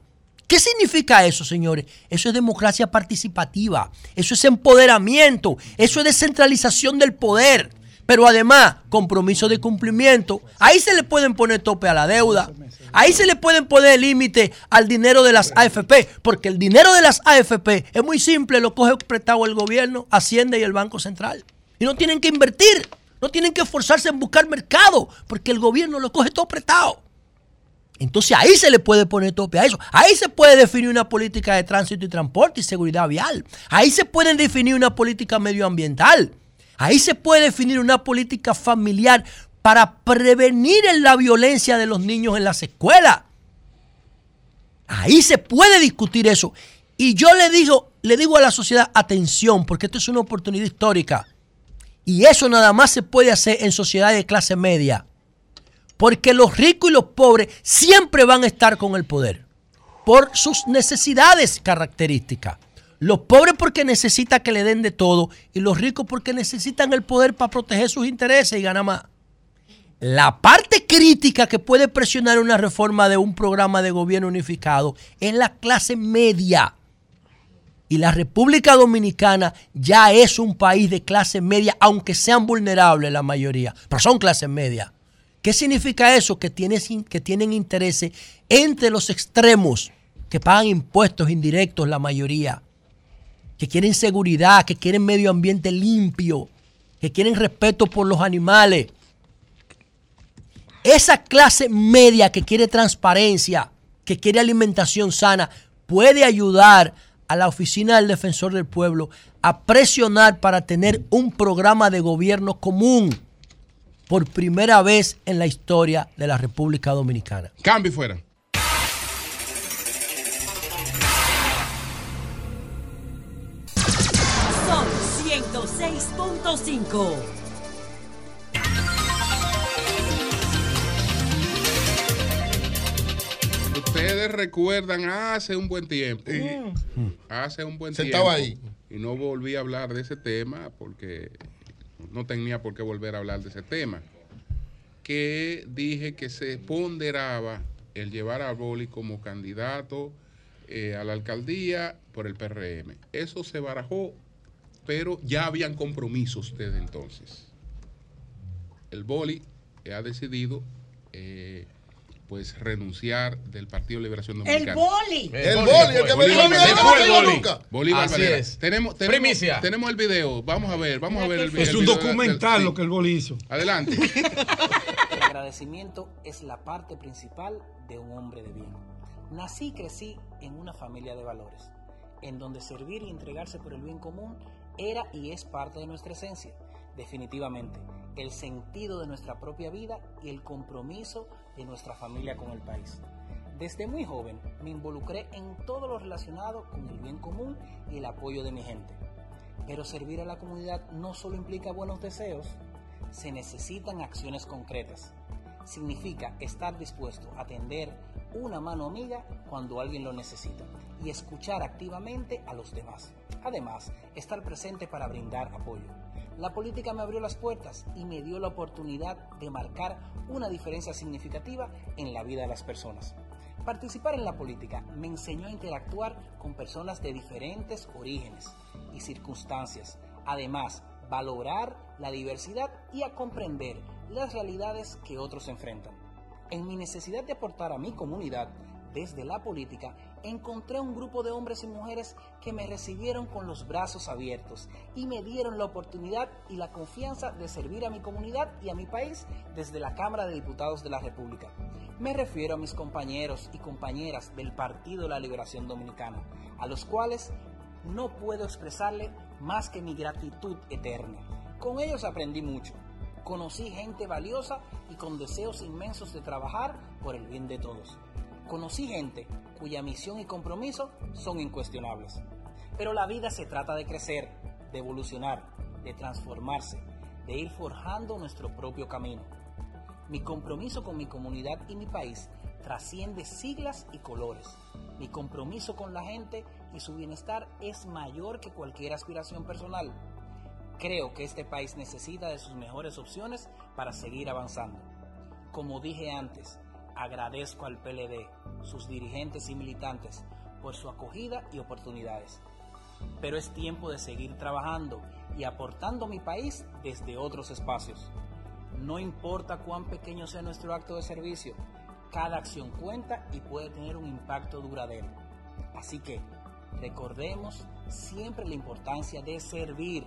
¿Qué significa eso, señores? Eso es democracia participativa, eso es empoderamiento, eso es descentralización del poder. Pero además, compromiso de cumplimiento. Ahí se le pueden poner tope a la deuda. Ahí se le pueden poner límite al dinero de las AFP. Porque el dinero de las AFP es muy simple, lo coge prestado el gobierno, Hacienda y el Banco Central. Y no tienen que invertir, no tienen que esforzarse en buscar mercado, porque el gobierno lo coge todo prestado. Entonces ahí se le puede poner tope a eso. Ahí se puede definir una política de tránsito y transporte y seguridad vial. Ahí se puede definir una política medioambiental. Ahí se puede definir una política familiar para prevenir la violencia de los niños en las escuelas. Ahí se puede discutir eso. Y yo le digo, le digo a la sociedad, atención, porque esto es una oportunidad histórica. Y eso nada más se puede hacer en sociedades de clase media. Porque los ricos y los pobres siempre van a estar con el poder. Por sus necesidades características. Los pobres porque necesitan que le den de todo. Y los ricos porque necesitan el poder para proteger sus intereses y ganar más. La parte crítica que puede presionar una reforma de un programa de gobierno unificado es la clase media. Y la República Dominicana ya es un país de clase media, aunque sean vulnerables la mayoría, pero son clase media. ¿Qué significa eso? Que, tienes, que tienen intereses entre los extremos, que pagan impuestos indirectos la mayoría, que quieren seguridad, que quieren medio ambiente limpio, que quieren respeto por los animales. Esa clase media que quiere transparencia, que quiere alimentación sana, puede ayudar a la Oficina del Defensor del Pueblo a presionar para tener un programa de gobierno común por primera vez en la historia de la República Dominicana. Cambio fuera. 106.5. Ustedes recuerdan hace un buen tiempo. Hace un buen Se tiempo. estaba ahí. Y no volví a hablar de ese tema porque no tenía por qué volver a hablar de ese tema. Que dije que se ponderaba el llevar a Boli como candidato eh, a la alcaldía por el PRM. Eso se barajó, pero ya habían compromisos desde entonces. El Boli ha decidido eh, pues renunciar del Partido de Liberación El Dominicana. boli. El boli, el que me dijo el boli, el. Bolívar Así es. Tenemos, tenemos, Primicia. tenemos el video. Vamos a ver, vamos a ver el, vi- Es el un video documental del- lo que el boli hizo. Adelante. El agradecimiento es la parte principal de un hombre de bien. Nací y crecí en una familia de valores, en donde servir y entregarse por el bien común era y es parte de nuestra esencia. Definitivamente, el sentido de nuestra propia vida y el compromiso de nuestra familia con el país. Desde muy joven me involucré en todo lo relacionado con el bien común y el apoyo de mi gente. Pero servir a la comunidad no solo implica buenos deseos, se necesitan acciones concretas. Significa estar dispuesto a tender una mano amiga cuando alguien lo necesita y escuchar activamente a los demás. Además, estar presente para brindar apoyo. La política me abrió las puertas y me dio la oportunidad de marcar una diferencia significativa en la vida de las personas. Participar en la política me enseñó a interactuar con personas de diferentes orígenes y circunstancias. Además, valorar la diversidad y a comprender las realidades que otros enfrentan. En mi necesidad de aportar a mi comunidad desde la política, encontré un grupo de hombres y mujeres que me recibieron con los brazos abiertos y me dieron la oportunidad y la confianza de servir a mi comunidad y a mi país desde la Cámara de Diputados de la República. Me refiero a mis compañeros y compañeras del Partido de la Liberación Dominicana, a los cuales no puedo expresarle más que mi gratitud eterna. Con ellos aprendí mucho. Conocí gente valiosa y con deseos inmensos de trabajar por el bien de todos. Conocí gente cuya misión y compromiso son incuestionables. Pero la vida se trata de crecer, de evolucionar, de transformarse, de ir forjando nuestro propio camino. Mi compromiso con mi comunidad y mi país trasciende siglas y colores. Mi compromiso con la gente y su bienestar es mayor que cualquier aspiración personal. Creo que este país necesita de sus mejores opciones para seguir avanzando. Como dije antes, agradezco al PLD, sus dirigentes y militantes, por su acogida y oportunidades. Pero es tiempo de seguir trabajando y aportando a mi país desde otros espacios. No importa cuán pequeño sea nuestro acto de servicio, cada acción cuenta y puede tener un impacto duradero. Así que recordemos siempre la importancia de servir.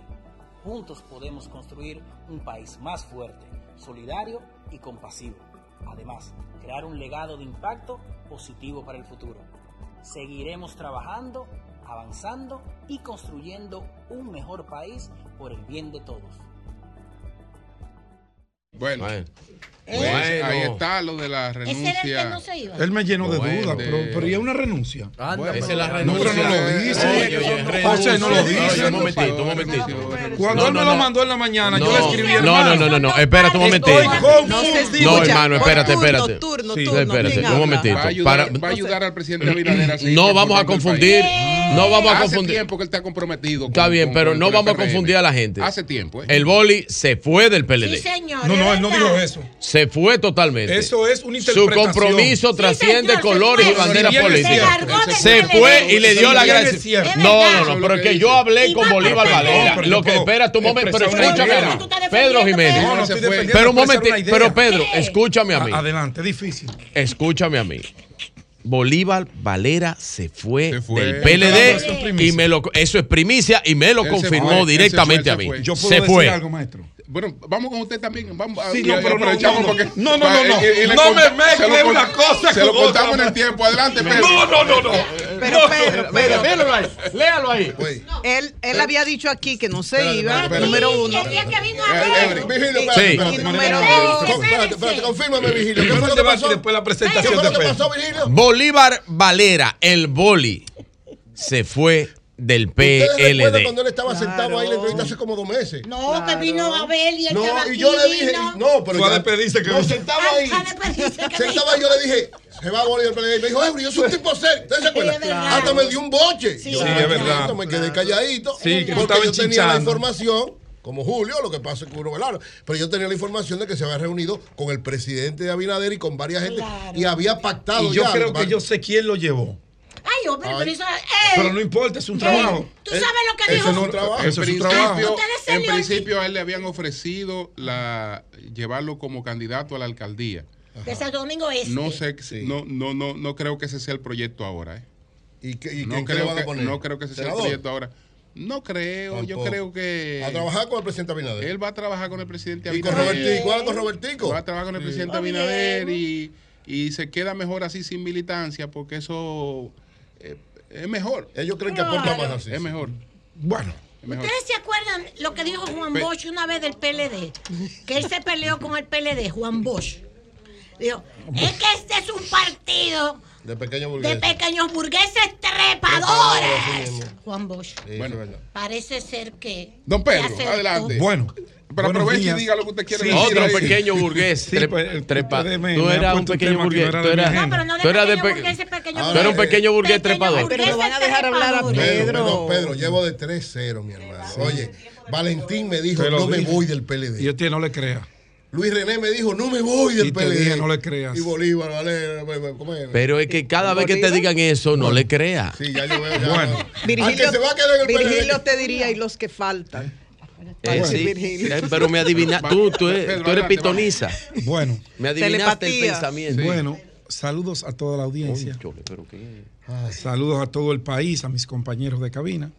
Juntos podemos construir un país más fuerte, solidario y compasivo. Además, crear un legado de impacto positivo para el futuro. Seguiremos trabajando, avanzando y construyendo un mejor país por el bien de todos. Bueno, Bueno. pues, ahí está lo de la renuncia. Ese era el que no se iba. Él me llenó de Bueno, dudas, de- pero, pero ¿y es una renuncia? Anda, Bueno, esa es la No, renuncia. pero no lo dice. Oye, oye, José no lo renuncia. dice. Un momentito, un momentito. Cuando No, él me no, lo no. mandó en la mañana, yo le No, escribí no, no, no, no, no, espérate un momentito. Estoy confundido. No, hermano, espérate, espérate. turno, Sí, turno, espérate, ¿quién un momentito. Va a ayudar, Para- va a ayudar al presidente Abinader No vamos a confundir, país. No vamos a Hace confundir. tiempo que él está comprometido. con- Está bien, con- pero con- no vamos a confundir a la gente. Hace tiempo, ¿eh? El boli se fue del PLD. Sí, señor. No, no, él no dijo eso. Se fue totalmente. Eso es una Su interpretación. compromiso Sí, trasciende señor, colores y banderas políticas. Se fue y le dio la gracia. No, no, no, pero es que yo hablé con va Bolívar Valera. Lo que espera tu momento, pero escúchame Pedro Jiménez. No, no se estoy fue. defendiendo, Pero un momento, pero Pedro, escúchame a mí. Adelante, difícil. Escúchame a mí. Bolívar Valera se fue, Se fue. del PLD y me lo, eso es primicia y me lo Él confirmó fue, directamente fue, a mí. se fue. Yo puedo se decir fue. algo, maestro. Bueno, vamos con usted también. Vamos, Sí, no, pero no, aprovechamos no, porque- no, no, no, no. y- y le No me conta- se lo mezcle una cosa Se lo con contamos otra. en el tiempo. Adelante, Pedro. No, no, no, no. Pero Pedro, Pedro, Léalo ahí. Léalo ahí. Güey. él, él había dicho aquí que no se iba, número uno. El día que vino a ver. Ebre, Vigilio, Sí. espérate, espérate. número confírmame, Vigilio. ¿Qué fue lo que pasó? después la ¿Qué presentación fue de lo que Pedro. pasó, Vigilio? Bolívar Valera, el boli, se fue del ¿Ustedes recuerdan PLD. cuando él estaba sentado ahí en la entrevista hace como dos meses? No, que vino a ver y él No, estaba y aquí. yo le dije, vino. no, pero Fue a despedirse que no, no- sentaba Ah, ahí. Sentaba ahí, yo le dije, se va a Bolívar PLD. Y me dijo, yo soy un tipo serio. ¿Ustedes se acuerdan? Hasta me dio un boche. Sí, Yo, sí, "Ah, es verdad. quieto", Me quedé calladito. Sí, que porque yo tenía la información, como Julio, lo que pasa es que uno velar. Pero yo tenía la información de que se había reunido con el presidente de Abinader y con varias gente. Claro. Y había pactado Y yo ya. creo que yo sé quién lo llevó. Ay, hombre, pero eso. Pero Eh, no importa, es un eh, trabajo. ¿Tú sabes lo que dijo? no es un trabajo. En Eso es principio, trabajo. En principio a él le habían ofrecido la llevarlo como candidato a la alcaldía. De Santo Domingo Este. No sé, Sí. no, no, no, no creo que ese sea el proyecto ahora. ¿eh? ¿Y, qué- y No, creo que, a poner? no creo que ese sea el ¿Senador? proyecto ahora. No creo, yo Tampoco. creo que A trabajar con el presidente Abinader. él va a trabajar con el presidente y con Abinader. Robertico, ¿cuál con Robertico? Va a trabajar con el presidente bien. Abinader y, y se queda mejor así sin militancia porque eso eh, es mejor. Ellos creen que aporta más así. Es mejor. Bueno, es mejor. ¿Ustedes se acuerdan lo que dijo Juan Bosch una vez del PLD? Que él se peleó con el PLD, Juan Bosch. Dijo, es que este es un partido De pequeño de burgués. pequeños burgueses Trepadores. Juan Bosch. Sí, Bueno. Parece ser que. Don Pedro, adelante. bueno. Pero aproveche y diga lo que usted quiere Sí. decir. Otro ahí. pequeño burgués. Sí, pues, trepa- Tú eras un pequeño burgués. no era Tú eras. No, pero no de tú eras de pequeño pe- burgués, ese pequeño Ahora, tú eras un pequeño burgués Pequeño trepador. burgués Pero lo van a dejar hablar a. Pedro, Pedro. Pedro, Pedro, llevo de 3-0, mi hermano. Oye, Valentín me dijo, no me voy del PLD. Y yo tío, no le crea. Luis René me dijo, no me voy del PLD. no le creas. Y Bolívar, Valera, ¿cómo es? Pero es que cada vez que te digan eso, no le creas. Sí, ya yo veo. Ya, Bueno. Al Virgilio, que se va a quedar en el Virgilio te diría y los que faltan. Eh, Bueno. sí. Eh, pero me adivina, tú, tú eres, tú eres pitoniza. Bueno, Me adivinaste el Telepatía. pensamiento. bueno, saludos a toda la audiencia. Chole, pero qué- Saludos a todo el país, a mis compañeros de cabina.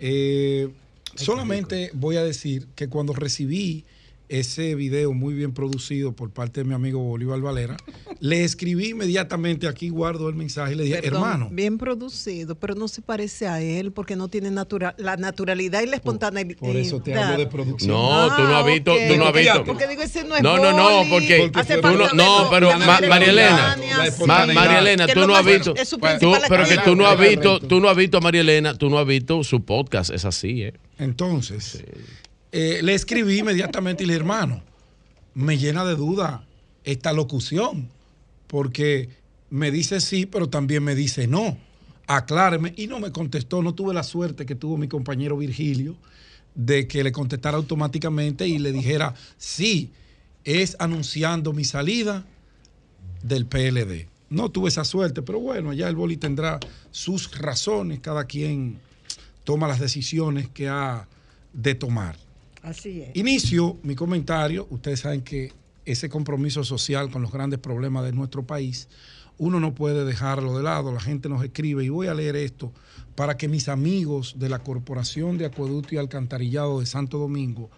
Eh, solamente voy a decir que cuando recibí ese video muy bien producido por parte de mi amigo Bolívar Valera. Le escribí inmediatamente, aquí guardo el mensaje, y le dije, Perdón, hermano, Bien producido, pero no se parece a él porque no tiene la naturalidad y la espontaneidad. por eso te hablo de producción. No, tú no has visto, tú no has visto. Porque digo, ese no es No, no, no, porque hace tú no, no, pero Ma- María Elena, Ma-. María Elena, tú no has visto, es su tú, principal pero que tú no has visto, tú no has visto a María Elena, tú no has visto su podcast, es así, ¿eh? Entonces, eh, le escribí inmediatamente y le hermano, me llena de duda esta locución, porque me dice sí, pero también me dice no. Acláreme. Y no me contestó, no tuve la suerte que tuvo mi compañero Virgilio de que le contestara automáticamente y le dijera sí, es anunciando mi salida del PLD. No tuve esa suerte, pero bueno, ya el boli tendrá sus razones, cada quien toma las decisiones que ha de tomar. Así es. Inicio mi comentario. Ustedes saben que ese compromiso social con los grandes problemas de nuestro país, uno no puede dejarlo de lado. La gente nos escribe y voy a leer esto para que mis amigos de la Corporación de Acueducto y Alcantarillado de Santo Domingo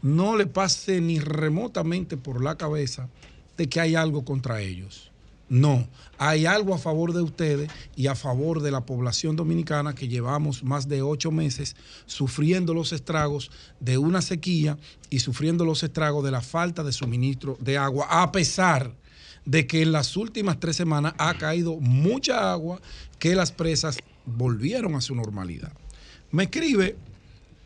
no le pase ni remotamente por la cabeza de que hay algo contra ellos. No, hay algo a favor de ustedes y a favor de la población dominicana que llevamos más de ocho meses sufriendo los estragos de una sequía y sufriendo los estragos de la falta de suministro de agua, a pesar de que en las últimas tres semanas ha caído mucha agua que las presas volvieron a su normalidad. Me escribe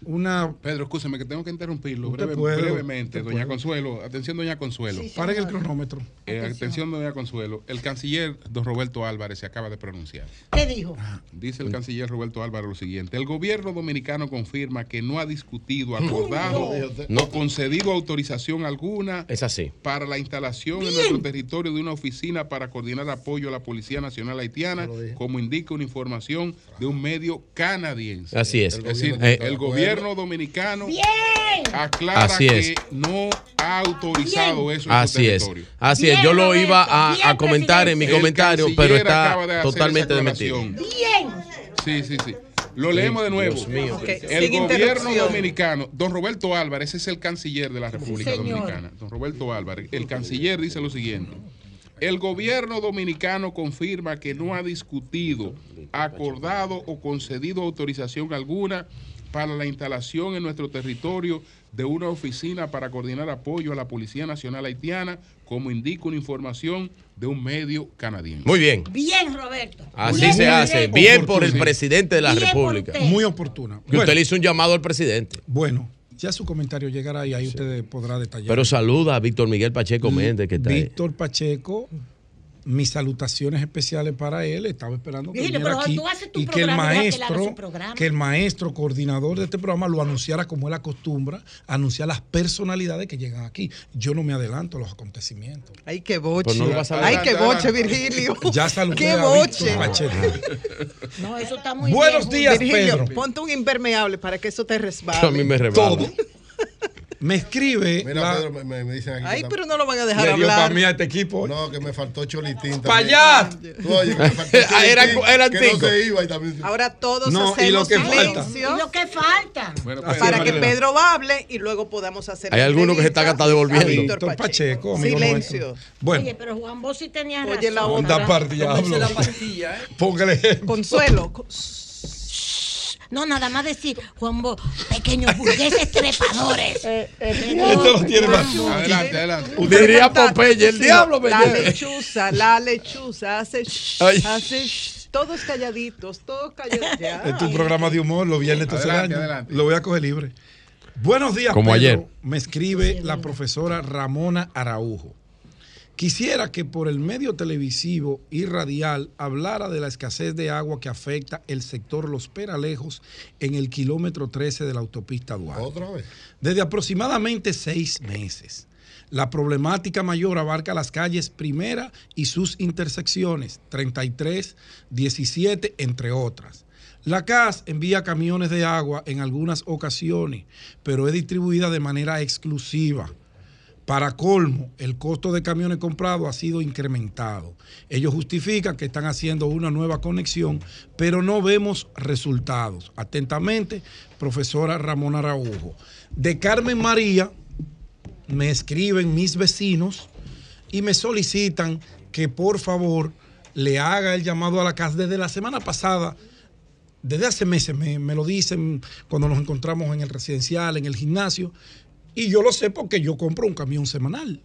una... Pedro, escúchame que tengo que interrumpirlo breve- brevemente. Doña. Consuelo, atención, doña Consuelo. Sí, Paren el cronómetro. Eh, atención, doña Consuelo. El canciller don Roberto Álvarez se acaba de pronunciar. ¿Qué dijo? Dice el canciller Roberto Álvarez lo siguiente: el gobierno dominicano confirma que no ha discutido, acordado No. o concedido autorización alguna Es así. para la instalación en nuestro territorio de una oficina para coordinar apoyo a la Policía Nacional Haitiana, como indica una información de un medio canadiense. Así es. Es decir, Eh, el gobierno dominicano Bien. aclara Así que es. no ha autorizado eso en su Así es, territorio. así es. Yo lo iba a, a comentar en mi comentario, pero está de totalmente aclaración. Bien. Sí, sí, sí. Lo leemos de nuevo. Dios mío. Ok, El sin gobierno dominicano, don Roberto Álvarez, es el canciller de la República. Dominicana. Don Roberto Álvarez, el canciller dice lo siguiente. El gobierno dominicano confirma que no ha discutido, acordado o concedido autorización alguna para la instalación en nuestro territorio de una oficina para coordinar apoyo a la Policía Nacional Haitiana, como indica una información de un medio canadiense. Muy bien. Bien, Roberto. Así Bien, se hace. bien. Bien por el presidente de la Bien República. Muy oportuna. Que usted le hizo un llamado al presidente. Bueno, ya su comentario llegará y ahí usted podrá detallar. Pero saluda a Víctor Miguel Pacheco Méndez, que está ahí. Víctor Pacheco, mis salutaciones especiales para él. Estaba esperando que Virgilio, viniera pero aquí tú haces tu y que el maestro, que el maestro coordinador de este programa lo anunciara como él acostumbra, anunciar las personalidades que llegan aquí. Yo no me adelanto a los acontecimientos. Ay, qué boche. Pues no lo vas a Ay, qué boche, Virgilio. Ya saludé Qué a boche. No, eso está muy Buenos bien. días, Virgilio, Pedro. ponte un impermeable para que eso te resbale. A mí me rebala. Todo. Me escribe Mira, la- Pedro, me, me- dicen aquí. Ay, pero no lo van a dejar Le dio para hablar. mí a este equipo. No, que me faltó Cholitín. ¡Pa' también. allá! Tú, Oye, que me faltó era- Cholitín, eran que no se iba y también. Ahora todos No, y lo hacemos que falta. silencio Y lo que falta. Bueno, Así para que Marilena. Pedro hable y luego podamos hacer Hay alguno que se está hasta devolviendo. Víctor Víctor Pacheco, amigo Silencio. nuestro. Bueno, Oye, pero Juan Vos sí tenía razón. Oye, la anda otra. par diablo. ¿eh? Póngale ejemplo. Consuelo. No, nada más decir, Juan Vos, pequeños burgueses trepadores. Esto lo tiene más. Adelante, adelante. Diría Popeye, el diablo me La lleve. lechuza, la lechuza hace shh, Ay. hace shh, todos calladitos, todos calladitos. Ya. Es tu programa de humor, los viernes tercer año. adelante. Lo voy a coger libre. Buenos días, Como Pedro. ayer. Me escribe la profesora Ramona Araujo. Quisiera que por el medio televisivo y radial hablara de la escasez de agua que afecta el sector Los Peralejos en el kilómetro 13 de la autopista Duarte. Otra vez. Desde aproximadamente seis meses. La problemática mayor abarca las calles Primera y sus intersecciones, 33, 17, entre otras. La CAS envía camiones de agua en algunas ocasiones, pero es distribuida de manera exclusiva. Para colmo, el costo de camiones comprados ha sido incrementado. Ellos justifican que están haciendo una nueva conexión, pero no vemos resultados. Atentamente, profesora Ramón Araujo. De Carmen María, me escriben mis vecinos y me solicitan que por favor le haga el llamado a la casa. Desde la semana pasada, desde hace meses me, me lo dicen cuando nos encontramos en el residencial, en el gimnasio, y yo lo sé porque yo compro un camión semanal.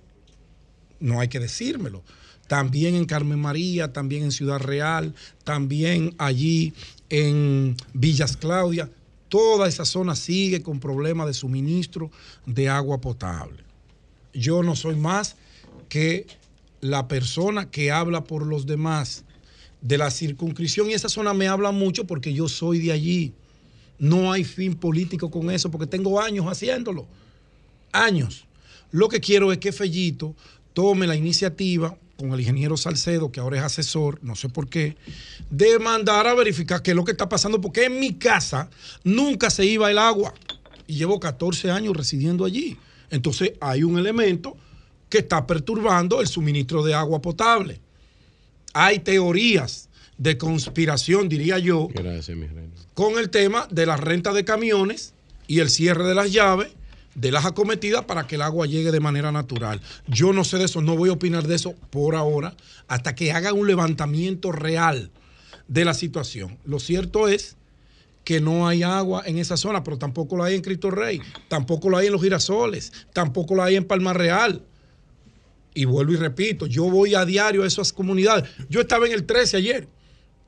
No hay que decírmelo. También en Carmen María, también en Ciudad Real, también allí en Villas Claudia. Toda esa zona sigue con problemas de suministro de agua potable. Yo no soy más que la persona que habla por los demás de la circunscripción y esa zona me habla mucho porque yo soy de allí. No hay fin político con eso porque tengo años haciéndolo. Años. Lo que quiero es que Fellito tome la iniciativa con el ingeniero Salcedo, que ahora es asesor, no sé por qué, de mandar a verificar qué es lo que está pasando, porque en mi casa nunca se iba el agua y llevo 14 años residiendo allí. Entonces hay un elemento que está perturbando el suministro de agua potable. Hay teorías de conspiración, diría yo, Gracias, mi reina. con el tema de la renta de camiones y el cierre de las llaves de las acometidas para que el agua llegue de manera natural. Yo no sé de eso, no voy a opinar de eso por ahora, hasta que hagan un levantamiento real de la situación. Lo cierto es que no hay agua en esa zona, pero tampoco la hay en Cristo Rey, tampoco la hay en Los Girasoles, tampoco la hay en Palma Real. Y vuelvo y repito, yo voy a diario a esas comunidades. Yo estaba en el 13 ayer.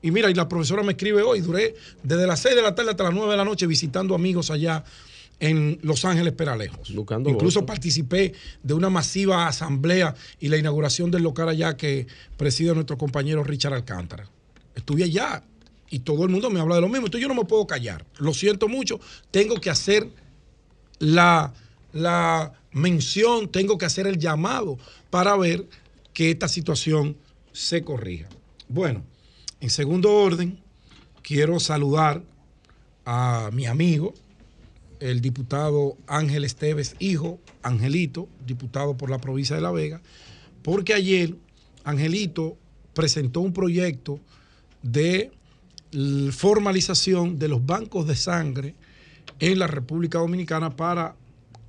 Y mira, y la profesora me escribe hoy, duré desde las 6 de la tarde hasta las 9 de la noche visitando amigos allá en Los Ángeles Peralejos. Buscando Incluso participé de una masiva asamblea y la inauguración del local allá que preside nuestro compañero Richard Alcántara. Estuve allá y todo el mundo me habla de lo mismo. Entonces yo no me puedo callar. Lo siento mucho. Tengo que hacer la, la mención, tengo que hacer el llamado para ver que esta situación se corrija. Bueno, en segundo orden, quiero saludar a mi amigo, el diputado Ángel Esteves, hijo, Angelito, diputado por la provincia de La Vega, porque ayer Angelito presentó un proyecto de formalización de los bancos de sangre en la República Dominicana para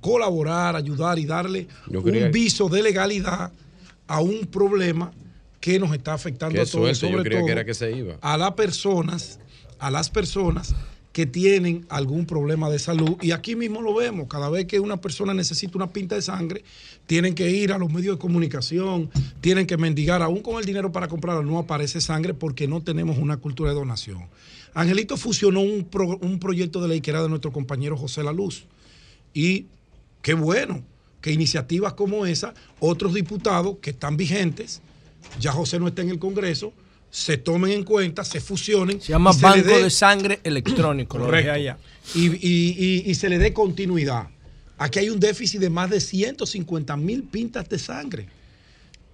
colaborar, ayudar y darle Yo un viso de legalidad a un problema que nos está afectando Qué a todos, suerte, yo sobre creía todo que era que se iba. a las personas, a las personas que tienen algún problema de salud. Y aquí mismo lo vemos, cada vez que una persona necesita una pinta de sangre, tienen que ir a los medios de comunicación, tienen que mendigar, aún con el dinero para comprarla, no aparece sangre porque no tenemos una cultura de donación. Angelito fusionó un, pro- un proyecto de ley que era de nuestro compañero José La Luz. Y qué bueno que iniciativas como esa, otros diputados que están vigentes, ya José no está en el Congreso, se tomen en cuenta, se fusionen. Se llama se Banco de Sangre Electrónico. Correcto. allá. Y, y- y- y se le dé continuidad. Aquí hay un déficit de más de 150 mil pintas de sangre.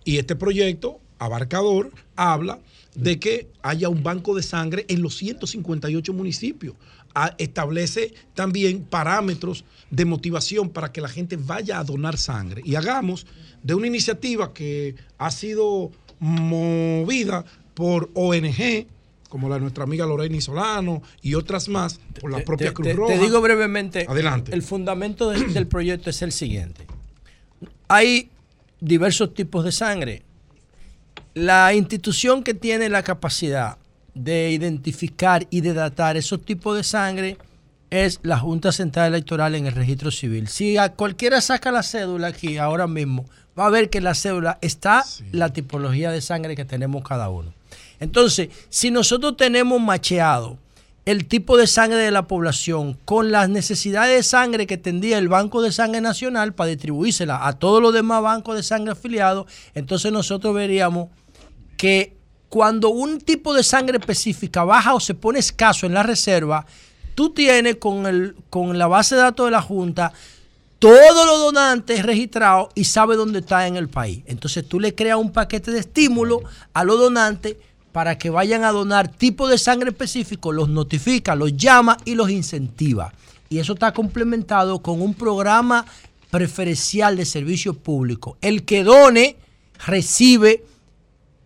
Y este proyecto abarcador habla de que haya un banco de sangre en los 158 municipios. A- establece también parámetros de motivación para que la gente vaya a donar sangre. Y hagamos de una iniciativa que ha sido movida por ONG, como la nuestra amiga Lorena Solano y otras más, por la propia Te- Cruz te, Roja. te digo brevemente. Adelante. El fundamento de- del proyecto es el siguiente. Hay diversos tipos de sangre. La institución que tiene la capacidad de identificar y de datar esos tipos de sangre es la Junta Central Electoral en el registro civil. Si a cualquiera saca la cédula aquí ahora mismo, va a ver que en la cédula está la tipología de sangre que tenemos cada uno. Entonces, si nosotros tenemos macheado el tipo de sangre de la población con las necesidades de sangre que tendría el Banco de Sangre Nacional para distribuírsela a todos los demás bancos de sangre afiliados, entonces nosotros veríamos que cuando un tipo de sangre específica baja o se pone escaso en la reserva, tú tienes con, el, con la base de datos de la Junta todos los donantes registrados y sabe dónde está en el país. Entonces tú le creas un paquete de estímulo a los donantes para que vayan a donar tipo de sangre específico, los notifica, los llama y los incentiva. Y eso está complementado con un programa preferencial de servicio público. El que done recibe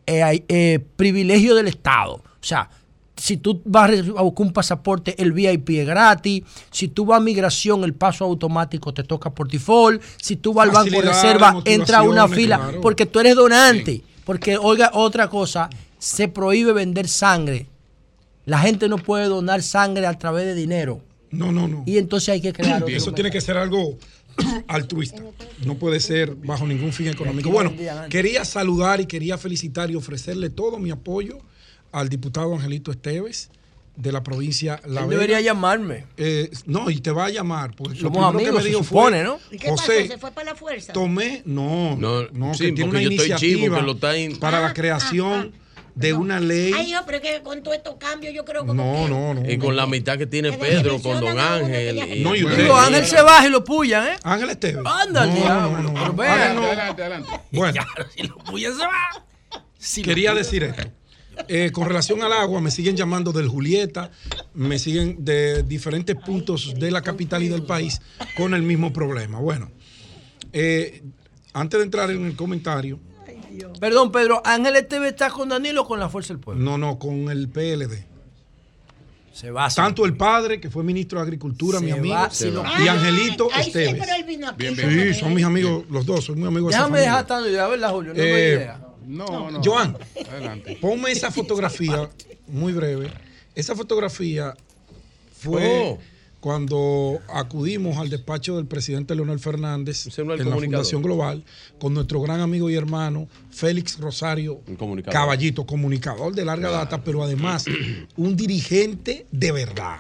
eh, eh, privilegio del Estado. O sea, si tú vas a buscar un pasaporte, el VIP es gratis. Si tú vas a migración, el paso automático te toca por default. Si tú vas al banco de reserva, entra a una fila. claro. Porque tú eres donante. Porque, oiga, otra cosa, se prohíbe vender sangre. La gente no puede donar sangre a través de dinero. No, no, no. Y entonces hay que crear otro Eso tiene que ser algo altruista. No puede ser bajo ningún fin económico. Bueno, quería saludar y quería felicitar y ofrecerle todo mi apoyo al diputado Angelito Esteves de la provincia La Él Vega. debería llamarme. Eh, no, y te va a llamar. Porque lo primero que amigos, me se dijo supone, fue, ¿no? ¿Y qué pasó? José, ¿Se fue para la fuerza? tomé, no, no, No, que sí, tiene porque una yo estoy chivo, iniciativa que lo está in- para Ah, la creación de una ley. Ay, yo, pero es que con todos estos cambios yo creo que... No, no, no. Y con la mitad que tiene Que Pedro, con Don Ángel. y- No, y usted- Digo, Ángel se baja y lo pullan, ¿eh? Ángel Esteves. Anda, No, diablo. no, no, pero no. vean. Adelante, adelante. Bueno, Si lo pullan se va. Si quería decir esto. Eh, con relación al agua, me siguen llamando del Julieta, me siguen de diferentes puntos de la capital y del país con el mismo problema. Bueno, eh, antes de entrar en el comentario, Perdón, Pedro, Ángel Esteve está con Danilo o con la Fuerza del Pueblo. no, no, con el PLD. Se va. Tanto el padre, que fue ministro de Agricultura, Se mi amigo, va, se va. y Angelito Ay, sí, Esteves. pero él vino aquí. Bien, con bien. él. Sí, son mis amigos, los dos, soy muy amigo de Déjame dejar tanto idea, ¿verdad, Julio? No Eh, me idea. No, no. Joan, Adelante. ponme esa fotografía, muy breve. Esa fotografía fue Oh. Cuando acudimos al despacho del presidente Leonel Fernández en la. Fundación Global con nuestro gran amigo y hermano Félix Rosario comunicador. Caballito, comunicador de larga data, pero además un dirigente de verdad.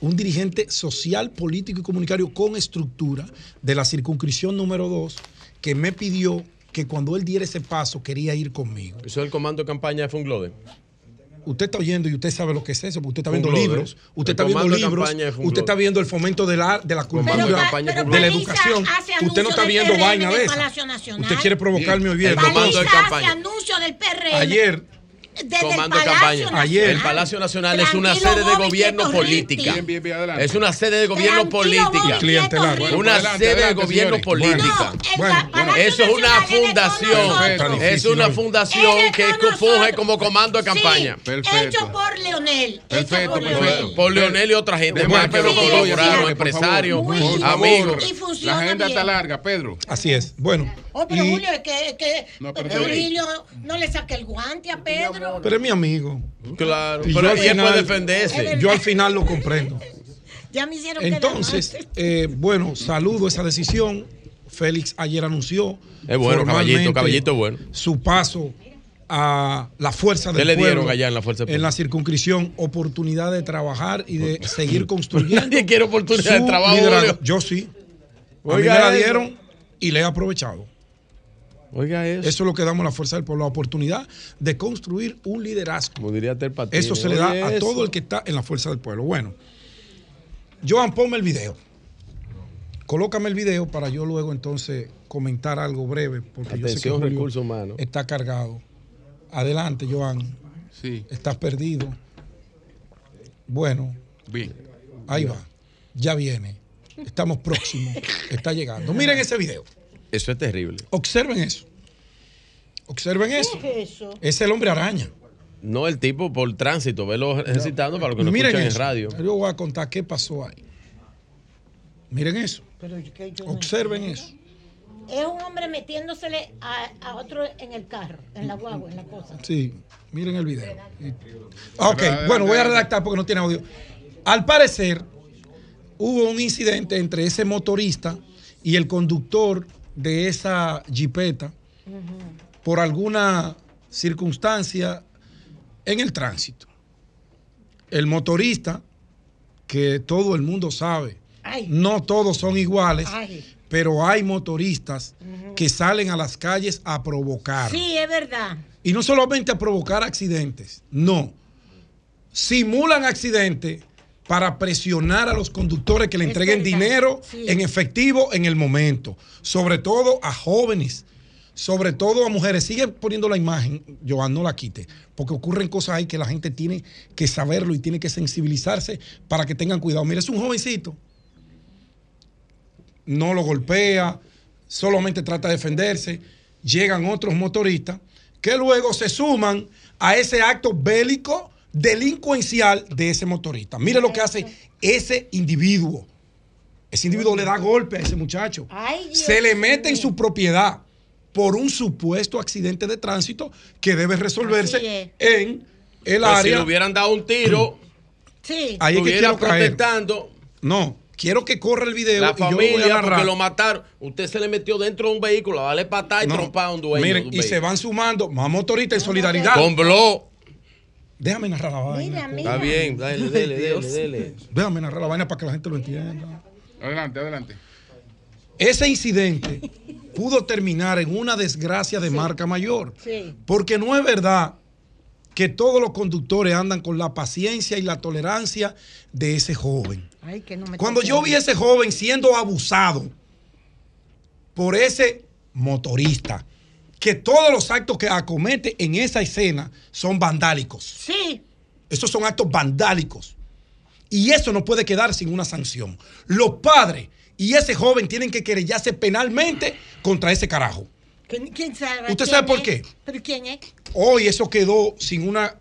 Un dirigente social, político y comunitario con estructura de la circunscripción número 2 que me pidió que cuando él diera ese paso quería ir conmigo. Eso es el comando de campaña de Funglode. Usted está oyendo y usted sabe lo que es eso, porque usted está viendo libros, usted El está viendo libros, usted está viendo el fomento de la, de la cultura, de campaña pero de la educación. Usted no está viendo vaina de Nacional. Usted quiere provocarme hoy viernes. Ayer, desde Comando el Palacio campaña. Nacional. Ayer. El Palacio Nacional es una sede de gobierno política. Ricky. Bien, bien, bien, adelante. Es una sede de gobierno Tranquilo, política. Clientelar. Bueno. Una adelante, sede de gobierno señores. política. Bueno, Eso es una fundación. Es una fundación que funge como comando de Sí, campaña. Perfecto. Hecho por Leonel. Perfecto, por perfecto. Leonel. Por Leonel y otra gente lo Pedro bien. favor. amigos. Y funciona La agenda está larga, Pedro. así es. Bueno, Oh, pero y- Julio, es que, que No. Julio no le saque el guante a Pedro. Pero es mi amigo. Claro. Y yo Pero al y él final- puede defenderse. Yo al final lo comprendo. Ya me hicieron Entonces, eh, bueno, saludo esa decisión. Félix ayer anunció Es bueno, caballito, caballito es bueno. su paso a la fuerza del ¿Qué le pueblo dieron allá en la Fuerza del en Pueblo? la circunscripción oportunidad de trabajar y de seguir construyendo Nadie quiere oportunidad de trabajo, yo sí a mí Oiga me la dieron y le he aprovechado Oiga eso. eso es lo que damos a la fuerza del pueblo la oportunidad de construir un liderazgo Como diría eso se le da Oye, a eso. todo el que está en la fuerza del pueblo. Bueno, Joan, ponme el video. Colócame el video para yo luego entonces comentar algo breve, porque yo sé que Atención, Julio recursos humanos. está cargado. Adelante, Joan. Sí, Estás perdido. Bueno, bien. ahí va. Ya viene. Estamos próximos. Está llegando. Miren ese video. Eso es terrible. Observen eso. Observen eso. ¿Qué es eso? Es el hombre araña. No el tipo por tránsito, velo ejercitando para los que no escuchan en eso. radio. Yo voy a contar qué pasó ahí. Miren eso. Pero yo Observen eso. Es un hombre metiéndosele a, a otro en el carro, en la guagua, en la cosa. Sí, miren el video. Ok, bueno, voy a redactar porque no tiene audio. Al parecer, hubo un incidente entre ese motorista y el conductor de esa jipeta por alguna circunstancia en el tránsito. El motorista, que todo el mundo sabe, Ay. no todos son iguales, Ay. pero hay motoristas que salen a las calles a provocar. Sí, es verdad. Y no solamente a provocar accidentes, no. Simulan accidentes para presionar a los conductores que le entreguen dinero sí. en efectivo en el momento. Sobre todo a jóvenes, sobre todo a mujeres. Sigue poniendo la imagen, Joan, no la quite, porque ocurren cosas ahí que la gente tiene que saberlo y tiene que sensibilizarse para que tengan cuidado. Mira, es un jovencito. No lo golpea, solamente trata de defenderse. Llegan otros motoristas que luego se suman a ese acto bélico delincuencial de ese motorista. Mire lo que hace ese individuo. Ese individuo le da golpe a ese muchacho. Ay, Se le mete en su propiedad por un supuesto accidente de tránsito que debe resolverse es. en el Pues si área. le hubieran dado un tiro, Sí. Ahí es que estuviera quiero caer. protestando. No, quiero que corra el video La y yo voy a familia, porque lo mataron. Usted se le metió dentro de un vehículo, a darle patada y No. trompar a un dueño. Miren, un y se van sumando más motoristas en solidaridad. Con blog. Déjame narrar la vaina. Está bien, dale, dale, dale, dale. Déjame narrar la vaina para que la gente lo entienda. Adelante, adelante. Ese incidente pudo terminar en una desgracia de marca mayor. Sí. Porque no es verdad que todos los conductores andan con la paciencia y la tolerancia de ese joven. Ay, que no me Cuando yo vi a ese joven siendo abusado por ese motorista, que todos los actos que acomete en esa escena son vandálicos. Sí. Esos son actos vandálicos. Y eso no puede quedar sin una sanción. Los padres y ese joven tienen que querellarse penalmente contra ese carajo. ¿Quién, sabe? ¿Usted quién sabe por es? qué? ¿Pero quién es? Hoy eso quedó sin una,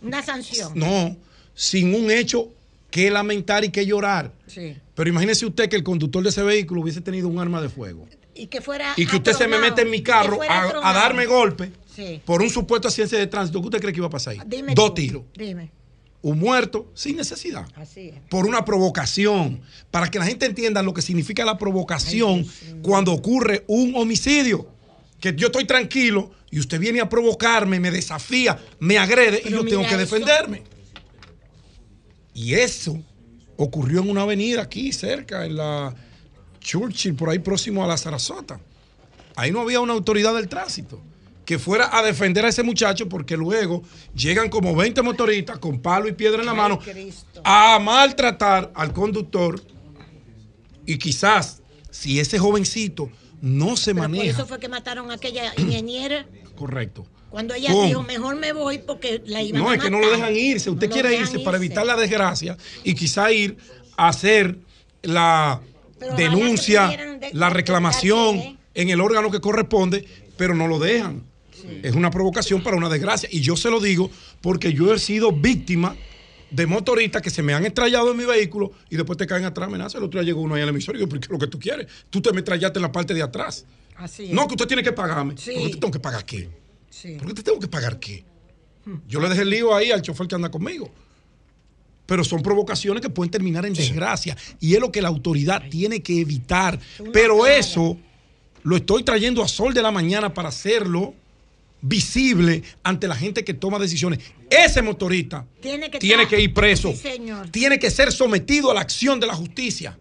Una sanción. no, sin un hecho que lamentar y que llorar. Sí. Pero imagínese usted que el conductor de ese vehículo hubiese tenido un arma de fuego. Y que fuera. Y que usted se me mete en mi carro a, darme golpe Sí. por un supuesto accidente de tránsito. ¿Qué usted cree que iba a pasar ahí? Dime Dos tú, tiros. Dime. Un muerto sin necesidad. Así es. por una provocación, para que la gente entienda lo que significa la provocación cuando ocurre un homicidio. Que yo estoy tranquilo y usted viene a provocarme, me desafía, me agrede y yo tengo que eso. defenderme. Y eso ocurrió en una avenida aquí cerca, en la Churchill, por ahí próximo a la Sarasota. Ahí no había una autoridad del tránsito que fuera a defender a ese muchacho porque luego llegan como 20 motoristas con palo y piedra en la mano a maltratar al conductor y quizás si ese jovencito no se Pero por maneja eso fue que mataron a aquella ingeniera. correcto. Cuando ella ¿Cómo? dijo, mejor me voy porque la iban No, a es que no lo matar". dejan irse. Usted No quiere dejan irse para irse. evitar la desgracia y quizá ir a hacer la Pero denuncia, de- la reclamación en el órgano que corresponde, pero no lo dejan. Es una provocación para una desgracia. Y yo se lo digo porque yo he sido víctima de motoristas que se me han estrellado en mi vehículo y después te caen atrás, amenaza. El otro día llegó uno ahí al emisor y yo, ¿pero qué es lo que tú quieres? Tú te me estrellaste en la parte de atrás. Así es. No, que usted tiene que pagarme. Sí. ¿Por qué te tengo que pagar qué? Sí. ¿Por qué te tengo que pagar qué? Yo le dejé el lío ahí al chofer que anda conmigo. Pero son provocaciones que pueden terminar en desgracia. Y es lo que la autoridad tiene que evitar. Pero eso lo estoy trayendo a sol de la mañana para hacerlo visible ante la gente que toma decisiones. Ese motorista Tiene que, tiene estar- que ir preso. Sí, señor. Tiene que ser sometido a la acción de la justicia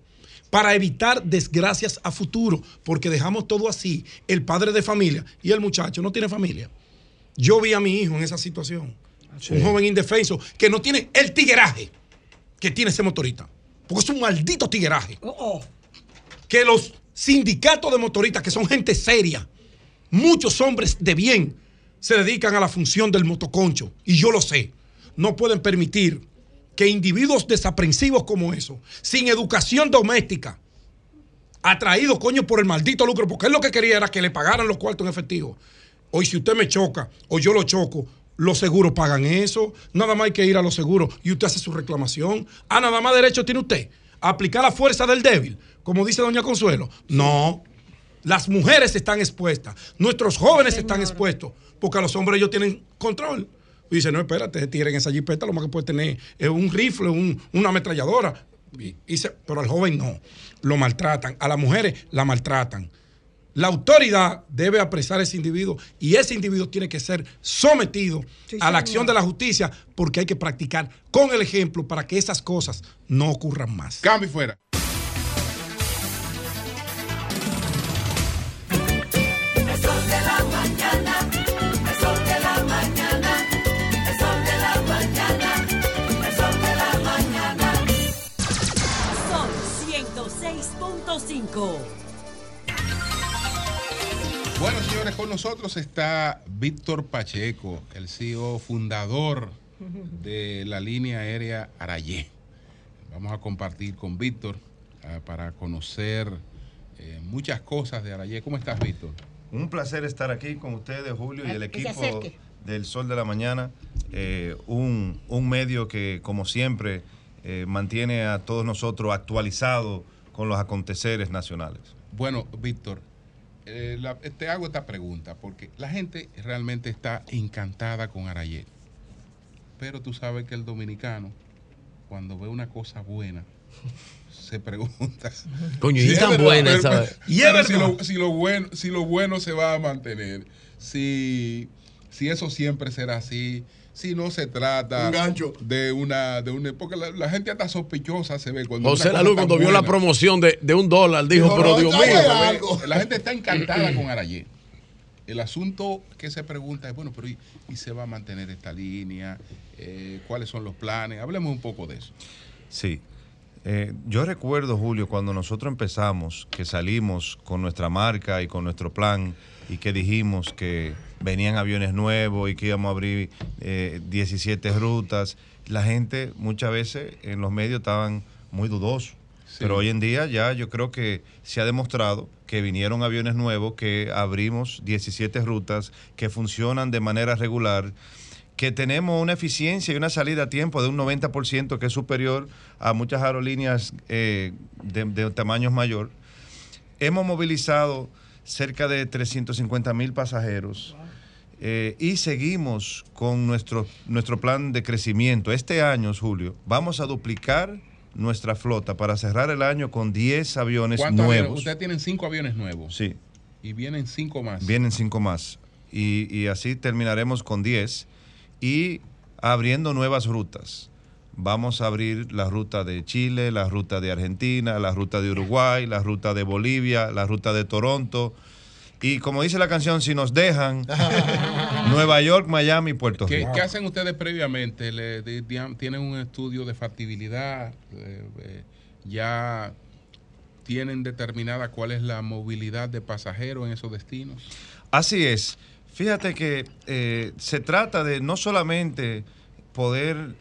para evitar desgracias a futuro, porque dejamos todo así. El padre de familia y el muchacho no tiene familia. Yo vi a mi hijo en esa situación. Un joven indefenso que no tiene el tigueraje que tiene ese motorista. Porque es un maldito tigueraje. Oh, Que los sindicatos de motoristas, que son gente seria, muchos hombres de bien, se dedican a la función del motoconcho. Y yo lo sé. No pueden permitir que individuos desaprensivos como eso, sin educación doméstica, atraídos, coño, por el maldito lucro, porque él lo que quería era que le pagaran los cuartos en efectivo. Hoy, si usted me choca o yo lo choco, los seguros pagan eso. Nada más hay que ir a los seguros y usted hace su reclamación. Ah, nada más derecho tiene usted a aplicar la fuerza del débil, como dice Doña Consuelo. No. Las mujeres están expuestas, nuestros jóvenes están expuestos, porque a los hombres ellos tienen control. Y dice, no, espérate, ese tigre en esa jipeta lo más que puede tener es un rifle, un- una ametralladora. Y- y se- pero al joven no, lo maltratan. A las mujeres la maltratan. La autoridad debe apresar a ese individuo y ese individuo tiene que ser sometido a la acción de la justicia porque hay que practicar con el ejemplo para que esas cosas no ocurran más. Cambio fuera. Son 106.5. señores, con nosotros está Víctor Pacheco, el CEO fundador de la línea aérea Arayé. Vamos a compartir con Víctor ah, para conocer eh, muchas cosas de Arayé. ¿Cómo estás, Víctor? Un placer estar aquí con ustedes, Julio, y el que se equipo del Sol de la Mañana, eh, un, un medio que, como siempre, eh, mantiene a todos nosotros actualizados con los aconteceres nacionales. Bueno, Víctor, eh, la- te hago esta pregunta porque la gente realmente está encantada con Arayet. Pero tú sabes que el dominicano, cuando ve una cosa buena, se pregunta. Coño, y es tan buena, pero- ¿sabes? pero Y es si, lo, si, lo bueno, si lo bueno se va a mantener, si, si eso siempre será así, si no se trata Un gancho. de una, de una porque la, la gente hasta sospechosa se ve cuando José Lalu, cuando vio la promoción de, de un dólar, dijo, Dijo, pero "No, Dios mío. es algo". La gente está encantada con Arayé. El asunto que se pregunta es, bueno, pero ¿y, y se va a mantener esta línea? Eh, ¿Cuáles son los planes? Hablemos un poco de eso. Sí. Eh, yo recuerdo, Julio, cuando nosotros empezamos, que salimos con nuestra marca y con nuestro plan y que dijimos que venían aviones nuevos y que íbamos a abrir eh, 17 rutas, la gente muchas veces en los medios estaban muy dudosos. Pero hoy en día ya yo creo que se ha demostrado que vinieron aviones nuevos, que abrimos 17 rutas, que funcionan de manera regular que tenemos una eficiencia y una salida a tiempo de un 90% que es superior a muchas aerolíneas eh, de, de tamaños mayor. Hemos movilizado cerca de 350 mil pasajeros eh, y seguimos con nuestro, nuestro plan de crecimiento. Este año, Julio, vamos a duplicar nuestra flota para cerrar el año con 10 aviones nuevos. Ustedes tienen cinco aviones nuevos. Sí. Y vienen cinco más. Vienen cinco más. Y, y así terminaremos con 10 y abriendo nuevas rutas. Vamos a abrir la ruta de Chile, la ruta de Argentina, la ruta de Uruguay, la ruta de Bolivia, la ruta de Toronto. Y como dice la canción, si nos dejan, Nueva York, Miami, Puerto ¿Qué, Rico. qué hacen ustedes previamente? ¿Le, ¿Tienen un estudio de factibilidad? Eh, eh, ¿Ya tienen determinada cuál es la movilidad de pasajeros en esos destinos? Así es. Fíjate que eh, se trata de no solamente poder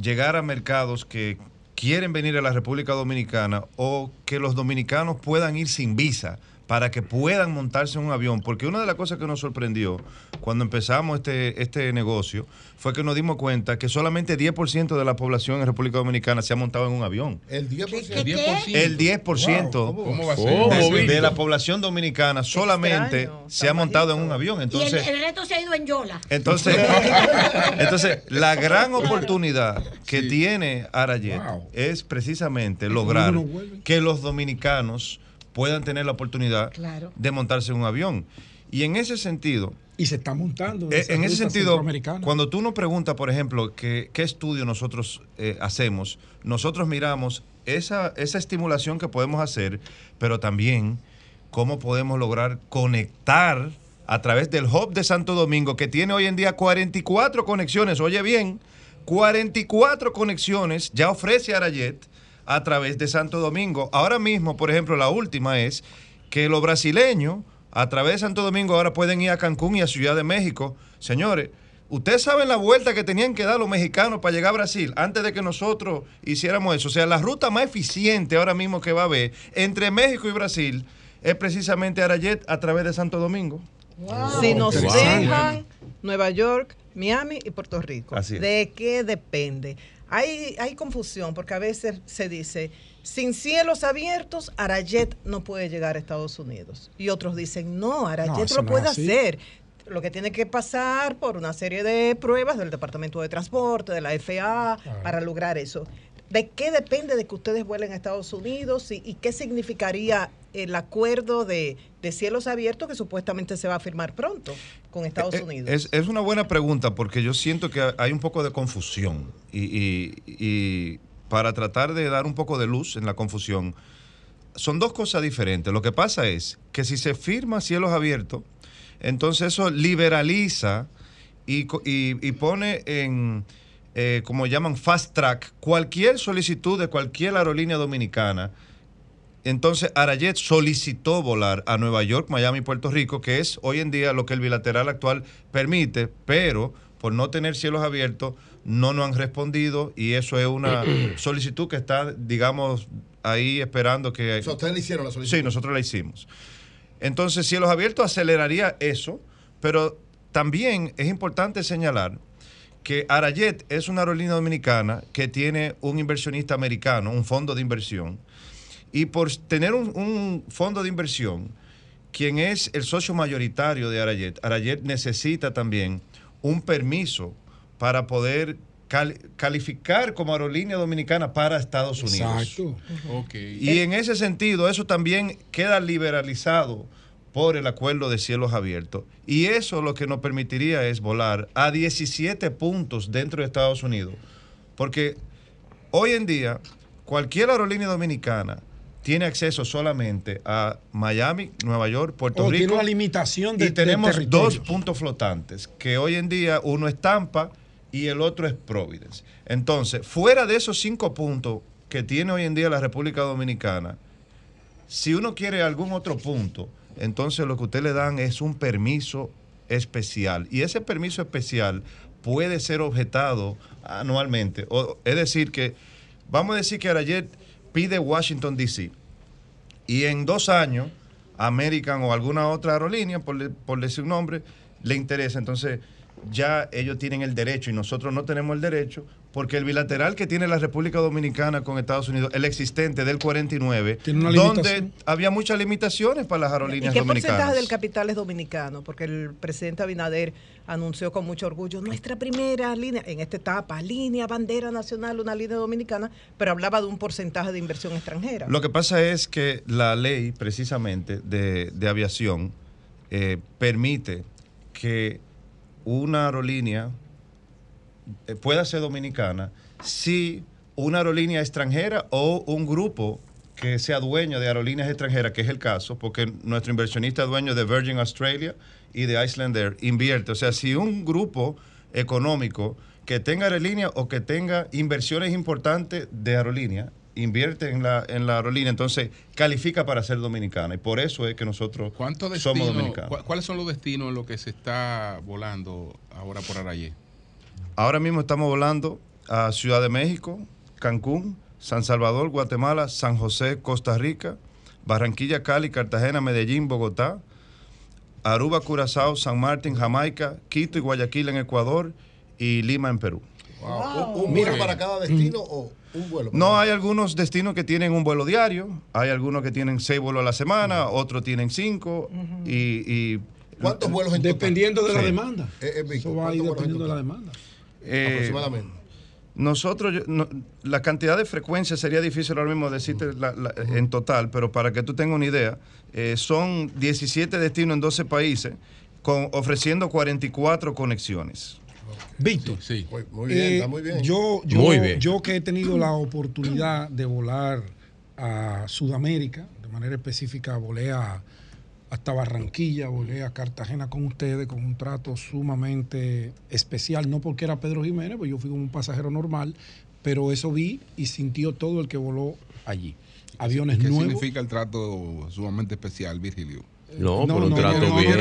llegar a mercados que quieren venir a la República Dominicana o que los dominicanos puedan ir sin visa para que puedan montarse en un avión, porque una de las cosas que nos sorprendió cuando empezamos este, este negocio fue que nos dimos cuenta que solamente 10% de la población en República Dominicana se ha montado en un avión. El 10%. ¿Qué, qué? El 10% Wow, ¿Cómo va a ser? de, ¿Cómo, de la población dominicana solamente extraño, se ha montado en un avión. y el, Entonces, el resto se ha ido en Yola. entonces, entonces, la gran oportunidad que tiene Arayet es precisamente lograr que los dominicanos puedan tener la oportunidad Claro. de montarse en un avión. Y en ese sentido, Y se está montando. eh, en ese sentido, cuando tú nos preguntas, por ejemplo, qué, qué estudio nosotros eh, hacemos, nosotros miramos esa, esa estimulación que podemos hacer, pero también cómo podemos lograr conectar a través del hub de Santo Domingo, que tiene hoy en día 44 conexiones, oye bien, 44 conexiones ya ofrece Arayet a través de Santo Domingo. Ahora mismo, por ejemplo, la última es que los brasileños a través de Santo Domingo ahora pueden ir a Cancún y a Ciudad de México. Señores, ustedes saben la vuelta que tenían que dar los mexicanos para llegar a Brasil antes de que nosotros hiciéramos eso. O sea, la ruta más eficiente ahora mismo que va a haber entre México y Brasil es precisamente Arayet a través de Santo Domingo. Si nos dejan Nueva York, Miami y Puerto Rico. Así es. ¿De qué depende? Hay, hay confusión porque a veces se dice, sin cielos abiertos, Arayet no puede llegar a Estados Unidos. Y otros dicen, no, Arayet No, lo no puede hacer. Lo que tiene que pasar por una serie de pruebas del Departamento de Transporte, de la FAA, para lograr eso. ¿De qué depende de que ustedes vuelen a Estados Unidos y, y qué significaría el acuerdo de, de cielos abiertos que supuestamente se va a firmar pronto con Estados Eh, Unidos? Es, es una buena pregunta porque yo siento que hay un poco de confusión y, y- y para tratar de dar un poco de luz en la confusión, son dos cosas diferentes. Lo que pasa es que si se firma cielos abiertos, entonces eso liberaliza y, y- y pone en, eh, como llaman, fast track, cualquier solicitud de cualquier aerolínea dominicana. Entonces, Arayet solicitó volar a Nueva York, Miami y Puerto Rico, que es hoy en día lo que el bilateral actual permite, pero por no tener cielos abiertos, no nos han respondido y eso es una solicitud que está, digamos, ahí esperando que... O sea, ustedes le hicieron la solicitud. Sí, nosotros la hicimos. Entonces, cielos abiertos aceleraría eso, pero también es importante señalar que Arayet es una aerolínea dominicana que tiene un inversionista americano, un fondo de inversión, y por tener un, un fondo de inversión, quien es el socio mayoritario de Arayet, Arayet necesita también un permiso para poder cal- calificar como aerolínea dominicana para Estados Unidos. Exacto. Ok. Y en ese sentido, eso también queda liberalizado por el acuerdo de cielos abiertos. Y eso lo que nos permitiría es volar a 17 puntos dentro de Estados Unidos. Porque hoy en día, cualquier aerolínea dominicana tiene acceso solamente a Miami, Nueva York, Puerto O Rico. tiene una limitación de y tenemos de dos puntos flotantes, que hoy en día uno es Tampa y el otro es Providence. Entonces, fuera de esos cinco puntos que tiene hoy en día la República Dominicana, si uno quiere algún otro punto, entonces lo que usted le dan es un permiso especial. Y ese permiso especial puede ser objetado anualmente. O, es decir, que vamos a decir que Arayet pide Washington, D.C. Y en dos años, American o alguna otra aerolínea, por, por decir un nombre, le interesa. Entonces, ya ellos tienen el derecho y nosotros no tenemos el derecho, porque el bilateral que tiene la República Dominicana con Estados Unidos, el existente del 49, Tiene una donde había muchas limitaciones para las ¿Y aerolíneas qué porcentaje dominicanas. del capital es dominicano? Porque el presidente Abinader anunció con mucho orgullo nuestra primera línea, en esta etapa, línea, bandera nacional, una línea dominicana, pero hablaba de un porcentaje de inversión extranjera. Lo que pasa es que la ley precisamente de, de aviación eh, permite que una aerolínea pueda ser dominicana si una aerolínea extranjera o un grupo que sea dueño de aerolíneas extranjeras, que es el caso, porque nuestro inversionista dueño de Virgin Australia y de Icelandair, invierte. O sea, si un grupo económico que tenga aerolínea o que tenga inversiones importantes de aerolínea, invierte en la, en la aerolínea, entonces califica para ser dominicana. Y por eso es que nosotros ¿Cuántos somos dominicanos. cu- ¿Cuáles son los destinos en los que se está volando ahora por Arayé? Ahora mismo estamos volando a Ciudad de México, Cancún, San Salvador, Guatemala, San José, Costa Rica, Barranquilla, Cali, Cartagena, Medellín, Bogotá, Aruba, Curazao, San Martín, Jamaica, Quito y Guayaquil en Ecuador y Lima en Perú. Wow. ¿Un, vuelo para cada destino o un vuelo? No, hay algunos destinos que tienen un vuelo diario, hay algunos que tienen seis vuelos a la semana, otros tienen cinco y, y- ¿Cuántos vuelos en Dependiendo de la Sí. demanda. Eh, eh, Eso va a ir ¿cuántos vuelos dependiendo de la demanda. Eh, Aproximadamente. Nosotros, yo- no- la cantidad de frecuencia sería difícil ahora mismo decirte la- la- en total, pero para que tú tengas una idea, eh, son 17 destinos en 12 países, con, ofreciendo 44 conexiones. Víctor. Sí. Muy bien, Eh, está muy bien. Yo, yo, Muy bien. yo que he tenido la oportunidad de volar a Sudamérica, de manera específica volé a, hasta Barranquilla, volé a Cartagena con ustedes con un trato sumamente especial, no porque era Pedro Jiménez, pues yo fui como un pasajero normal, pero eso vi y sintió todo el que voló allí. Aviones ¿Qué nuevos. significa el trato sumamente especial, Virgilio? No, No, pero un no, trato no, no, bien.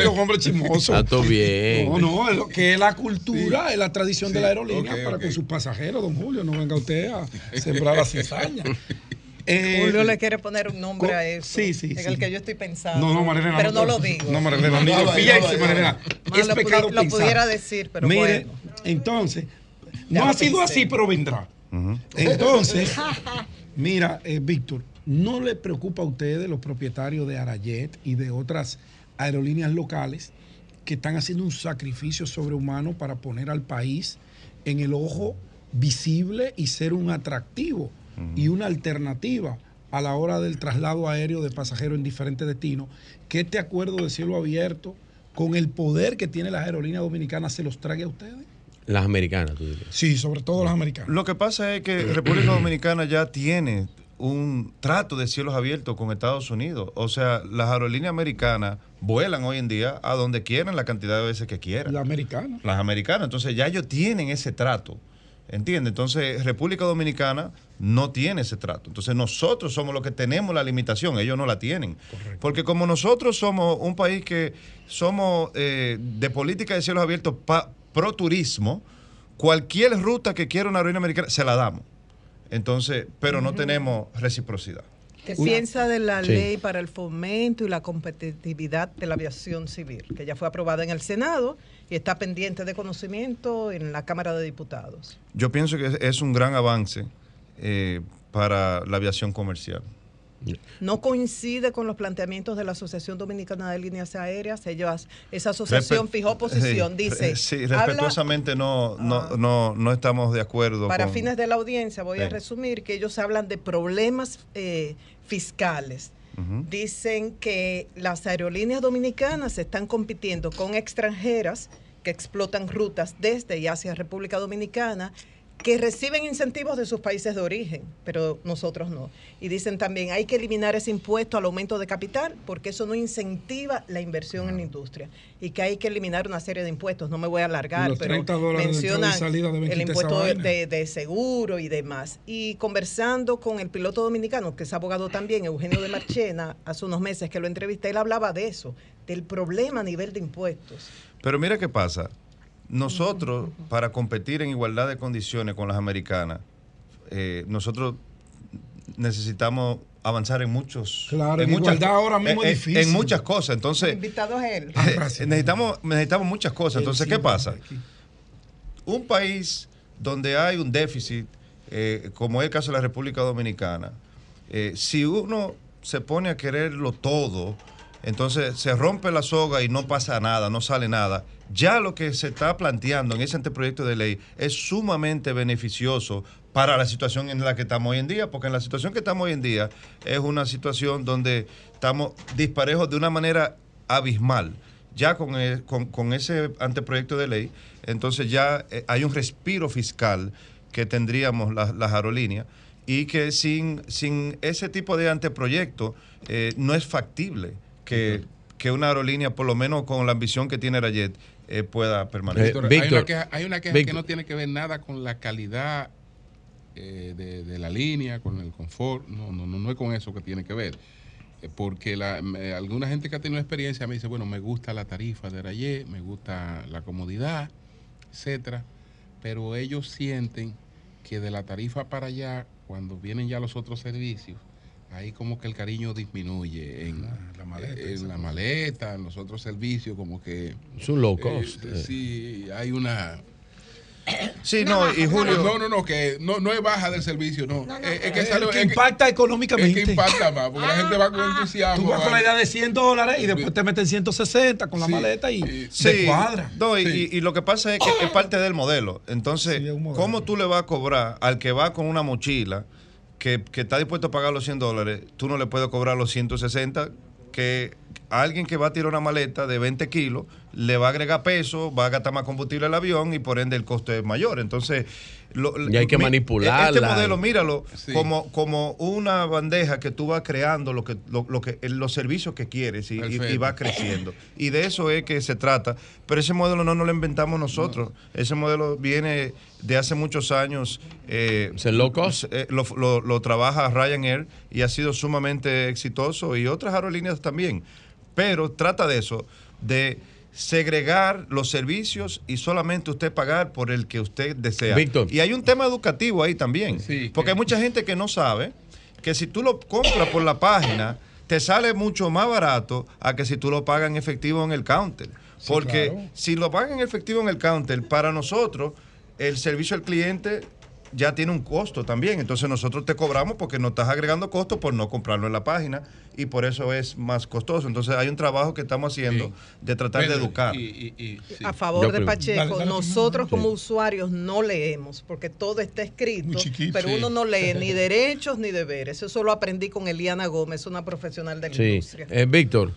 es un hombre chismoso. Trato bien. No, no, es lo que es la cultura, es la tradición de la aerolínea para ok. con sus pasajeros, don Julio. No venga usted a sembrar la cizaña. Eh, Julio le quiere poner un nombre a eso. sí, sí, En sí. el que yo estoy pensando. No, no, Marilena. Pero no lo digo. No, Marilena, ni No, lo no, piense, no, no. Marilena. Es lo pecado lo pensar. pudiera decir, pero Mire, bueno. entonces, Ya no ha sido pensé. así, pero vendrá. Entonces, mira, eh, Víctor, ¿no le preocupa a ustedes, los propietarios de Arayet y de otras aerolíneas locales, que están haciendo un sacrificio sobrehumano para poner al país en el ojo visible y ser un atractivo y una alternativa a la hora del traslado aéreo de pasajeros en diferentes destinos? Que este acuerdo de cielo abierto, con el poder que tiene las aerolíneas dominicanas, se los trague a ustedes? Las americanas, tú dirías. Sí, sobre todo las americanas. Lo que pasa es que República Dominicana ya tiene un trato de cielos abiertos con Estados Unidos. O sea, las aerolíneas americanas vuelan hoy en día a donde quieran, la cantidad de veces que quieran. La americana. Las americanas. Entonces ya ellos tienen ese trato. ¿Entiendes? Entonces República Dominicana no tiene ese trato. Entonces nosotros somos los que tenemos la limitación, ellos no la tienen. Porque como nosotros somos un país que somos eh, de política de cielos abiertos pa- pro turismo, cualquier ruta que quiera una aerolínea americana se la damos. Entonces, pero no tenemos reciprocidad. ¿Qué piensa de la Sí. ley para el fomento y la competitividad de la aviación civil, que ya fue aprobada en el Senado y está pendiente de conocimiento en la Cámara de Diputados? Yo pienso que es un gran avance eh, para la aviación comercial. No coincide con los planteamientos de la Asociación Dominicana de Líneas Aéreas. Ellos, esa asociación Respe- fijó posición. Sí, Dice, Sí, habla- respetuosamente no, no, no, no estamos de acuerdo. para con- fines de la audiencia, voy a resumir que ellos hablan de problemas eh, fiscales. Dicen que las aerolíneas dominicanas están compitiendo con extranjeras que explotan rutas desde y hacia República Dominicana que reciben incentivos de sus países de origen, pero nosotros no. Y dicen también hay que eliminar ese impuesto al aumento de capital porque eso no incentiva la inversión en la industria y que hay que eliminar una serie de impuestos. No me voy a alargar, pero 30 dólares de entrada y mencionan el impuesto de- de seguro y demás. Y conversando con el piloto dominicano, que es abogado también, Eugenio de Marchena, hace unos meses que lo entrevisté, él hablaba de eso, del problema a nivel de impuestos. Pero mira qué pasa. Nosotros, para competir en igualdad de condiciones con las americanas, eh, nosotros necesitamos avanzar en muchos. Claro, en muchas- igualdad ahora mismo en- es en- difícil. En muchas cosas. Entonces, invitado es él. eh, necesitamos, necesitamos muchas cosas. Entonces, ¿qué pasa? Un país donde hay un déficit, eh, como es el caso de la República Dominicana, eh, si uno se pone a quererlo todo, entonces se rompe la soga y no pasa nada, no sale nada. Ya lo que se está planteando en ese anteproyecto de ley es sumamente beneficioso para la situación en la que estamos hoy en día, porque en la situación que estamos hoy en día es una situación donde estamos disparejos de una manera abismal. Ya con, con, con ese anteproyecto de ley, entonces ya eh, hay un respiro fiscal que tendríamos las, las aerolíneas y que sin, sin ese tipo de anteproyecto eh, no es factible que, que una aerolínea, por lo menos con la ambición que tiene Rayet, eh, pueda permanecer. Víctor, hay una queja, hay una queja que no tiene que ver nada con la calidad eh, de, de la línea, con el confort. No, no, no, no es con eso que tiene que ver. Eh, Porque la, me- alguna gente que ha tenido experiencia me dice, bueno, me gusta la tarifa de Rayé, me gusta la comodidad, etcétera. Pero ellos sienten que de la tarifa para allá, cuando vienen ya los otros servicios, ahí como que el cariño disminuye en la maleta, en, la maleta, en los otros servicios, como que... Es un low cost. eh. sí, hay una... Sí, no, y Julio- No, no, no, que no, no es baja del servicio, no. Eh, es que, Es sale- el que es impacta económicamente. Es que impacta más, porque la gente va con entusiasmo. Tú vas con la idea de 100 dólares y después te meten 160 con la maleta y se cuadra. No, y, y- y lo que pasa es que es parte del modelo. Entonces, ¿cómo tú le vas a cobrar al que va con una mochila que, que está dispuesto a pagar los 100 dólares? Tú no le puedes cobrar los 160 que a alguien que va a tirar una maleta de 20 kilos le va a agregar peso, va a gastar más combustible al avión y por ende el costo es mayor. Entonces, lo- Y hay que mi- manipularla. Este modelo, míralo Sí. como, como una bandeja que tú vas creando lo que, lo, lo que, los servicios que quieres y, y- y Perfecto. va creciendo. Y de eso es que se trata. Pero ese modelo no nos lo inventamos nosotros. Ese modelo viene de hace muchos años. eh, ¿Es el low cost? eh, lo, lo- lo trabaja Ryanair y ha sido sumamente exitoso y otras aerolíneas también. Pero trata de eso, de segregar los servicios y solamente usted pagar por el que usted desea. Víctor. Y hay un tema educativo ahí también. porque hay mucha gente que no sabe que si tú lo compras por la página, te sale mucho más barato a que si tú lo pagas en efectivo en el counter. Porque claro. si lo pagan en efectivo en el counter, para nosotros, el servicio al cliente ya tiene un costo también. Entonces nosotros te cobramos porque nos estás agregando costo por no comprarlo en la página y por eso es más costoso. Entonces hay un trabajo que estamos haciendo de tratar de educar. y- y- y- sí. A favor Yo de Pacheco, Dale, dale, nosotros sí. como usuarios no leemos porque todo está escrito, pero Sí. uno no lee ni derechos ni deberes. Eso lo aprendí con Eliana Gómez, una profesional de la Sí. industria. Eh, Víctor,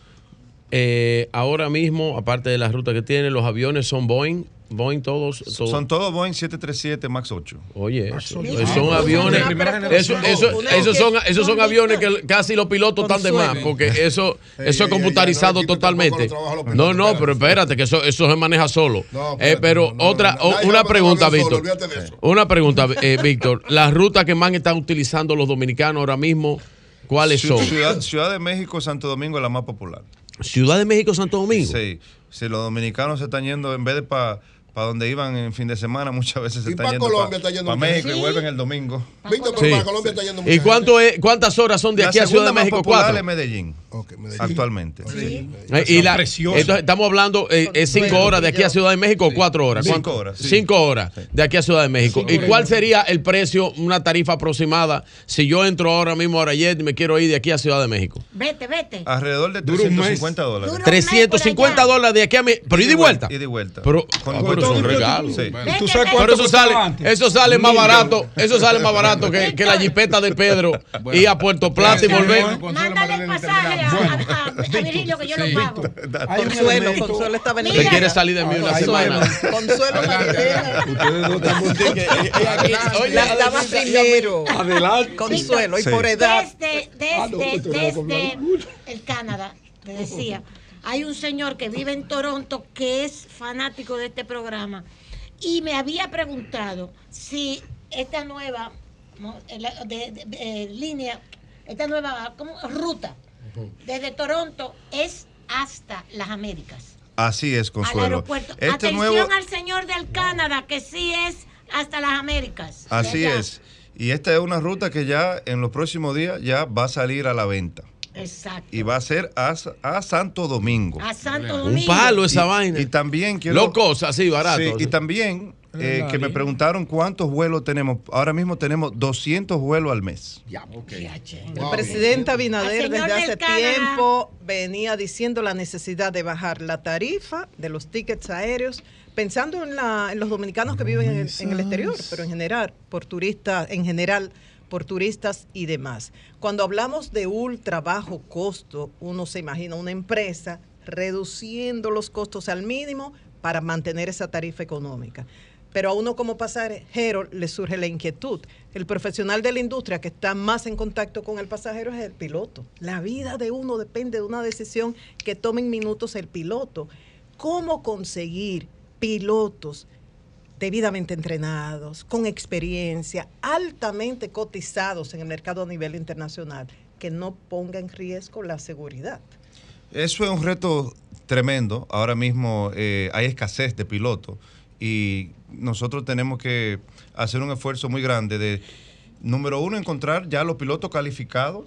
eh, ahora mismo, aparte de las rutas que tiene, los aviones son Boeing. Boeing todos. todos. Son todos Boeing 737 MAX 8. Oye, eso, Ah, son aviones. Eso, esos son, esos son aviones que casi los pilotos están de más, porque eso, eso es computarizado totalmente. No, no, pero espérate, que eso, eso se maneja solo. Eh, pero otra, una pregunta, solo, Víctor. olvídate de eso. Una pregunta, eh, Víctor. Las rutas que más están utilizando los dominicanos ahora mismo, ¿cuáles son? Ciudad, Ciudad de México, Santo Domingo es la más popular. Ciudad de México, Santo Domingo. Sí, si los dominicanos se están yendo, en vez de para para donde iban en fin de semana, muchas veces se Y están pa' yendo Colombia está yendo para México y vuelven el domingo. Víctor, pero Sí. para Colombia está yendo ¿Y cuánto es, cuántas horas son de La aquí a Ciudad de segunda más México? popular Cuatro. es Medellín, Medellín. actualmente. Eh, y la, entonces, estamos hablando, eh, es cinco horas de aquí a Ciudad de México o cuatro horas. Cinco ¿Cuánto? horas, sí. Cinco horas de aquí a Ciudad de México. ¿Y cuál sería el precio, una tarifa aproximada, si yo entro ahora mismo a Arayet y me quiero ir de aquí a Ciudad de México? Vete, vete. Alrededor de Dura un mes. 350 dólares. Dura- 350 dólares de aquí a México. Pero ida y vuelta. Y de vuelta. Pero, Ah, regalo. Sí. Vete, ¿Tú sabes vete. Pero eso sale, antes? eso sale más barato, eso sale más barato que, que la jipeta de Pedro y a Puerto Plata y volver. Mándale el pasaje a, a- a- a Virgilio que yo lo pago. Hay un Consuelo, Consuelo está Que Mira. quiere salir de mí una Consuelo, semana. Consuelo Marilena. Ustedes dos están La dama primero. Adelante. Consuelo, y por edad. Desde, Ah, desde, esto no va a comprar desde el Canadá, te decía, hay un señor que vive en Toronto que es fanático de este programa y me había preguntado si esta nueva eh, la- de- de- eh, línea, esta nueva ¿cómo? ruta desde Toronto es hasta las Américas, Así es, al Consuelo. aeropuerto. Este Atención nuevo, al señor del Canadá que sí es hasta las Américas. así es. Y esta es una ruta que ya en los próximos días ya va a salir a la venta. Exacto. Y va a ser a, a Santo Domingo. A Santo Un Domingo. palo esa y, vaina. y también quiero... Locos, así, barato. Sí, y también eh, que me preguntaron cuántos vuelos tenemos. Ahora mismo tenemos 200 vuelos al mes. El presidente Abinader desde hace tiempo venía diciendo la necesidad de bajar la tarifa de los tickets aéreos, pensando en, la- en los dominicanos que viven en el, en el exterior, pero en general, por turistas, en general, por turistas y demás. Cuando hablamos de ultra bajo costo, uno se imagina una empresa reduciendo los costos al mínimo para mantener esa tarifa económica. Pero a uno como pasajero le surge la inquietud. El profesional de la industria que está más en contacto con el pasajero es el piloto. La vida de uno depende de una decisión que tome en minutos el piloto. ¿Cómo conseguir pilotos debidamente entrenados, con experiencia, altamente cotizados en el mercado a nivel internacional, que no ponga en riesgo la seguridad? Eso es un reto tremendo. Ahora mismo eh, hay escasez de pilotos y nosotros tenemos que hacer un esfuerzo muy grande de, número uno, encontrar ya los pilotos calificados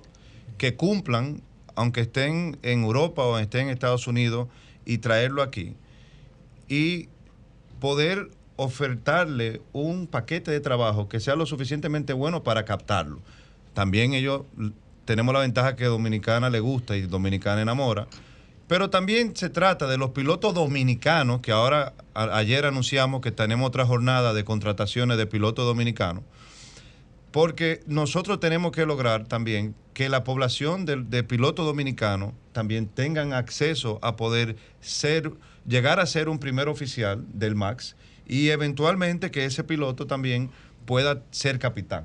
que cumplan, aunque estén en Europa o estén en Estados Unidos, y traerlo aquí. Y poder ofertarle un paquete de trabajo que sea lo suficientemente bueno para captarlo. También ellos tenemos la ventaja que Dominicana le gusta y Dominicana enamora, pero también se trata de los pilotos dominicanos, que ahora ayer anunciamos que tenemos otra jornada de contrataciones de pilotos dominicanos, porque nosotros tenemos que lograr también que la población de, de pilotos dominicanos también tengan acceso a poder ser, llegar a ser un primer oficial del MAX y eventualmente que ese piloto también pueda ser capitán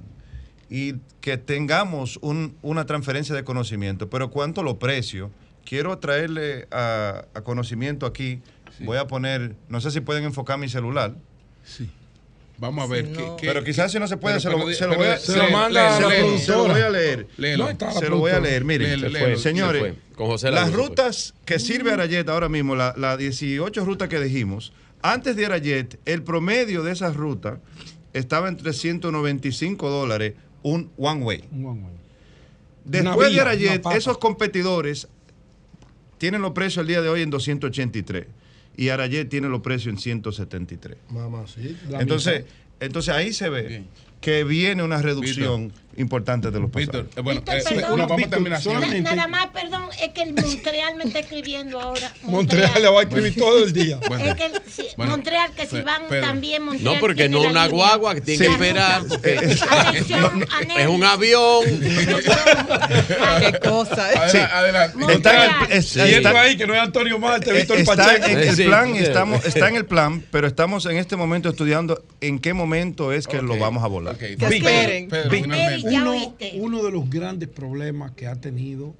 y que tengamos un- una transferencia de conocimiento. Pero cuanto a los precios, quiero traerle a, a conocimiento aquí, voy a poner, no sé si pueden enfocar mi celular. Sí. Vamos a ver. Si qué- no- qué- Pero quizás si no se puede, pero- se, lo, lo voy a, se lo manda a la se lo voy a leer. léelo. No, Se lo voy a leer, miren. Léelo, Se léelo. fue, se Señores, fue. Con José las rutas que sirve Arayet ahora mismo, las la 18 rutas que dijimos, antes de Arayet, el promedio de esas rutas estaba en 395 dólares un one way. Un one way. Después de Arayet, esos competidores tienen los precios el día de hoy en 283 y Arayet tiene los precios en 173. Mamá, sí. Entonces, mitad. entonces ahí se ve Bien. que viene una reducción importante de los Víctor, pasajes. eh, bueno, Víctor, eh, perdón. vamos a Víctor, terminar. solamente- Nada más, perdón, es que el Montreal me está escribiendo ahora. Montreal le va a escribir todo el día. Bueno, Es que el- sí, Bueno, Montreal, que si Pe- van Pedro. también Montreal. No, porque no la una línea. guagua que tiene Sí. que esperar. Atención, Es un avión. Qué cosa, adelante. Está en el- Montreal. es- Y está- esto ahí que no es Antonio Marte, Víctor Eh, está Pacheco. en el plan, sí. estamos, está en el plan, pero estamos en este momento estudiando en qué momento es que lo vamos a volar. Que Pedro, esperen. Ya uno, oíste. uno de los grandes problemas que ha tenido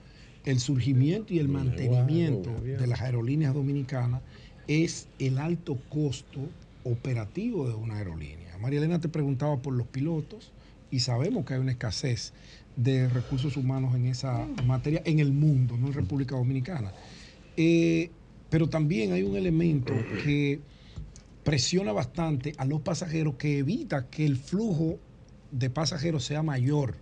el surgimiento y el mantenimiento de las aerolíneas dominicanas es el alto costo operativo de una aerolínea. María Elena te preguntaba por los pilotos y sabemos que hay una escasez de recursos humanos en esa materia en el mundo, no en República Dominicana. Eh, pero también hay un elemento que presiona bastante a los pasajeros que evita que el flujo de pasajeros sea mayor,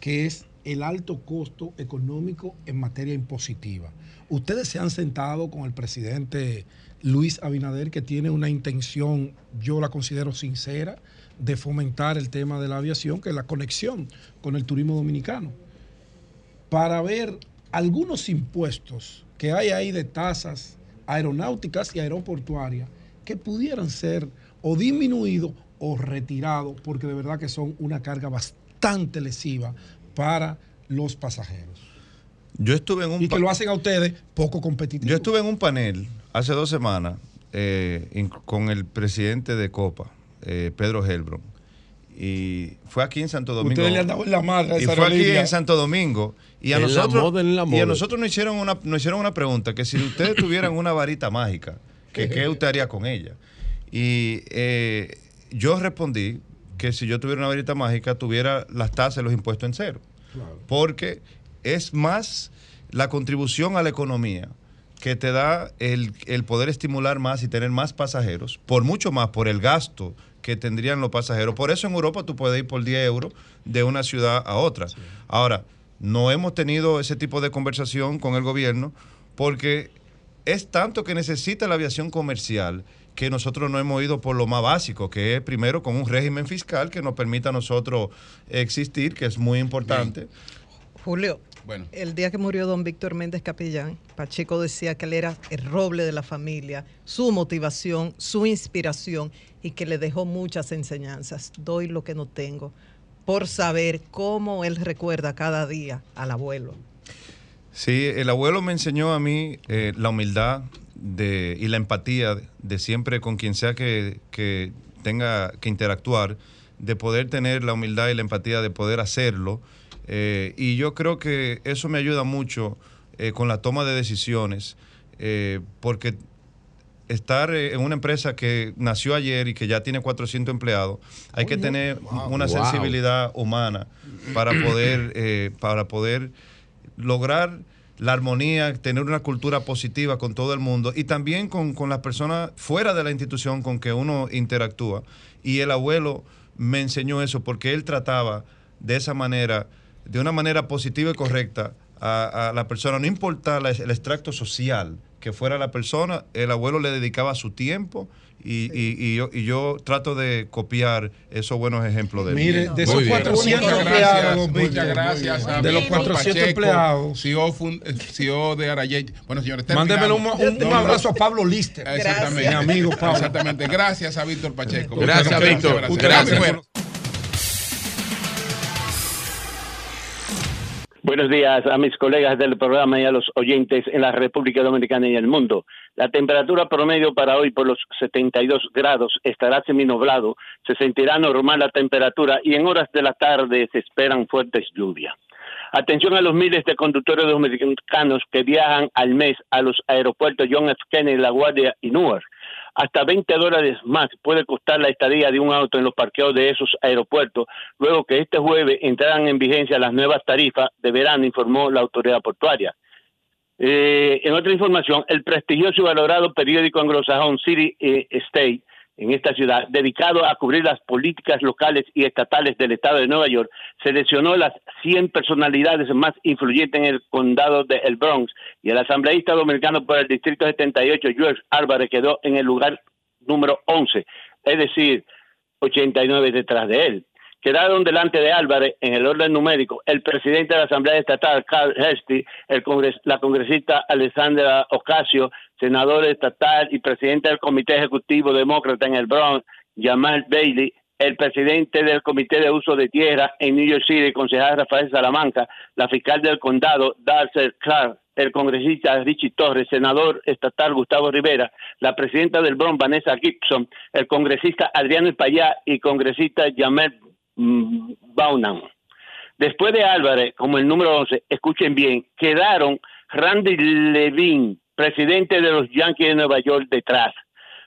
que es el alto costo económico en materia impositiva. Ustedes se han sentado con el presidente Luis Abinader, que tiene una intención, yo la considero sincera, de fomentar el tema de la aviación, que es la conexión con el turismo dominicano, para ver algunos impuestos que hay ahí de tasas aeronáuticas y aeroportuarias que pudieran ser o disminuidos o retirados, porque de verdad que son una carga bastante lesiva para los pasajeros. Yo estuve en un Y que lo hacen a ustedes poco competitivos. Yo estuve en un panel hace dos semanas eh, in- con el presidente de Copa, eh, Pedro Helbron. Y fue aquí en Santo Domingo. Ustedes le han dado en la madre a Y fue aquí en Santo Domingo. Y a En la nosotros, moda, y a nosotros nos hicieron, una, nos hicieron una pregunta, que si ustedes tuvieran una varita mágica, que qué usted haría con ella. Y eh, yo respondí que si yo tuviera una varita mágica, tuviera las tasas y los impuestos en cero. Porque es más la contribución a la economía que te da el, el poder estimular más y tener más pasajeros, por mucho más, por el gasto que tendrían los pasajeros. Por eso en Europa tú puedes ir por 10 euros de una ciudad a otra. Ahora, no hemos tenido ese tipo de conversación con el gobierno porque es tanto que necesita la aviación comercial que nosotros no hemos ido por lo más básico, que es primero con un régimen fiscal que nos permita a nosotros existir, que es muy importante. Julio, Bueno. el día que murió don Víctor Méndez Capellán, Pacheco decía que él era el roble de la familia, su motivación, su inspiración y que le dejó muchas enseñanzas. Doy lo que no tengo por saber cómo él recuerda cada día al abuelo. Sí, el abuelo me enseñó a mí eh, la humildad de, y la empatía de siempre con quien sea que, que tenga que interactuar, de poder tener la humildad y la empatía de poder hacerlo. Eh, y yo creo que eso me ayuda mucho eh, con la toma de decisiones, porque estar en una empresa que nació ayer y que ya tiene 400 empleados, hay que tener Wow. una Wow. sensibilidad humana para poder, para poder lograr la armonía, tener una cultura positiva con todo el mundo y también con, con las personas fuera de la institución con que uno interactúa. Y el abuelo me enseñó eso porque él trataba de esa manera, de una manera positiva y correcta a, a la persona, no importa la- el extracto social que fuera la persona, el abuelo le dedicaba su tiempo y, y- y yo, y yo trato de copiar esos buenos ejemplos de. Mire, de esos 400 Muchas empleados, gracias, muchas gracias a De los Víctor 400 Pacheco, empleados. CEO, fun- eh, CEO de Arayet. Bueno, señores, terminamos. un, un- un abrazo a Pablo Lister. Exactamente. Mi amigo Pablo. Exactamente. Gracias a Víctor Pacheco. Gracias, Víctor. gracias. Gracias. Bueno, Buenos días a mis colegas del programa y a los oyentes en la República Dominicana y el mundo. La temperatura promedio para hoy por los 72 grados estará seminublado, se sentirá normal la temperatura y en horas de la tarde se esperan fuertes lluvias. Atención a los miles de conductores dominicanos que viajan al mes a los aeropuertos John F. Kennedy, La Guardia y Newark. Hasta 20 dólares más puede costar la estadía de un auto en los parqueos de esos aeropuertos, luego que este jueves entraran en vigencia las nuevas tarifas de verano, informó la autoridad portuaria. Eh, en otra información, el prestigioso y valorado periódico anglosajón City eh, State en esta ciudad, dedicado a cubrir las políticas locales y estatales del estado de Nueva York, seleccionó las 100 personalidades más influyentes en el condado de El Bronx y el asambleísta dominicano por el distrito 78, George Álvarez, quedó en el lugar número 11, es decir, 89 detrás de él. Quedaron delante de Álvarez en el orden numérico. El presidente de la Asamblea Estatal, Carl Hesty, el congres- la congresista Alessandra Ocasio, senador estatal y presidente del Comité Ejecutivo Demócrata en el Bronx, Jamal Bailey, el presidente del Comité de Uso de Tierra en New York City, concejal Rafael Salamanca, la fiscal del condado, Darcy Clark, el congresista Richie Torres, senador estatal Gustavo Rivera, la presidenta del Bronx, Vanessa Gibson, el congresista Adriano Espallá y congresista Jamel mm, Baunan. Después de Álvarez, como el número 11, escuchen bien, quedaron Randy Levine, presidente de los Yankees de Nueva York, detrás.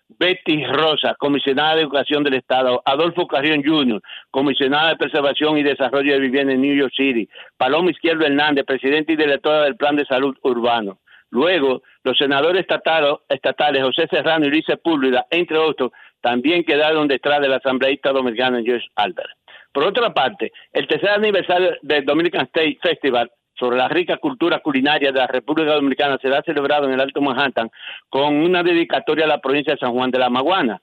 Betty Rosa, comisionada de Educación del Estado, Adolfo Carrión Jr., comisionada de Preservación y Desarrollo de Vivienda en New York City, Paloma Izquierdo Hernández, presidente y directora del Plan de Salud Urbano, Luego, los senadores estatales, José Serrano y Luis Sepúlveda, entre otros, también quedaron detrás del asambleísta dominicano Joyce Albert. Por otra parte, el tercer aniversario del Dominican State Festival sobre la rica cultura culinaria de la República Dominicana será celebrado en el Alto Manhattan con una dedicatoria a la provincia de San Juan de la Maguana.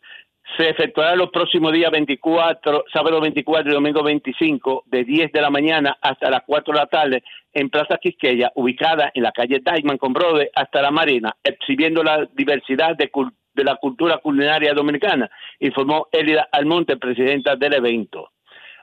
Se efectuará los próximos días 24, sábado 24 y domingo 25, de 10 de la mañana hasta las 4 de la tarde, en Plaza Quisqueya, ubicada en la calle Diamond con Brode hasta la Marina, exhibiendo la diversidad de, de la cultura culinaria dominicana, informó Elida Almonte, presidenta del evento.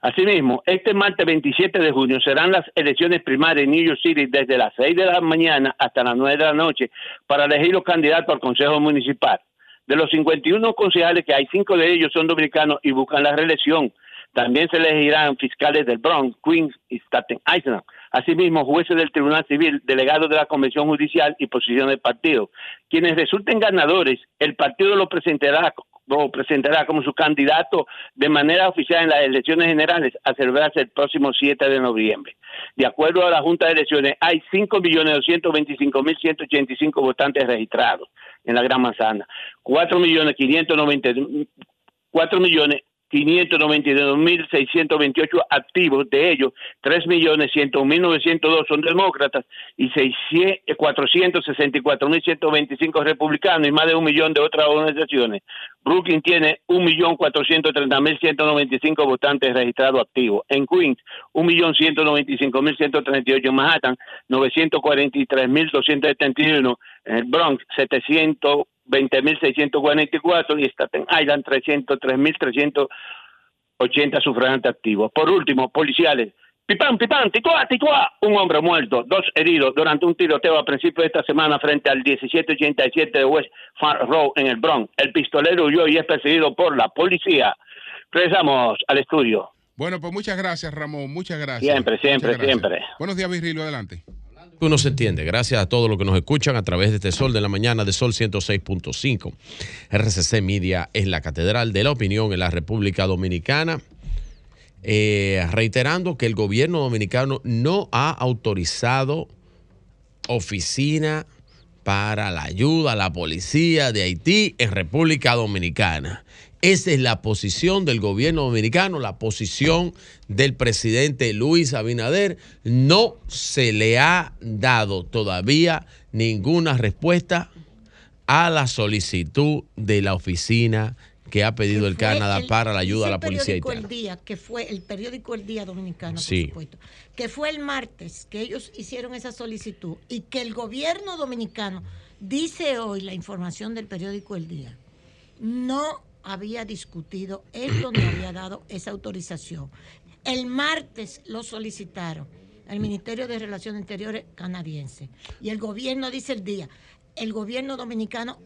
Asimismo, este martes 27 de junio serán las elecciones primarias en New York City desde las 6 de la mañana hasta las 9 de la noche para elegir los candidatos al Consejo Municipal. De los 51 concejales que hay, cinco de ellos son dominicanos y buscan la reelección. También se elegirán fiscales del Bronx, Queens y Staten Island. Asimismo, jueces del Tribunal Civil, delegados de la Convención Judicial y posición del partido. Quienes resulten ganadores, el partido lo presentará, lo presentará como su candidato de manera oficial en las elecciones generales a celebrarse el próximo 7 de noviembre. De acuerdo a la Junta de Elecciones, hay 5.225.185 votantes registrados en la Gran Manzana. 4.590.000 4 millones 592.628 activos, de ellos 3.100.902 son demócratas y 600 464.125 republicanos y más de un millón de otras organizaciones. Brooklyn tiene 1.430.195 votantes registrados activos. En Queens, 1.195.138. En Manhattan, 943.271. En el Bronx, 700 20.644 y Staten Island 303.380 sufragantes activos. Por último, policiales. Pipán, pipán, tituá, tituá. Un hombre muerto, dos heridos durante un tiroteo a principios de esta semana frente al 1787 de West Farm Road en el Bronx. El pistolero huyó y es perseguido por la policía. Regresamos al estudio. Bueno, pues muchas gracias, Ramón. Muchas gracias. Siempre, siempre, gracias. siempre. Buenos días, Virgilio. Adelante. Uno se entiende. Gracias a todos los que nos escuchan a través de este Sol de la Mañana de Sol 106.5. RCC Media es la catedral de la opinión en la República Dominicana. Eh, reiterando que el gobierno dominicano no ha autorizado oficina para la ayuda a la policía de Haití en República Dominicana. Esa es la posición del gobierno dominicano, la posición del presidente Luis Abinader. No se le ha dado todavía ninguna respuesta a la solicitud de la oficina que ha pedido el Canadá el- para la ayuda a la policía haitiana. El Día, que fue el periódico El Día Dominicano, por Sí. supuesto, que fue el martes que ellos hicieron esa solicitud y que el gobierno dominicano, dice hoy la información del periódico El Día, no había discutido esto ni había dado esa autorización. El martes lo solicitaron el Ministerio de Relaciones Interiores canadiense y el gobierno dice el día, el gobierno dominicano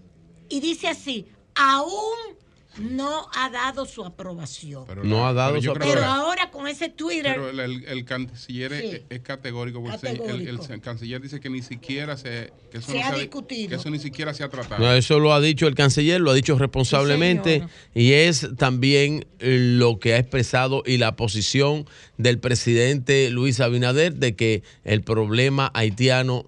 y dice así, aún no ha dado su aprobación. Pero No ha dado su creo Pero ahora con ese Twitter Pero el, el- el canciller es- Sí. es, categórico. porque el- El, el Categórico. canciller dice que ni siquiera se, que eso Se no ha se discutido. Que eso ni siquiera se ha tratado. No, eso lo ha dicho el canciller, lo ha dicho responsablemente y es también eh, lo que ha expresado y la posición del presidente Luis Abinader de que el problema haitiano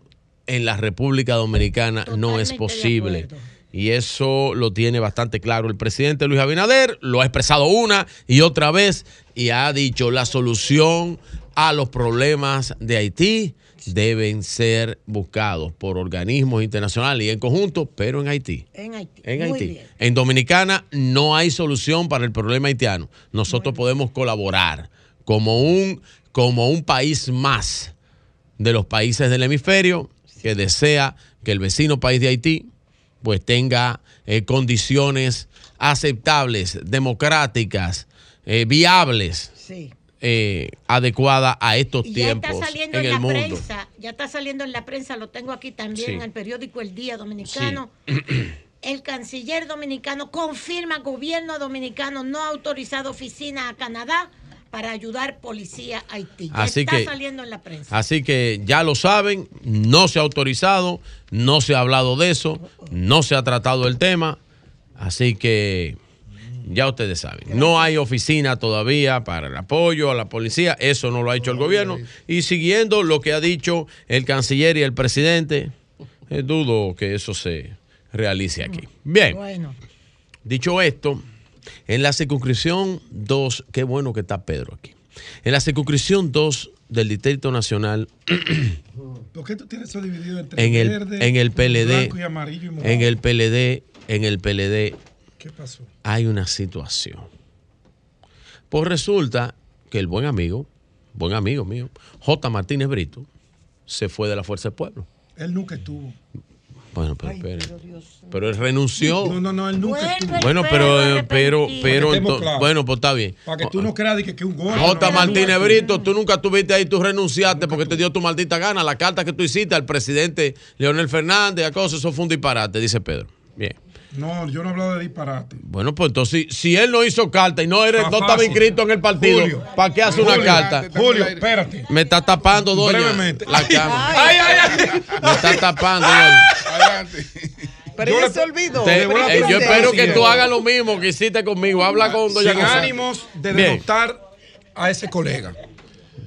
en la República Dominicana no es posible. Y eso lo tiene bastante claro el presidente Luis Abinader, lo ha expresado una y otra vez y ha dicho la solución a los problemas de Haití deben ser buscados por organismos internacionales y en conjunto, pero en Haití. en Haití. En Haití. En Dominicana no hay solución para el problema haitiano. Nosotros podemos colaborar como un, como un país más de los países del hemisferio que desea que el vecino país de Haití pues tenga eh, condiciones aceptables, democráticas, eh, viables, Sí. eh, adecuadas a estos Y ya tiempos está saliendo en en, el la mundo. prensa, ya está saliendo en la prensa, lo tengo aquí también Sí. en el periódico El Día Dominicano. El canciller dominicano confirma gobierno dominicano no ha autorizado oficina a Canadá para ayudar policía a Haití. Ya Así está que- saliendo en la prensa. Así que ya lo saben, no se ha autorizado, no se ha hablado de eso, no se ha tratado el tema, así que ya ustedes saben, no hay oficina todavía para el apoyo a la policía, eso no lo ha hecho el gobierno, y siguiendo lo que ha dicho el canciller y el presidente, eh, dudo que eso se realice aquí. Bien. Bueno. Dicho esto, en la circunscripción 2, qué bueno que está Pedro aquí. En la circunscripción 2 del Distrito Nacional, ¿Por qué tú tienes eso dividido entre en el, verde, en el PLD, blanco y amarillo y en el PLD, en el PLD, ¿Qué pasó? hay una situación. Pues resulta que el buen amigo, buen amigo mío, J. Martínez Brito, se fue de la Fuerza del Pueblo. Él nunca estuvo. Bueno, pero, pero él renunció. No, no, no, él nunca estuvo. Bueno, pero, eh, pero, pero, claros. bueno, pues está bien. Para que tú no creas de que, que un gordo. J. no, Martínez Brito, tú nunca estuviste ahí, tú renunciaste porque te dio tu maldita gana. La carta que tú hiciste al presidente Leonel Fernández, a cosas, eso fue un disparate, dice Pedro. Bien. No, yo no he hablado de disparate. Bueno, pues entonces, si, si él no hizo carta y no, eres, no estaba inscrito en el partido, Julio. ¿para qué hace una carta? Julio, espérate. Me está tapando, doña. Brevemente. La cámara. Ay, ay, ay. Me está tapando, doña. Pero Yo ella le- se olvidó. Te- eh, yo espero que tú hagas lo mismo que hiciste conmigo. Habla con doña Sin González. ánimos de Bien. denotar a ese colega.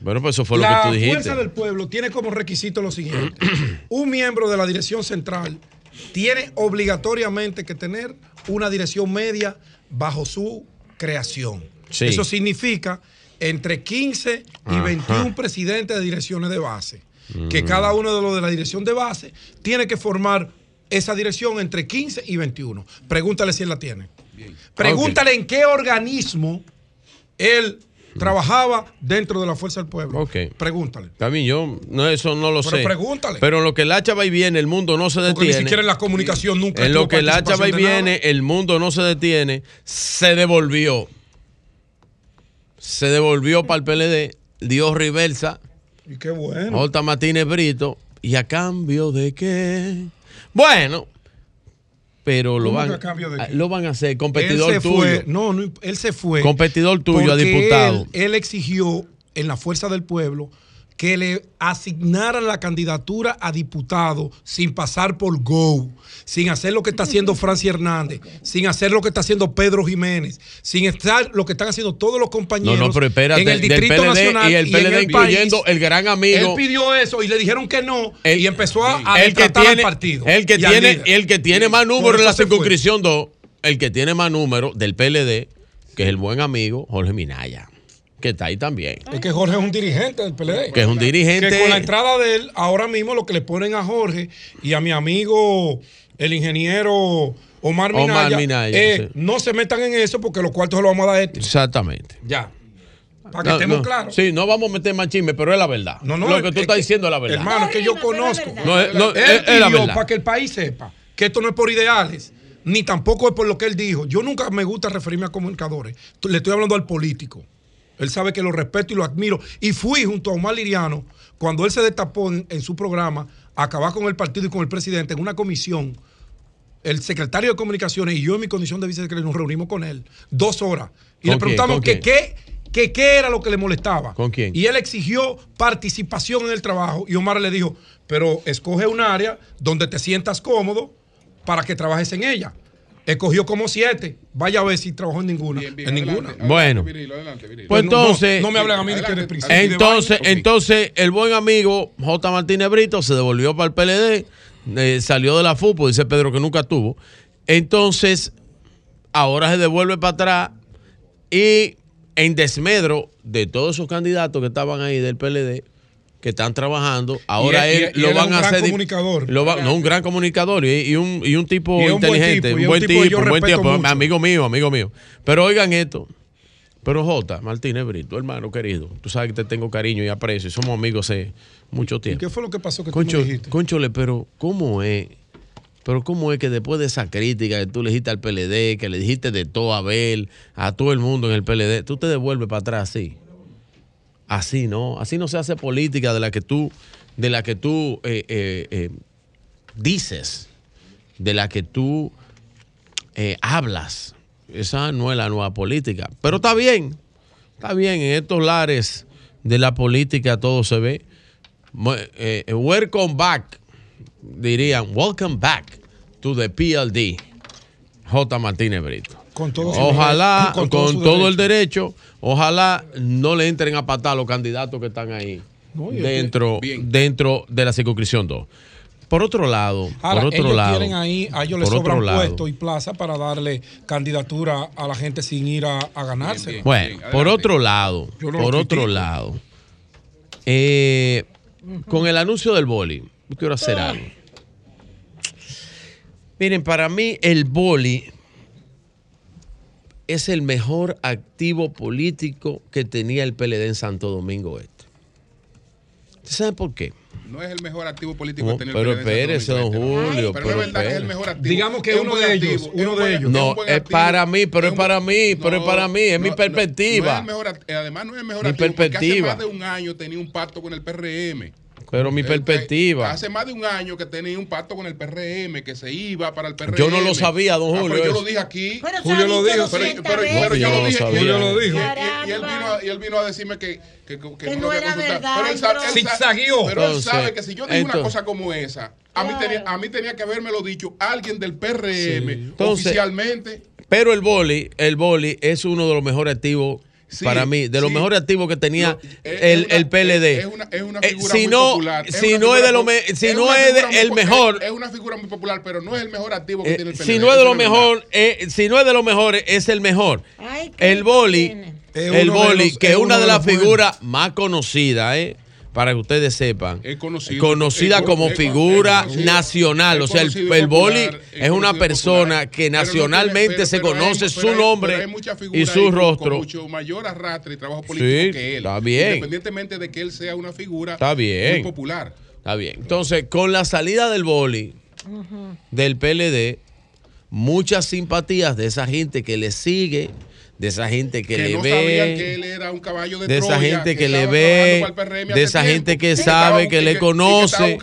Bueno, pues eso fue lo la que tú dijiste. Fuerza del Pueblo tiene como requisito lo siguiente. Un miembro de la dirección central tiene obligatoriamente que tener una dirección media bajo su creación. Sí. Eso significa entre 15 y Ajá. 21 presidentes de direcciones de base. Que Mm. cada uno de los de la dirección de base tiene que formar esa dirección entre 15 y 21. Pregúntale si él la tiene. Pregúntale en qué organismo él trabajaba dentro de la Fuerza del Pueblo. Ok. Pregúntale. También yo, no, eso no lo Pero sé. pregúntale. Pero en lo que el hacha va y viene, el mundo no se Porque ni detiene. siquiera en la comunicación nunca En lo que el hacha va y nada. viene, el mundo no se detiene. Se devolvió. Se devolvió para el PLD. Dio reversa. Y qué bueno. J. Martínez Brito. ¿Y a cambio de qué? Bueno. Pero lo ¿Cómo que van, lo van a hacer competidor él se tuyo. Fue, no, no, él se fue. Competidor tuyo a diputado. Él, él exigió en la Fuerza del Pueblo que le asignaran la candidatura a diputado sin pasar por Go, sin hacer lo que está haciendo Francia Hernández, sin hacer lo que está haciendo Pedro Jiménez, sin estar lo que están haciendo todos los No, compañeros no, pero espérate, en el del Distrito PLD Nacional y el en PLD incluyendo país. el gran amigo. Él pidió eso y le dijeron que no y empezó a, el que tiene, al partido. el que y tiene, el que tiene más número en la circunscripción 2, el que tiene más número del PLD, que es el buen amigo Jorge Minaya, que está ahí también. Es que Jorge es un dirigente del PLD. Que es un dirigente- Que con la entrada de él, ahora mismo lo que le ponen a Jorge y a mi amigo, el ingeniero Omar Minaya, Omar Minaya, sí. no se metan en eso porque los cuartos se los vamos a dar a este. Exactamente. Ya. Para que No, estemos no. claros. Sí, no vamos a meter más chisme, pero es la verdad. No, no, Lo que es tú estás que- diciendo es la verdad. Hermano, es que yo conozco. No, es- no, él es- es la verdad. para que el país sepa que esto no es por ideales, ni tampoco es por lo que él dijo. Yo nunca me gusta referirme a comunicadores. Le estoy hablando al político. Él sabe que lo respeto y lo admiro. Y fui junto a Omar Liriano, cuando él se destapó en, en su programa, a acabar con el partido y con el presidente en una comisión. El secretario de Comunicaciones y yo en mi condición de vicesecretario nos reunimos con él dos horas. Y ¿Con le preguntamos qué, que qué era lo que le molestaba. ¿Con quién? Y él exigió participación en el trabajo y Omar le dijo, pero escoge un área donde te sientas cómodo para que trabajes en ella. Escogió como siete. Vaya a ver si trabajó en ninguna. en ninguna. Bueno. Pues Pues no- no- entonces, no me hablen a mí de que y de entonces, entonces el buen amigo J. Martínez Brito se devolvió para el PLD, eh, salió de la FUPO, dice Pedro que nunca tuvo. Entonces, ahora se devuelve para atrás y en desmedro de todos esos candidatos que estaban ahí del PLD, que están trabajando, ahora Y él- y- y lo van un a gran hacer. comunicador. lo va- no, un gran comunicador y, y un, y un tipo Y un buen inteligente, tipo, y un buen tipo un buen tipo, amigo mío, amigo mío. Pero oigan esto. Pero J, Martínez Brito, hermano querido, tú sabes que te tengo cariño y aprecio, y somos amigos hace mucho ¿Y tiempo. qué fue lo que pasó que tú Concho, me dijiste? Conchole, pero ¿cómo es? Pero ¿cómo es que después de esa crítica que tú le dijiste al PLD, que le dijiste de todo a Abel, a todo el mundo en el PLD, tú te devuelves para atrás así? Así no, así no se hace política de la que tú, de la que tú eh, eh, eh, dices, de la que tú hablas. Esa no es la nueva política. Pero está bien, está bien, en estos lares de la política todo se ve. Welcome back, dirían, welcome back to the PLD. J. Martínez Brito. Ojalá, con, todo, el derecho, ojalá no le entren a patar a los candidatos que están ahí dentro, dentro de la circunscripción 2. Por otro lado, por otro lado, ahí, a ellos les sobran puestos y plaza para darle candidatura a la gente sin ir a, ganarse. Bueno, por otro lado, por otro lado, con el anuncio del boli, quiero hacer ah. algo. Miren, para mí el boli es el mejor activo político que tenía el PLD en Santo Domingo Este. ¿Usted sabe por qué? No es el mejor activo político que tenía el PLD. Pero espérese, don este, Julio. Pero, es verdad que es el mejor activo. Digamos que es uno, de ellos, uno de ellos. No, es, para mí, pero es, para mí, pero es para mí, es mi perspectiva. Además, no es el mejor mi activo. Perspectiva. Porque hace más de un año tenía un pacto con el PRM. Pero mi perspectiva. Hace más de un año que tenía un pacto con el PRM, que se iba para el PRM. Yo no lo sabía, don ah, pues Julio. Ah, pero yo lo dije aquí. Julio lo dijo. Pero, pero, pero yo, yo lo dije. Julio lo dijo. Y, él vino a, y, él vino a, decirme que, que, que, que no, era verdad. Pero él, sabe, él pero él sabe que si yo digo una cosa como esa, a mí, tenía, a mí tenía que haberme lo dicho alguien del PRM oficialmente. Pero el boli, el boli es uno de los mejores activos para mí, de los mejores activos que tenía el, el, PLD. Es una, eh, figura si muy no, popular. Es si no es, de lo me, si no es el mejor. Es, una figura muy popular, pero no es el mejor activo que eh, tiene el PLD. Eh, si no es de lo mejor, si no es de los mejores, es el mejor. El boli, el boli, que es una de las figuras más conocidas, ¿eh? para que ustedes sepan, conocido, conocida como figura nacional. o sea, el, el Boli es una persona que nacionalmente se conoce su nombre y su rostro. Con mucho mayor arrastre y trabajo político que él. Está bien. Independientemente de que él sea una figura está bien. muy popular. Está bien. Entonces, con la salida del Boli del PLD, muchas simpatías de esa gente que le sigue de esa gente que, le ve, que de, esa gente que, le ve, de esa gente que sabe, que, le conoce.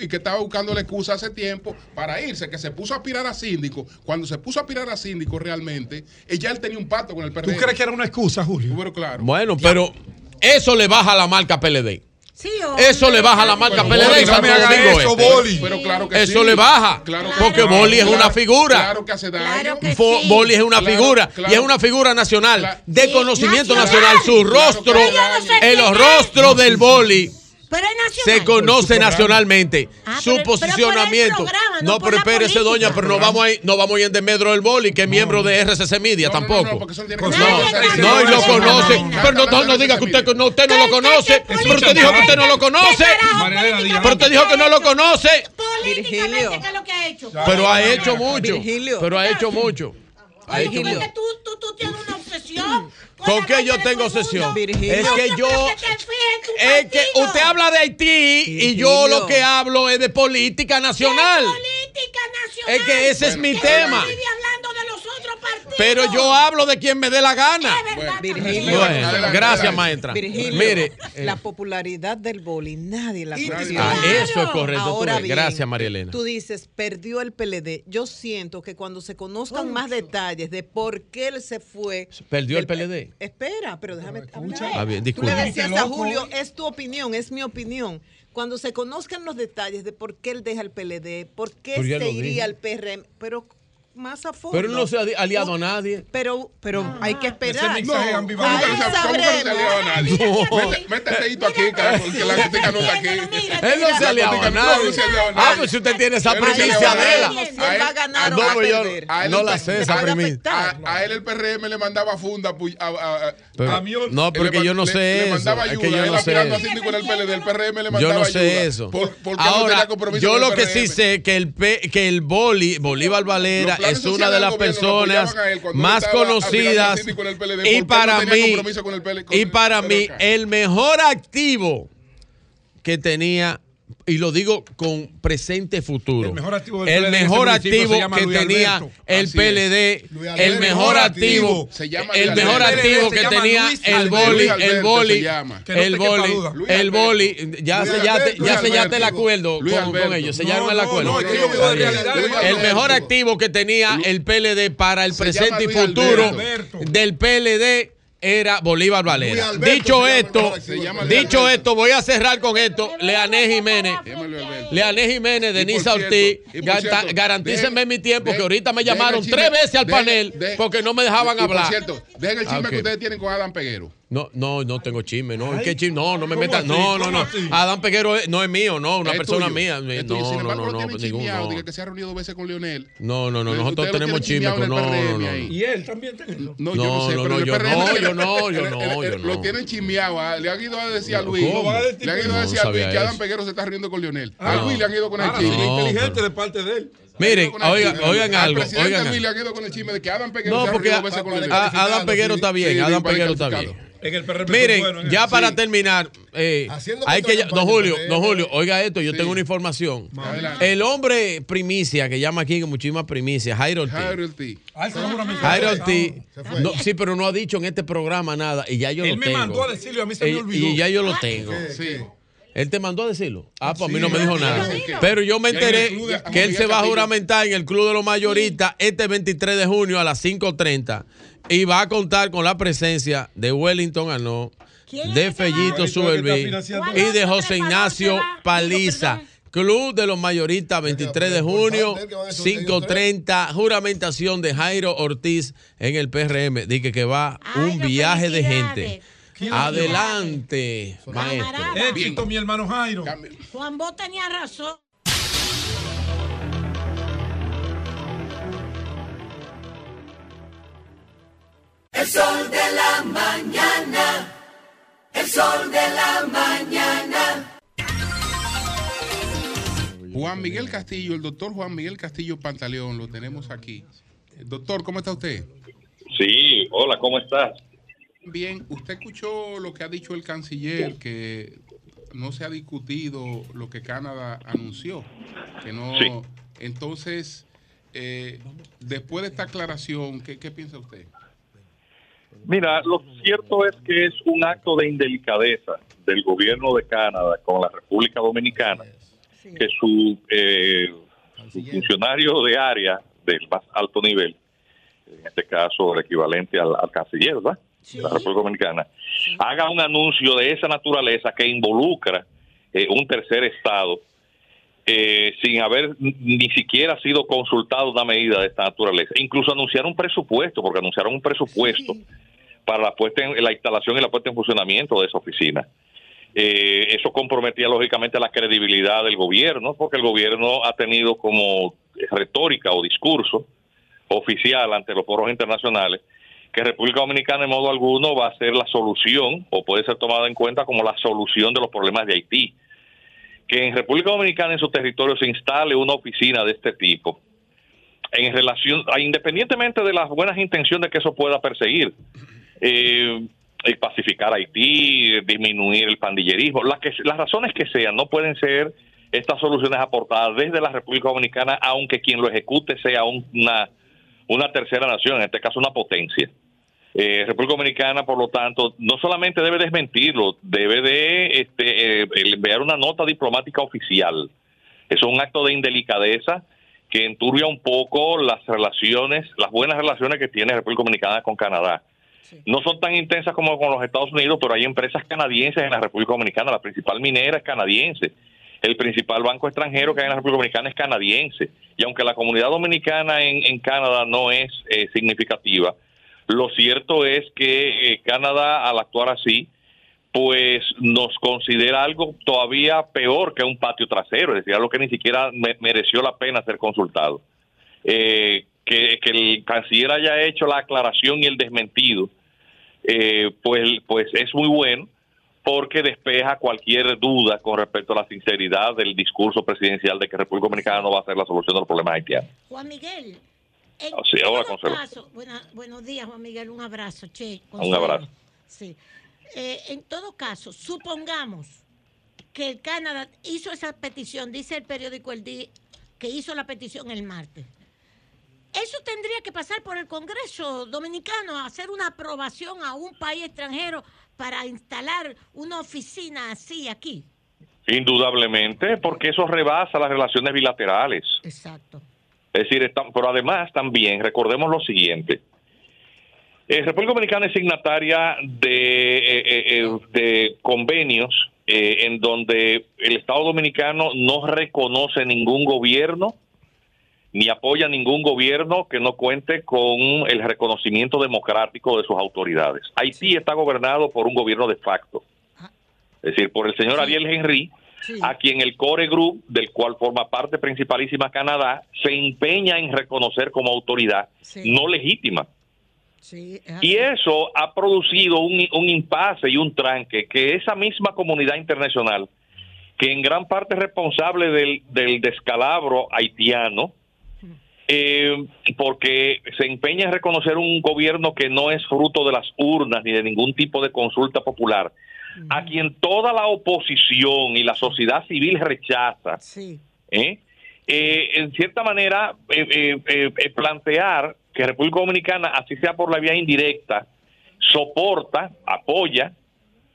Y que, estaba buscando la excusa hace tiempo para irse, que se puso a aspirar a síndico. Cuando se puso a aspirar a síndico realmente, ya él tenía un pacto con el PRM. ¿Tú crees que era una excusa, Julio? Bueno, claro. Bueno, pero eso le baja la marca PLD. Eso le baja la marca pero, PLD. Eso, este. Pero claro que eso le baja. Porque claro, Boli es una figura. Claro que hace daño. Boli es una figura. Y es una figura nacional. de conocimiento nacional. Su rostro, el rostro del Boli pero es se conoce nacionalmente su posicionamiento. No, pero espérese, doña, pero no vamos a ir, no vamos a ir de Medro del Boli, que es miembro de RCC Media tampoco. No, y lo conoce. Pero no, no diga que usted, no, usted no lo conoce. Pero usted dijo que usted no lo conoce. Pero usted dijo que no lo conoce. Virgilio. Pero ha hecho mucho. Pero ha hecho mucho. Virgilio. Tú tienes una obsesión. ¿Con qué yo tengo sesión? Virgilio. Es que yo. Es que usted habla de Haití y yo lo que hablo es de política nacional. Política nacional. Es que ese es mi tema. Pero yo hablo de quien me dé la gana. Bueno, Bueno, gracias, maestra. Virgilio, Mire, la eh. popularidad del boli, nadie la conoció. Ah, eso es correcto. Gracias, María Elena. Tú dices, perdió el PLD. Yo siento que cuando se conozcan más detalles de por qué él se fue. Perdió el, el PLD. Espera, pero déjame pero Julio, es tu opinión, es mi opinión. Cuando se conozcan los detalles de por qué él deja el PLD, por qué se iría al PRM, pero más a fondo. Pero él no se ha aliado a nadie. Pero, pero ah, hay que esperar. Ese no, ambivalencia. Ahí nunca sabremos. se ha aliado a nadie. No. Mete, el dedito aquí, cara, porque la gotica no está aquí. Él no se ha aliado a nadie. Ah, pero si usted tiene esa primicia de él. va a ganar o va a No la sé esa primicia. A él el PRM le mandaba funda a No, porque yo no sé eso. Le mandaba ayuda. Él aspirando a el PLD. El PRM le mandaba ayuda. Yo no sé eso. Ahora, yo lo que sí sé que el que el Bolívar Valera es una de las personas más conocidas y, para mí y para mí el mejor activo que tenía y lo digo con presente futuro. El mejor activo, del el mejor activo que tenía el PLD, el, mejor activo, el mejor activo que tenía el boli, el boli, el boli, el boli, ya sellaste, ya sellaste el acuerdo con, ellos, sellaron no, el acuerdo. El mejor activo que tenía el PLD para el presente y futuro del PLD era Bolívar Valera. Dicho esto, dicho esto, voy a cerrar con esto. Leanés Jiménez, Leanés Jiménez, Denise Ortiz, garantícenme mi tiempo, que ahorita me llamaron tres veces al panel porque no me dejaban hablar. Por dejen el chisme ah, que ustedes tienen con Adam Peguero. No, no, no tengo chisme, no. Ay, ¿Qué chisme? No, no me ¿cómo metan. así? No, no, ¿Cómo no. así? Adán Peguero es- no es mío, no, una Es persona tuyo, mía. No, Sin no, embargo, no, no, ningún, chismeado, no. que se ha reunido dos veces con Leonel. No, no, no, nosotros tenemos chisme, no, no, no. Y él también eso. No, yo no No, sé, no, pero no, el yo no, tiene- yo no, yo no, Lo no. tienen chismeado. ah, Le han ido a decir a No, Luis. Le han ido a No, decir no a Luis que Adam eso. Peguero se está riendo con Leonel. Ah, A Luis le han ido con el Ahora, chisme. inteligente de parte de él. Miren, oigan, oigan Al algo. Oigan Luis algo. le han ido con el chisme de que Adam Peguero No, porque reunido a- dos veces con Leonel. a- Adán Peguero está bien, Sí, Adán para Peguero está bien. En el PRM Miren, en ya para Sí. terminar, eh, hay que, don Julio, don. Julio, oiga esto, yo Sí. tengo una información. Adelante. El hombre primicia, que llama aquí con muchísimas primicias, Jairo Ortiz. Jairo Ortiz. Ah, Jairo. Ortiz, no, sí, pero no ha dicho en este programa nada y ya yo Él lo me tengo. mandó a decirlo y a mí se me Y- olvidó. Y ya yo lo tengo. Sí. Él te mandó a decirlo. Ah, pues a mí no me dijo nada. Pero yo me enteré que él se va a juramentar en el Club de los Mayoristas este 23 de junio a las 5.30 y va a contar con la presencia de Wellington Arnaud, de Fellito Suelvi y de José Ignacio Paliza. Club de los Mayoristas, 23 de junio, 5.30, juramentación de Jairo Ortiz en el PRM. Dije que va un viaje de gente. Adelante, maestro. Éxito, mi hermano Jairo. Juan Bo tenía razón. El sol de la mañana. El sol de la mañana. Juan Miguel Castillo, el doctor Juan Miguel Castillo Pantaleón, lo tenemos aquí. Eh, Doctor, ¿cómo está usted? Sí, hola, ¿cómo estás? Bien, usted escuchó lo que ha dicho el canciller, que no se ha discutido lo que Canadá anunció, que no. Sí. Entonces, eh, después de esta aclaración, ¿qué, qué piensa usted? Mira, lo cierto es que es un acto de indelicadeza del gobierno de Canadá con la República Dominicana que su, eh, su funcionario de área del más alto nivel, en este caso el equivalente al, al canciller, ¿verdad? De la República Dominicana, haga un anuncio de esa naturaleza que involucra eh, un tercer estado eh, sin haber ni siquiera sido consultado una medida de esta naturaleza. Incluso anunciaron un presupuesto, porque anunciaron un presupuesto para la puesta en la instalación y la puesta en funcionamiento de esa oficina. Eh, eso comprometía lógicamente la credibilidad del gobierno, porque el gobierno ha tenido como retórica o discurso oficial ante los foros internacionales que República Dominicana en modo alguno va a ser la solución o puede ser tomada en cuenta como la solución de los problemas de Haití. Que en República Dominicana en su territorio se instale una oficina de este tipo en relación, independientemente de las buenas intenciones que eso pueda perseguir, eh, pacificar Haití, disminuir el pandillerismo, las, que, las razones que sean, no pueden ser estas soluciones aportadas desde la República Dominicana, aunque quien lo ejecute sea un- una, una tercera nación, en este caso una potencia. Eh, República Dominicana, por lo tanto, no solamente debe desmentirlo, debe de este, eh, enviar una nota diplomática oficial. Eso es un acto de indelicadeza que enturbia un poco las relaciones, las buenas relaciones que tiene República Dominicana con Canadá. No son tan intensas como con los Estados Unidos, pero hay empresas canadienses en la República Dominicana. La principal minera es canadiense. El principal banco extranjero que hay en la República Dominicana es canadiense. Y aunque la comunidad dominicana en, en Canadá no es eh, significativa, lo cierto es que eh, Canadá, al actuar así, pues nos considera algo todavía peor que un patio trasero, es decir, algo que ni siquiera me- mereció la pena ser consultado. Eh, que, el canciller haya hecho la aclaración y el desmentido, eh, pues, pues es muy bueno porque despeja cualquier duda con respecto a la sinceridad del discurso presidencial de que República Dominicana no va a ser la solución de los problemas haitianos. Juan Miguel. En Ah, todo Consuelo. caso, buena- buenos días, Juan Miguel. Un abrazo, che. Un abrazo. Sí. Eh, en todo caso, supongamos que el Canadá hizo esa petición, dice el periódico El Día, que hizo la petición el martes. Eso tendría que pasar por el Congreso Dominicano, hacer una aprobación a un país extranjero para instalar una oficina así aquí. Indudablemente, porque eso rebasa las relaciones bilaterales. Exacto. Es decir, está- pero además también recordemos lo siguiente. Eh, República Dominicana es signataria de, eh, eh, eh, de convenios eh, en donde el Estado Dominicano no reconoce ningún gobierno ni apoya ningún gobierno que no cuente con el reconocimiento democrático de sus autoridades. Haití está gobernado por un gobierno de facto, es decir, por el señor Ariel Henry, a quien el Core Group, del cual forma parte principalísima Canadá, se empeña en reconocer como autoridad no legítima. Sí, es Y eso ha producido un, un impasse y un tranque que esa misma comunidad internacional, que en gran parte es responsable del, del descalabro haitiano, eh, porque se empeña en reconocer un gobierno que no es fruto de las urnas ni de ningún tipo de consulta popular, a quien toda la oposición y la sociedad civil rechaza. ¿eh? Eh, en cierta manera, eh, eh, plantear que República Dominicana, así sea por la vía indirecta, soporta, apoya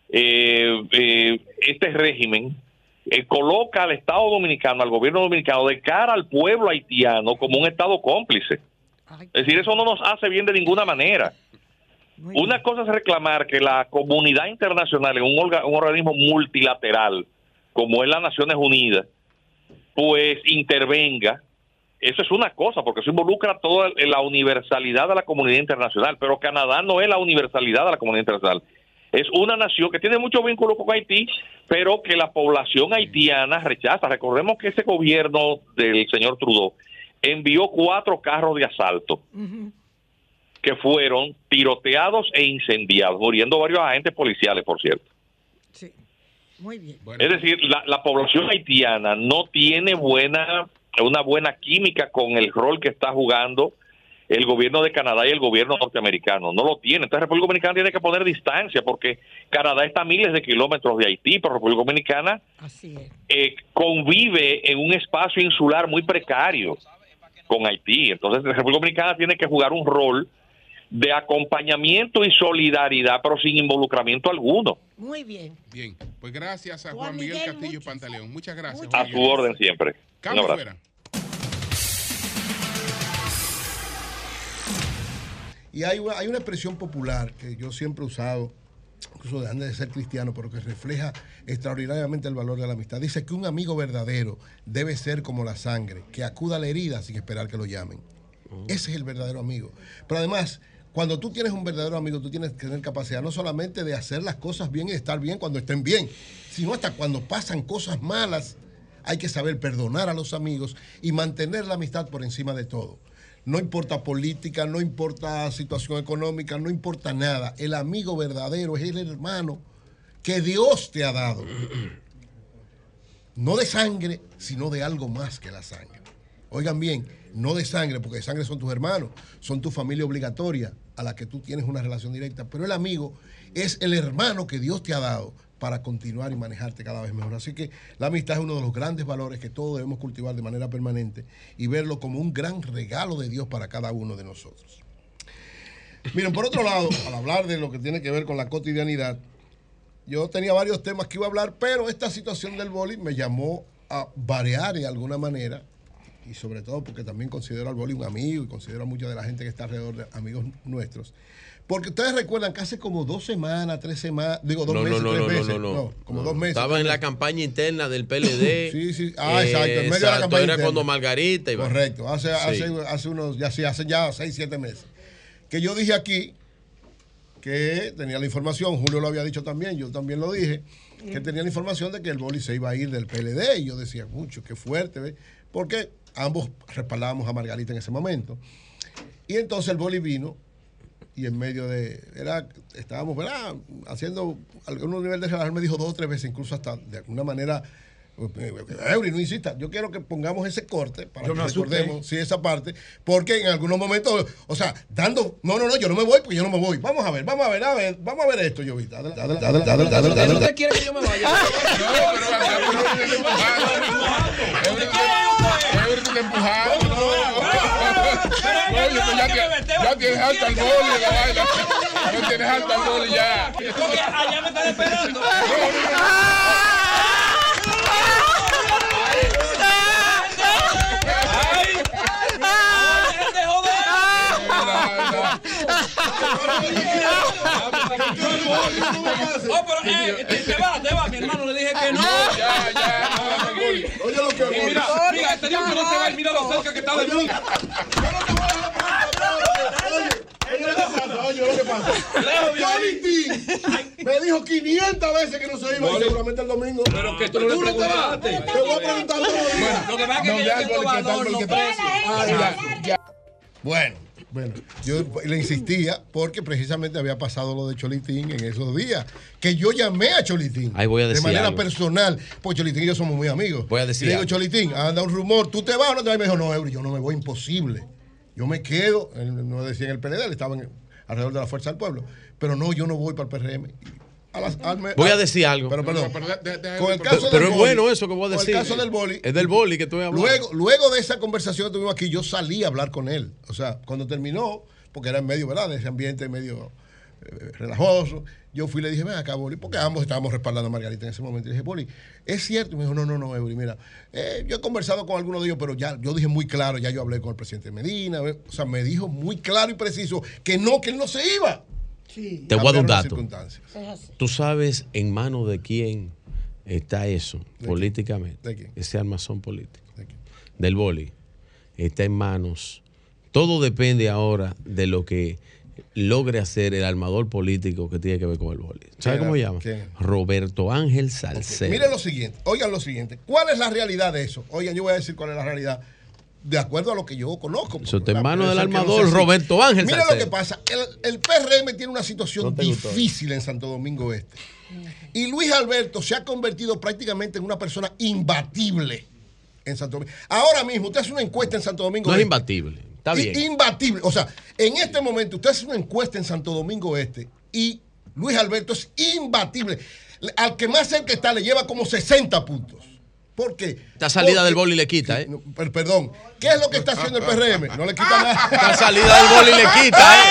eh, eh, este régimen, coloca al Estado Dominicano, al gobierno dominicano, de cara al pueblo haitiano como un Estado cómplice. Es decir, eso no nos hace bien de ninguna manera. Una cosa es reclamar que la comunidad internacional, en un, orga- un organismo multilateral, como es las Naciones Unidas, pues intervenga. Eso es una cosa, porque eso involucra toda la universalidad de la comunidad internacional. Pero Canadá no es la universalidad de la comunidad internacional. Es una nación que tiene mucho vínculo con Haití, pero que la población haitiana rechaza. Recordemos que ese gobierno del señor Trudeau envió cuatro carros de asalto que fueron tiroteados e incendiados, muriendo varios agentes policiales, por cierto. Muy bien. Es decir, la, la población haitiana no tiene buena una buena química con el rol que está jugando el gobierno de Canadá y el gobierno norteamericano. No lo tiene. Entonces, República Dominicana tiene que poner distancia porque Canadá está a miles de kilómetros de Haití, pero República Dominicana eh, convive en un espacio insular muy precario con Haití. Entonces, la República Dominicana tiene que jugar un rol de acompañamiento y solidaridad, pero sin involucramiento alguno. Muy bien. Bien, pues gracias a Juan Miguel Castillo Pantaleón. Muchas gracias. A su Miguel. orden siempre. Cambio fuera. Y hay una, hay una expresión popular que yo siempre he usado, incluso de antes de ser cristiano, pero que refleja extraordinariamente el valor de la amistad. Dice que un amigo verdadero debe ser como la sangre, que acuda a la herida sin esperar que lo llamen. Ese es el verdadero amigo. Pero además, cuando tú tienes un verdadero amigo, tú tienes que tener capacidad no solamente de hacer las cosas bien y estar bien cuando estén bien, sino hasta cuando pasan cosas malas, hay que saber perdonar a los amigos y mantener la amistad por encima de todo. No importa política, no importa situación económica, no importa nada. El amigo verdadero es el hermano que Dios te ha dado. No de sangre, sino de algo más que la sangre. Oigan bien, no de sangre, porque de sangre son tus hermanos, son tu familia obligatoria a la que tú tienes una relación directa, pero el amigo es el hermano que Dios te ha dado para continuar y manejarte cada vez mejor. Así que la amistad es uno de los grandes valores que todos debemos cultivar de manera permanente y verlo como un gran regalo de Dios para cada uno de nosotros. Miren, por otro lado, al hablar de lo que tiene que ver con la cotidianidad, yo tenía varios temas que iba a hablar, pero esta situación del boli me llamó a variar de alguna manera y sobre todo porque también considero al boli un amigo y considero a mucha de la gente que está alrededor de amigos nuestros. Porque ustedes recuerdan que hace como dos semanas, tres semanas, digo dos No, no, meses, no, tres no, no, meses, no, no. como dos meses. Estaba tres en la campaña interna del PLD. Sí, sí. Ah, exacto, en medio de la exacto, campaña Era interna. cuando Margarita iba. Correcto, hace, Sí. hace, hace unos, ya sí, hace ya seis, siete meses. Que yo dije aquí que tenía la información, Julio lo había dicho también, yo también lo dije, que tenía la información de que el boli se iba a ir del PLD. Y yo decía, mucho, qué fuerte, ¿ves? Porque ambos respaldábamos a Margarita en ese momento. Y entonces el boli vino y en medio de, era, estábamos, ¿verdad? Haciendo algún nivel de relación, me dijo dos o tres veces, incluso hasta de alguna manera, eh, Eury, no insista, yo quiero que pongamos ese corte para Yo que recordemos, sí, esa parte, porque en algunos momentos, o sea, dando, no, no, no, yo no me voy porque yo no me voy. Vamos a ver, vamos a ver, a ver, vamos a ver esto, yo Adelante, adelante, adelante, adelante, adelante, adelante. ¿Usted quiere que yo me vaya? Tú empujaste. Oye, tú ya tienes- ya tienes alto al boli de la vaina. Ya tienes alto al boli ya. Porque allá me están esperando. Oh, pero eh, te, te va, te va, mi hermano, le dije que no. Ya, ya, ya. Oye lo que voy. Mira, mira, este dijo que no se va a ir, mira lo cerca que está de mí. Oye, lo que pasa. Me dijo 500 veces que no se iba y seguramente el domingo. Pero que tú no te vas. Te voy a preguntar todo. Bueno, lo que pasa es que yo tengo valor, no precio. Bueno bueno, yo le insistía porque precisamente había pasado lo de Cholitín en esos días, que yo llamé a Cholitín Ahí voy a de decir manera algo. personal, pues Cholitín y yo somos muy amigos. Voy a decir y le digo, algo. Cholitín, anda un rumor, ¿tú te vas o no te vas? Y me dijo, no, Eury, yo no me voy, imposible. Yo me quedo, él no decía en el PLD, él estaba en- alrededor de la Fuerza del Pueblo, pero no, yo no voy para el PRM. A las- Voy a decir algo. Pero perdón, Pero de- de- de- con el pero- caso Pero del es boli, bueno eso que voy a con decir. el caso del boli, Es del boli que estoy hablando. Luego, luego de esa conversación que tuvimos aquí, yo salí a hablar con él. O sea, cuando terminó, porque era en medio, ¿verdad? De ese ambiente medio eh, relajoso, yo fui y le dije, ven acá, Boli, porque ambos estábamos respaldando a Margarita en ese momento. Y le dije, Boli, es cierto. Y me dijo, no, no, no, Eury, mira, eh, yo he conversado con algunos de ellos, pero ya, yo dije muy claro, ya yo hablé con el presidente Medina. O sea, me dijo muy claro y preciso que no, que él no se iba. Te voy a dar un dato. Tú sabes en manos de quién está eso políticamente. ¿De quién? Ese armazón político. Del boli. Está en manos. Todo depende ahora de lo que logre hacer el armador político que tiene que ver con el boli. ¿Sabes ¿Quién cómo se llama? ¿Quién? Roberto Ángel Salcedo. Miren lo siguiente, oigan lo siguiente. ¿Cuál es la realidad de eso? Oigan, yo voy a decir cuál es la realidad. De acuerdo a lo que yo conozco. Eso está en del no armador. Roberto Ángel Mira lo que pasa. El, el PRM tiene una situación No gustó. difícil en Santo Domingo Este. Y Luis Alberto se ha convertido prácticamente en una persona imbatible en Santo Domingo. Ahora mismo, usted hace una encuesta en Santo Domingo No es Este. imbatible. Está bien. Imbatible. O sea, en este momento usted hace una encuesta en Santo Domingo Este y Luis Alberto es imbatible. Le- Al que más cerca está le lleva como 60 puntos. ¿Por qué? Esta salida Porque- del boli le quita, ¿eh? Perdón. ¿Qué es lo que está haciendo el PRM? No le quita nada. Esta salida del boli le quita, ¿eh?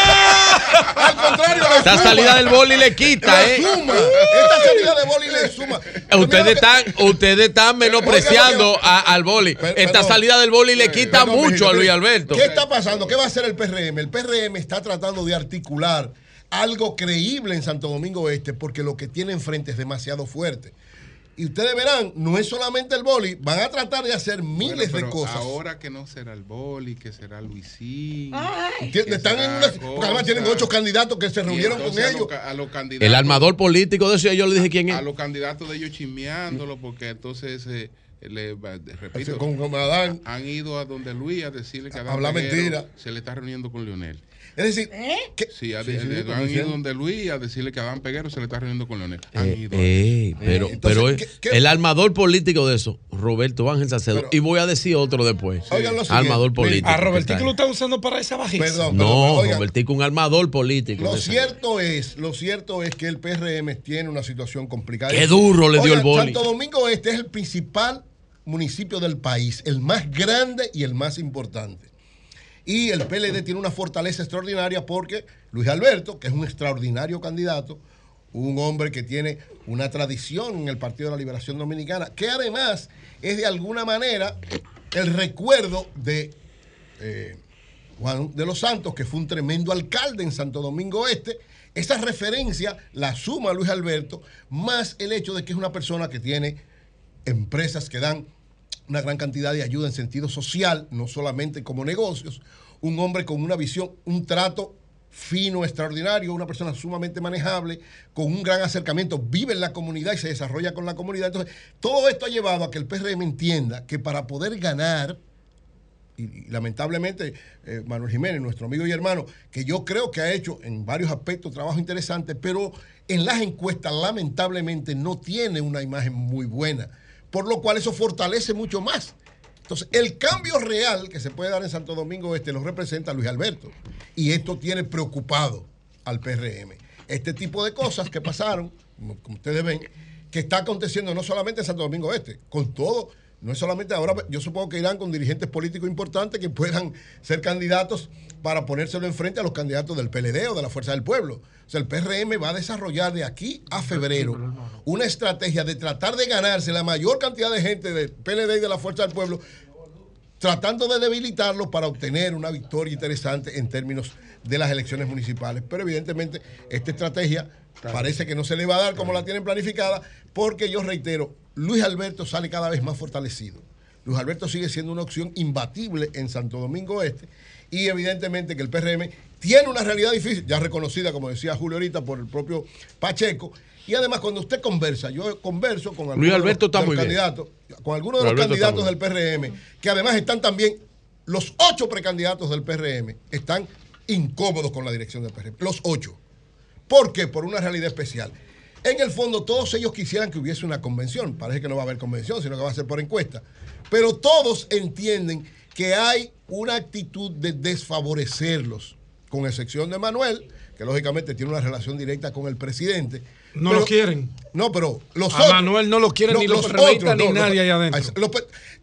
Al contrario, le Esta suma. salida del boli le quita, Le ¿eh? suma. Esta salida de boli le suma. Ustedes están, ustedes están menospreciando a- al boli. Esta perdón. salida del boli le quita Perdón, mucho a Luis Alberto. ¿Qué está pasando? ¿Qué va a hacer el PRM? El PRM está tratando de articular algo creíble en Santo Domingo Este porque lo que tiene enfrente es demasiado fuerte. Y ustedes verán, no es solamente el boli, van a tratar de hacer miles Bueno, de cosas. Ahora que no será el boli, que será Luisín. Que Están en una, porque además tienen ocho candidatos que se reunieron con a ellos. A los candidatos, El armador político de eso, yo le dije quién es. a los candidatos de ellos chismeándolo, porque entonces, eh, le, repito, Con- con Adán. han ido a donde Luis a decirle que Adán Habla Peguero mentira. se le está reuniendo con Leonel. Es decir, Sí, a- Sí, sí, eh, como han ido donde Luis a decirle que Adán Peguero se le está reuniendo con Leonel. Han Eh, ido. pero, Eh, pero entonces, es- ¿qué- qué- el armador político de eso, Roberto Ángel Salcedo. y voy a decir otro después. Oigan lo siguiente. armador político. A que Robertico está lo ahí. están usando para esa bajeza. Perdón, No, perdón, oigan. Robertico, un armador político. Lo cierto es, lo cierto es que el PRM tiene una situación complicada. Qué duro le dio el boli. Santo Domingo Este es el principal municipio del país, el más grande y el más importante. Y el PLD tiene una fortaleza extraordinaria porque Luis Alberto, que es un extraordinario candidato, un hombre que tiene una tradición en el Partido de la Liberación Dominicana, que además es de alguna manera el recuerdo de eh, Juan de los Santos, que fue un tremendo alcalde en Santo Domingo Este. Esa referencia la suma Luis Alberto, más el hecho de que es una persona que tiene empresas que dan una gran cantidad de ayuda en sentido social, no solamente como negocios, un hombre con una visión, un trato fino, extraordinario, una persona sumamente manejable, con un gran acercamiento, vive en la comunidad y se desarrolla con la comunidad. Entonces, todo esto ha llevado a que el PRM entienda que para poder ganar, y, lamentablemente eh, Manuel Jiménez, nuestro amigo y hermano, que yo creo que ha hecho en varios aspectos trabajo interesante, pero en las encuestas lamentablemente no tiene una imagen muy buena, por lo cual eso fortalece mucho más. Entonces, el cambio real que se puede dar en Santo Domingo Este lo representa Luis Alberto. Y esto tiene preocupado al PRM. Este tipo de cosas que pasaron, como, ustedes ven, que está aconteciendo no solamente en Santo Domingo Este, con todo, no es solamente ahora, yo supongo que irán con dirigentes políticos importantes que puedan ser candidatos para ponérselo enfrente a los candidatos del PLD o de la Fuerza del Pueblo. O sea, el PRM va a desarrollar de aquí a febrero una estrategia de tratar de ganarse la mayor cantidad de gente del PLD y de la Fuerza del Pueblo tratando de debilitarlo para obtener una victoria interesante en términos de las elecciones municipales. Pero evidentemente esta estrategia parece que no se le va a dar como la tienen planificada, porque yo reitero, Luis Alberto sale cada vez más fortalecido. Luis Alberto sigue siendo una opción imbatible en Santo Domingo Este y evidentemente que el PRM tiene una realidad difícil, ya reconocida, como decía Julio ahorita, por el propio Pacheco. Y además, cuando usted conversa, yo converso con algunos Alberto de los, de candidatos, con algunos de Luis los Alberto candidatos del PRM, que además están también, los ocho precandidatos del PRM están incómodos con la dirección del PRM. Los ocho. ¿Por qué? Por una realidad especial. En el fondo, todos ellos quisieran que hubiese una convención. Parece que no va a haber convención, sino que va a ser por encuesta. Pero todos entienden que hay una actitud de desfavorecerlos, con excepción de Manuel, que lógicamente tiene una relación directa con el presidente. No Pero- lo quieren. No, pero los A otros- Manuel no lo quieren ni los otros, PRMistas ni no, nadie los- allá adentro. los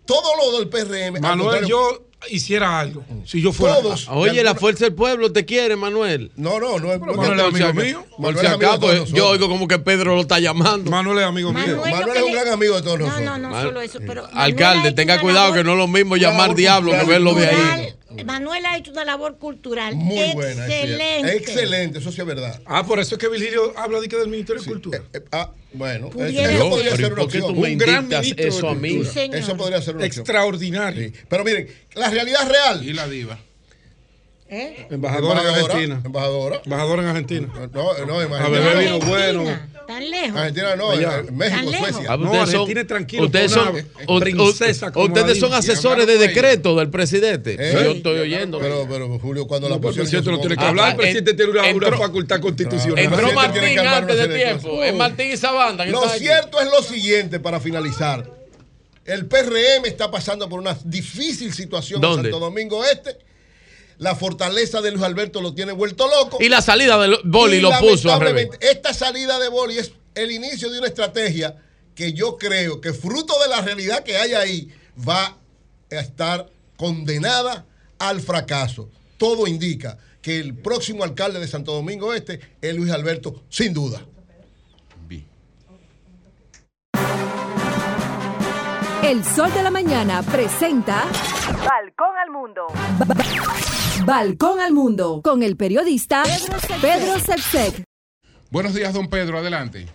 todo lo del PRM. Manuel, yo hiciera algo. Si yo fuera. Todos. Oye, la fuerza del pueblo te quiere, Manuel. No, no, no es Pero Manuel es amigo mío. Por Manuel si acaso, todos yo oigo como que Pedro lo está llamando. Manuel es amigo Manuel, lo Manuel es un le- gran amigo de todos No, nosotros. no, no Mal- solo eso, pero Manuel Alcalde, tenga cuidado labor que no es lo mismo llamar diablo que verlo de ahí. Manuel ha hecho una labor cultural Muy buena. es cierto. excelente. Excelente, eso sí es verdad. Ah, por eso es que Virgilio habla de que del Ministerio de Cultura. Eh, ah, bueno, Pudiera eso podría ser ¿y una opción. Un gran ministro de eso a mí? Sí. Eso podría ser una opción. Extraordinario. Sí. Pero miren, la realidad real. Y la diva. ¿Eh? Embajadora en Argentina. Embajadora. Embajadora en Argentina. No, no, en A beber Argentina. vino bueno. Tan lejos. Argentina no, Allá. México. Suecia. Ah, No, ustedes son, Argentina es tranquilo, ustedes son, u- princesa ustedes son asesores de decreto del presidente. ¿Eh? Yo estoy oyendo. Pero, pero Julio, cuando la No, pero el posición presidente no tiene que Ah, hablar. El en- presidente tiene una, una facultad constitucional. Entró Martín antes de tiempo. Es Martín y Sabanda. Lo cierto es lo siguiente para finalizar. El PRM está pasando por una difícil situación en ¿Dónde? Santo Domingo Este. La fortaleza de Luis Alberto lo tiene vuelto loco. Y la salida de Boli Y lo puso al revés. Esta salida de Boli es el inicio de una estrategia que yo creo que fruto de la realidad que hay ahí va a estar condenada al fracaso. Todo indica que el próximo alcalde de Santo Domingo Este es Luis Alberto, sin duda. El Sol de la Mañana presenta Balcón al Mundo. Balcón al Mundo con el periodista Pedro Sepsek. Buenos días, don Pedro, adelante.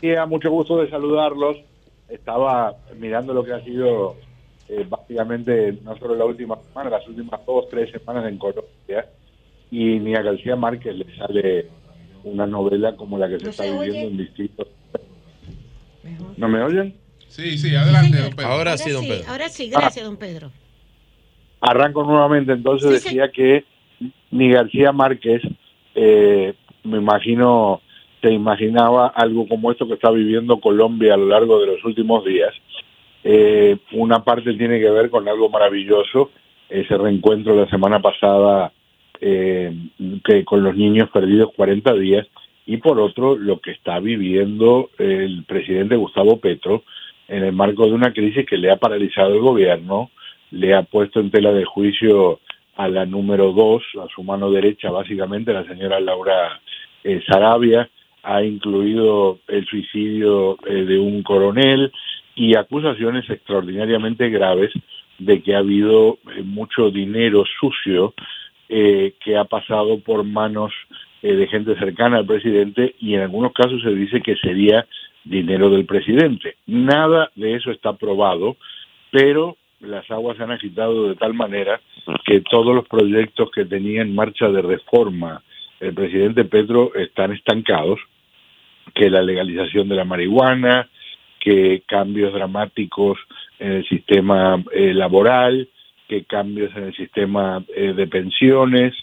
Sí, a mucho gusto de saludarlos. Estaba mirando lo que ha sido eh, básicamente no solo la última semana, las últimas dos, tres semanas en Colombia. Y ni a García Márquez le sale una novela como la que se ¿No está se viviendo oye? en distintos. ¿No me oyen? Sí, sí, adelante, don Pedro. Ahora sí, don Pedro. Ahora sí, gracias, don Pedro. Arranco nuevamente, entonces Sí, decía que ni García Márquez, eh, me imagino, se imaginaba algo como esto que está viviendo Colombia a lo largo de los últimos días. Eh, una parte tiene que ver con algo maravilloso, ese reencuentro la semana pasada eh, que con los niños perdidos 40 días, y por otro lo que está viviendo el presidente Gustavo Petro en el marco de una crisis que le ha paralizado el gobierno, le ha puesto en tela de juicio a la número dos, a su mano derecha, básicamente, la señora Laura eh, Sarabia, ha incluido el suicidio eh, de un coronel y acusaciones extraordinariamente graves de que ha habido eh, mucho dinero sucio eh, que ha pasado por manos de gente cercana al presidente y en algunos casos se dice que sería dinero del presidente. Nada de eso está probado, pero las aguas se han agitado de tal manera que todos los proyectos que tenía en marcha de reforma el presidente Petro están estancados, que la legalización de la marihuana, que cambios dramáticos en el sistema eh, laboral, que cambios en el sistema eh, de pensiones,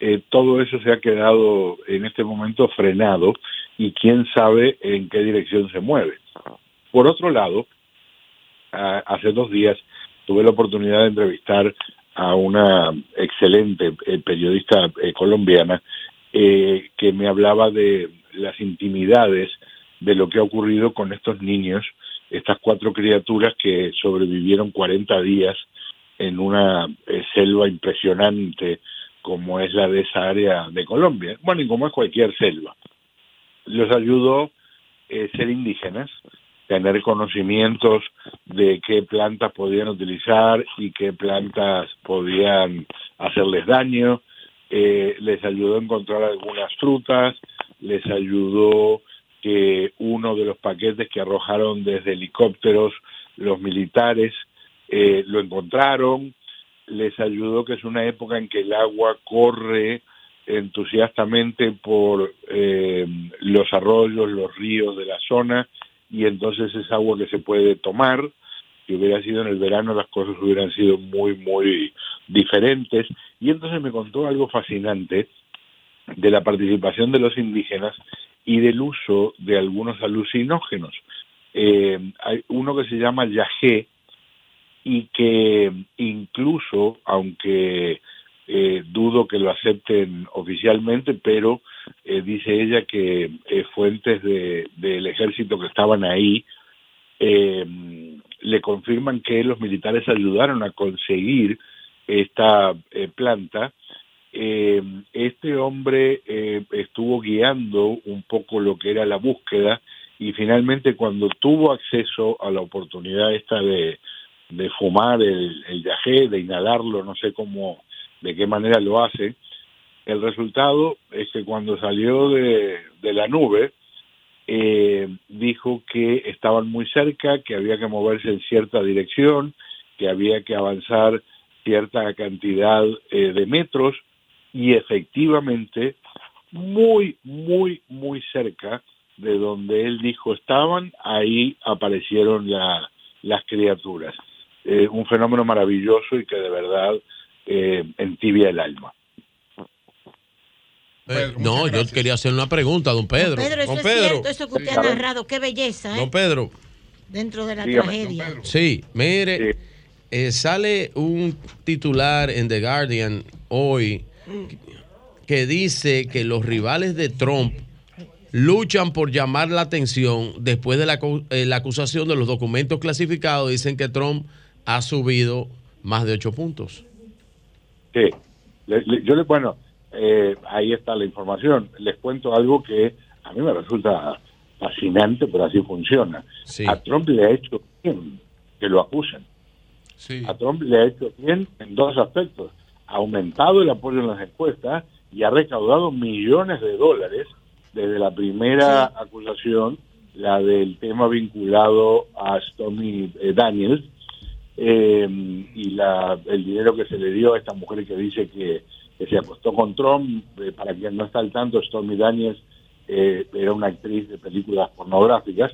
eh, todo eso se ha quedado en este momento frenado y quién sabe en qué dirección se mueve. Por otro lado, hace dos días tuve la oportunidad de entrevistar a una excelente eh, periodista eh, colombiana eh, que me hablaba de las intimidades de lo que ha ocurrido con estos niños, estas cuatro criaturas que sobrevivieron 40 días en una selva impresionante como es la de esa área de Colombia, bueno, y como es cualquier selva. Los ayudó eh, ser indígenas, tener conocimientos de qué plantas podían utilizar y qué plantas podían hacerles daño, eh, les ayudó a encontrar algunas frutas, les ayudó que uno de los paquetes que arrojaron desde helicópteros los militares eh, lo encontraron, les ayudó que es una época en que el agua corre entusiastamente por eh, los arroyos, los ríos de la zona, y entonces es agua que se puede tomar. Si hubiera sido en el verano las cosas hubieran sido muy, muy diferentes. Y entonces me contó algo fascinante de la participación de los indígenas y del uso de algunos alucinógenos. Eh, hay uno que se llama yagé y que incluso, aunque eh, dudo que lo acepten oficialmente, pero eh, dice ella que eh, fuentes de- del ejército que estaban ahí eh, le confirman que los militares ayudaron a conseguir esta eh, planta. Eh, este hombre estuvo guiando un poco lo que era la búsqueda y finalmente cuando tuvo acceso a la oportunidad esta de, de fumar el, el yagé, de inhalarlo, no sé cómo, de qué manera lo hace, el resultado es que cuando salió de, la nube, eh, dijo que estaban muy cerca, que había que moverse en cierta dirección, que había que avanzar cierta cantidad eh, de metros y efectivamente muy, muy, muy cerca de donde él dijo estaban, ahí aparecieron la- las criaturas. Eh, un fenómeno maravilloso y que de verdad eh, entibia el alma. Eh, no, yo quería hacer una pregunta, don Pedro. Pedro, eso don es Pedro. cierto, eso que usted ha narrado, qué belleza, ¿eh? Don Pedro. Dentro de la Dígame, tragedia. Sí, mire, eh, sale un titular en The Guardian hoy que dice que los rivales de Trump luchan por llamar la atención después de la, eh, la acusación de los documentos clasificados. Dicen que Trump ha subido más de ocho puntos. Sí, Le- le- yo le, bueno, eh, ahí está la información. Les cuento algo que a mí me resulta fascinante, pero así funciona. A Trump le ha hecho bien que lo acusen. A Trump le ha hecho bien en dos aspectos. Ha aumentado el apoyo en las encuestas y ha recaudado millones de dólares desde la primera acusación, la del tema vinculado a Stormy eh, Daniels, eh, y la, el dinero que se le dio a esta mujer que dice que, que se acostó con Trump, eh, para quien no está al tanto, Stormy Daniels eh, era una actriz de películas pornográficas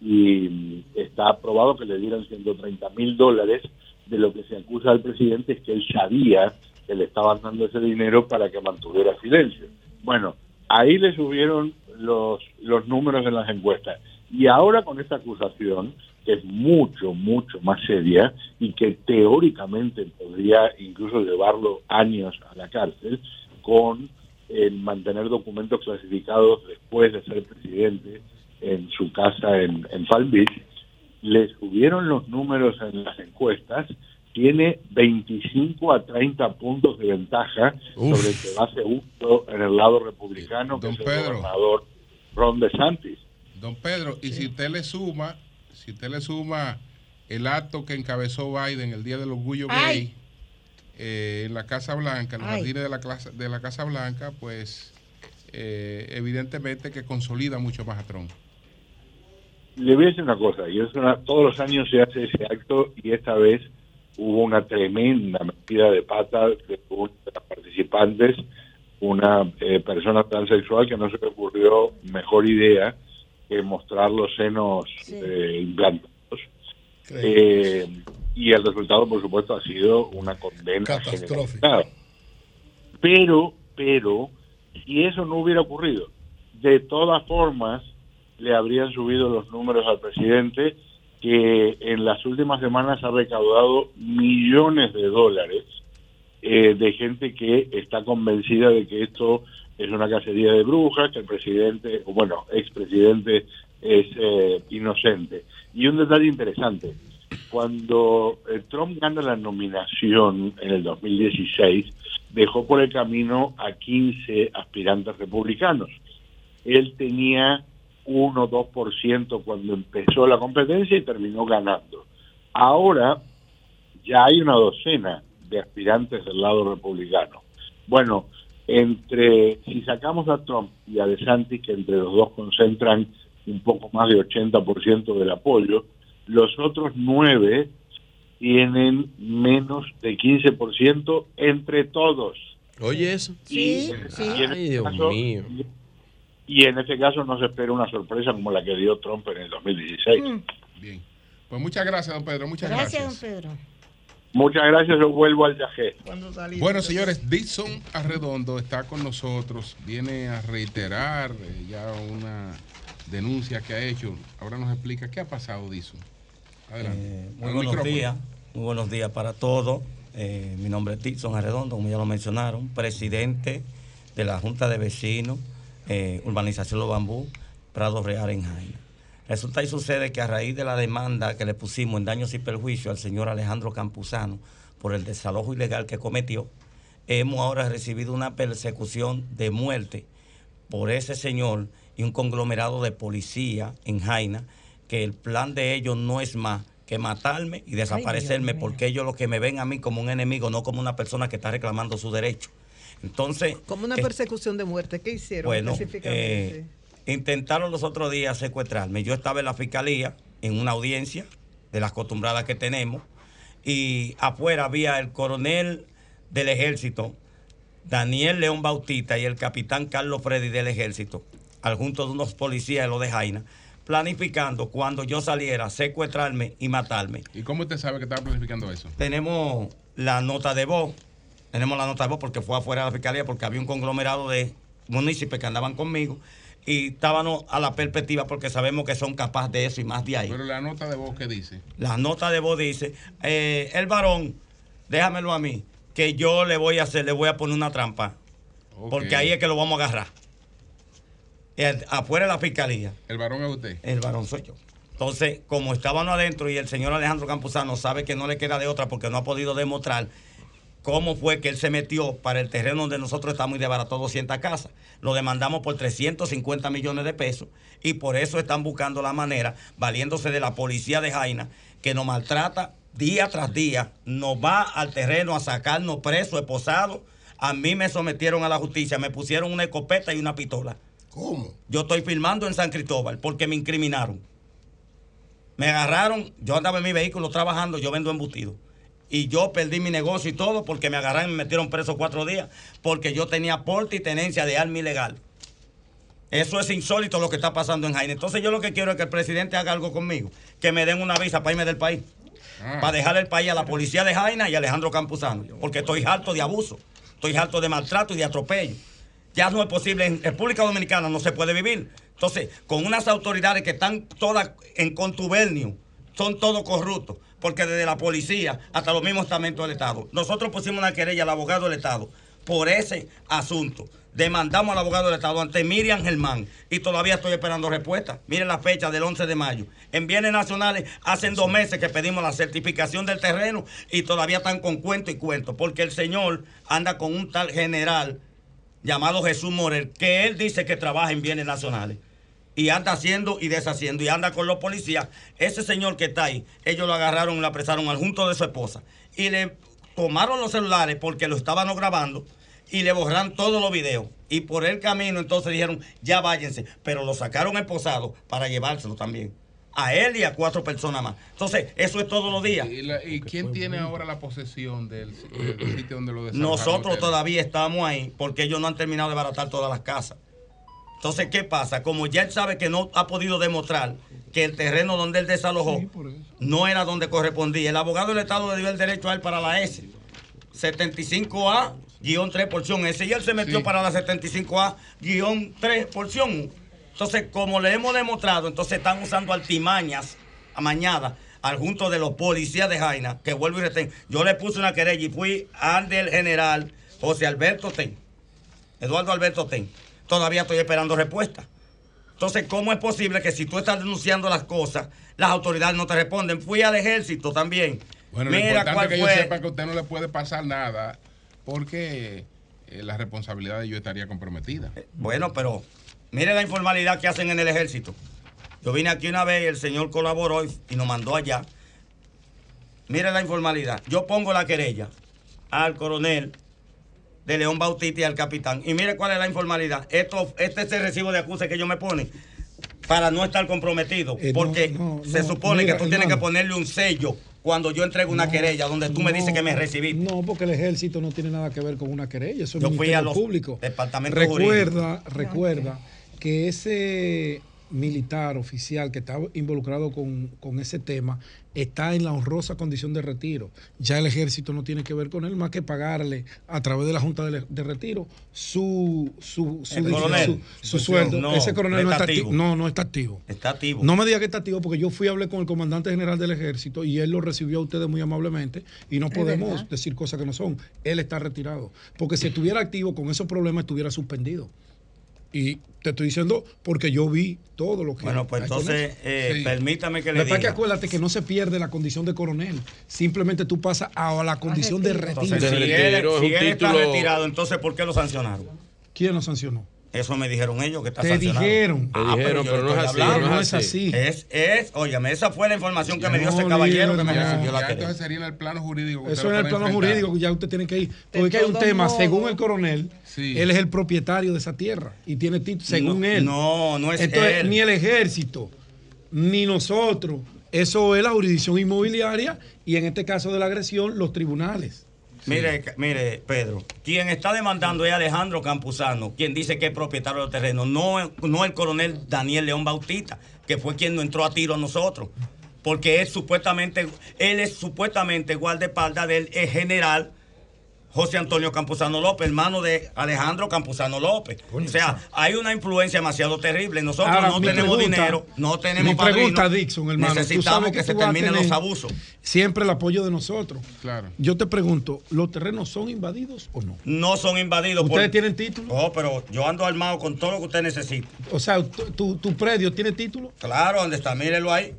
y mm, está probado que le dieron 130 mil dólares de lo que se acusa al presidente es que él sabía que le estaban dando ese dinero para que mantuviera silencio. Bueno, ahí le subieron los, los números en las encuestas. Y ahora con esta acusación, que es mucho, mucho más seria y que teóricamente podría incluso llevarlo años a la cárcel, con el mantener documentos clasificados después de ser presidente en su casa en, en Palm Beach, le subieron los números en las encuestas, tiene 25 a 30 puntos de ventaja Uf. sobre el que va segundo en el lado republicano, que es el gobernador Ron DeSantis. Don Pedro, y si usted le suma, si usted le suma el acto que encabezó Biden el Día del Orgullo Gay eh, en la Casa Blanca, en los Ay. jardines de la, clase- de la Casa Blanca, pues eh, evidentemente que consolida mucho más a Trump. Le voy a decir una cosa, y es una, todos los años se hace ese acto y esta vez hubo una tremenda metida de pata de una de las participantes, una eh, persona transexual que no se le ocurrió mejor idea que mostrar los senos eh, implantados. Eh, y el resultado, por supuesto, ha sido una condena generalizada. Pero, pero, si eso no hubiera ocurrido, de todas formas, le habrían subido los números al presidente, que en las últimas semanas ha recaudado millones de dólares eh, de gente que está convencida de que esto es una cacería de brujas, que el presidente, o bueno, expresidente es eh, inocente. Y un detalle interesante, cuando eh, Trump gana la nominación en el 2016, dejó por el camino a 15 aspirantes republicanos. Él tenía 1 o 2% cuando empezó la competencia y terminó ganando. Ahora ya hay una docena de aspirantes del lado republicano. Bueno, entre si sacamos a Trump y a DeSantis, que entre los dos concentran un poco más de 80% del apoyo, los otros nueve tienen menos de 15% entre todos. Oye eso. Sí, sí. Y en Ay, este Dios caso- mío. Y en este caso no se espera una sorpresa como la que dio Trump en el 2016. Bien. Pues muchas gracias, don Pedro. Muchas Gracias, gracias. don Pedro. Muchas gracias, yo vuelvo al viaje. Bueno, señores, Dixon Arredondo está con nosotros. Viene a reiterar eh, ya una denuncia que ha hecho. Ahora nos explica qué ha pasado, Dixon. Adelante. Eh, muy buenos micrófono. días, muy buenos días para todos. Eh, mi nombre es Tilson Arredondo, como ya lo mencionaron, presidente de la Junta de Vecinos, eh, Urbanización Los Bambú, Prado Real en Jaina. Resulta y sucede que a raíz de la demanda que le pusimos en daños y perjuicios al señor Alejandro Campuzano por el desalojo ilegal que cometió, hemos ahora recibido una persecución de muerte por ese señor y un conglomerado de policía en Jaina, que el plan de ellos no es más que matarme y desaparecerme, porque ellos lo que me ven a mí como un enemigo, no como una persona que está reclamando su derecho. Entonces, Como una eh, persecución de muerte. ¿Qué hicieron bueno, específicamente? eh, intentaron los otros días secuestrarme. Yo estaba en la fiscalía, en una audiencia de las acostumbradas que tenemos, y afuera había el coronel del ejército, Daniel León Bautista, y el capitán Carlos Freddy del ejército, al junto de unos policías de lo de Jaina, planificando cuando yo saliera secuestrarme y matarme. ¿Y cómo usted sabe que estaba planificando eso? Tenemos la nota de voz. Tenemos la nota de voz porque fue afuera de la fiscalía, porque había un conglomerado de municipios que andaban conmigo y estábamos a la perspectiva porque sabemos que son capaces de eso y más de ahí. Pero la nota de voz que dice. La nota de voz dice, eh, el varón, déjamelo a mí, que yo le voy a hacer, le voy a poner una trampa. Porque ahí es que lo vamos a agarrar. Afuera de la fiscalía. ¿El varón es usted? El varón soy yo. Entonces, como estábamos adentro y el señor Alejandro Campuzano sabe que no le queda de otra porque no ha podido demostrar cómo fue que él se metió para el terreno donde nosotros estamos y desbarató 200 casas. Lo demandamos por 350 millones de pesos y por eso están buscando la manera, valiéndose de la policía de Jaina, que nos maltrata día tras día, nos va al terreno a sacarnos presos, esposados. A mí me sometieron a la justicia, me pusieron una escopeta y una pistola. ¿Cómo? Yo estoy filmando en San Cristóbal porque me incriminaron. Me agarraron, yo andaba en mi vehículo trabajando, yo vendo embutido. Y yo perdí mi negocio y todo porque me agarraron y me metieron preso cuatro días porque yo tenía porte y tenencia de arma ilegal. Eso es insólito lo que está pasando en Jaina. Entonces yo lo que quiero es que el presidente haga algo conmigo, que me den una visa para irme del país. Para dejar el país a la policía de Jaina y a Alejandro Campuzano. Porque estoy harto de abuso, estoy harto de maltrato y de atropello. Ya no es posible, en República Dominicana no se puede vivir. Entonces, con unas autoridades que están todas en contubernio, son todos corruptos, porque desde la policía hasta los mismos estamentos del Estado. Nosotros pusimos una querella al abogado del Estado por ese asunto. Demandamos al abogado del Estado ante Miriam Germán y todavía estoy esperando respuesta. Miren la fecha del 11 de mayo. En bienes nacionales, hacen dos meses que pedimos la certificación del terreno y todavía están con cuento y cuento, porque el señor anda con un tal general llamado Jesús Morel, que él dice que trabaja en bienes nacionales. Y anda haciendo y deshaciendo y anda con los policías. Ese señor que está ahí, ellos lo agarraron y lo apresaron al junto de su esposa. Y le tomaron los celulares porque lo estaban grabando y le borraron todos los videos. Y por el camino entonces dijeron, ya váyanse. Pero lo sacaron esposado para llevárselo también. A él y a cuatro personas más. Entonces, eso es todos los días. ¿Y, la- y quién tiene ahora la posesión del, del sitio donde lo desalojaron Nosotros todavía estamos ahí porque ellos no han terminado de baratar todas las casas. Entonces, ¿qué pasa? Como ya él sabe que no ha podido demostrar que el terreno donde él desalojó no era donde correspondía, el abogado del Estado le dio el derecho a él para la S. 75A, guion 3 porción S. Y él se metió para la 75A, guion 3 porción. Entonces, como le hemos demostrado, entonces están usando altimañas amañadas al junto de los policías de Jaina, que vuelvo y retén. Yo le puse una querella y fui ante el general José Alberto Ten, Eduardo Alberto Ten. Todavía estoy esperando respuesta. Entonces, ¿cómo es posible que si tú estás denunciando las cosas, las autoridades no te responden? Fui al ejército también. Bueno, lo Mira importante cuál es que yo fue. sepa que usted no le puede pasar nada porque eh, la responsabilidad de yo estaría comprometida. Bueno, pero mire la informalidad que hacen en el ejército. Yo vine aquí una vez y el señor colaboró y, y nos mandó allá. Mire la informalidad. Yo pongo la querella al coronel de León Bautista y al capitán. Y mire cuál es la informalidad. Esto, este es el recibo de acuse que ellos me ponen para no estar comprometido, eh, porque se supone que tú tienes que ponerle un sello cuando yo entrego una querella donde tú me dices que me recibiste. No, porque el ejército no tiene nada que ver con una querella, eso es yo fui a público. Departamento recuerda, recuerda que ese militar, oficial que está involucrado con, con, ese tema, está en la honrosa condición de retiro. Ya el ejército no tiene que ver con él más que pagarle a través de la Junta de, Retiro su, su, su, su sueldo. Ese coronel no está, activo. No, no está activo. Está activo. No me diga que está activo porque yo fui a hablar con el comandante general del ejército y él lo recibió a ustedes muy amablemente y no podemos decir cosas que no son. Él está retirado. Porque si estuviera activo con esos problemas estuviera suspendido. Y te estoy diciendo porque yo vi todo lo que. Bueno, pues entonces, eh, permítame que le diga. que acuérdate que no se pierde la condición de coronel. Simplemente tú pasas a la ah, condición de retiro. Si él está retirado, entonces, ¿por qué lo sancionaron? ¿Quién lo sancionó? Eso me dijeron ellos que está Te sancionado. dijeron. Ah, dijeron, pero, no, es así, es así, es Es, óyame, esa fue la información que me dio ese caballero que me recibió ya, la Entonces sería en el plano jurídico. Que Eso en el plano enfrentar. jurídico, ya usted tiene que ir. Porque hay un tema, según el coronel, él es el propietario de esa tierra y tiene título, según él. No, no es Entonces, él. ni el ejército, ni nosotros. Eso es la jurisdicción inmobiliaria y en este caso de la agresión, los tribunales. Mire, mire, Pedro, quien está demandando es Alejandro Campuzano, quien dice que es propietario del terreno, no, no el coronel Daniel León Bautista, que fue quien nos entró a tiro a nosotros. Porque es supuestamente, él es supuestamente guardaespaldas del general José Antonio Campuzano López, hermano de Alejandro Campuzano López. O sea, hay una influencia demasiado terrible. Nosotros no tenemos dinero, no tenemos mi pregunta, padrino, Dixon, hermano. Necesitamos que, se terminen los abusos. Siempre el apoyo de nosotros. Claro. Yo te pregunto, ¿los terrenos son invadidos o no? No son invadidos. ¿Ustedes tienen título? No, pero yo ando armado con todo lo que usted necesita. O sea, ¿tu, predio tiene título? Claro, donde está, mírelo ahí.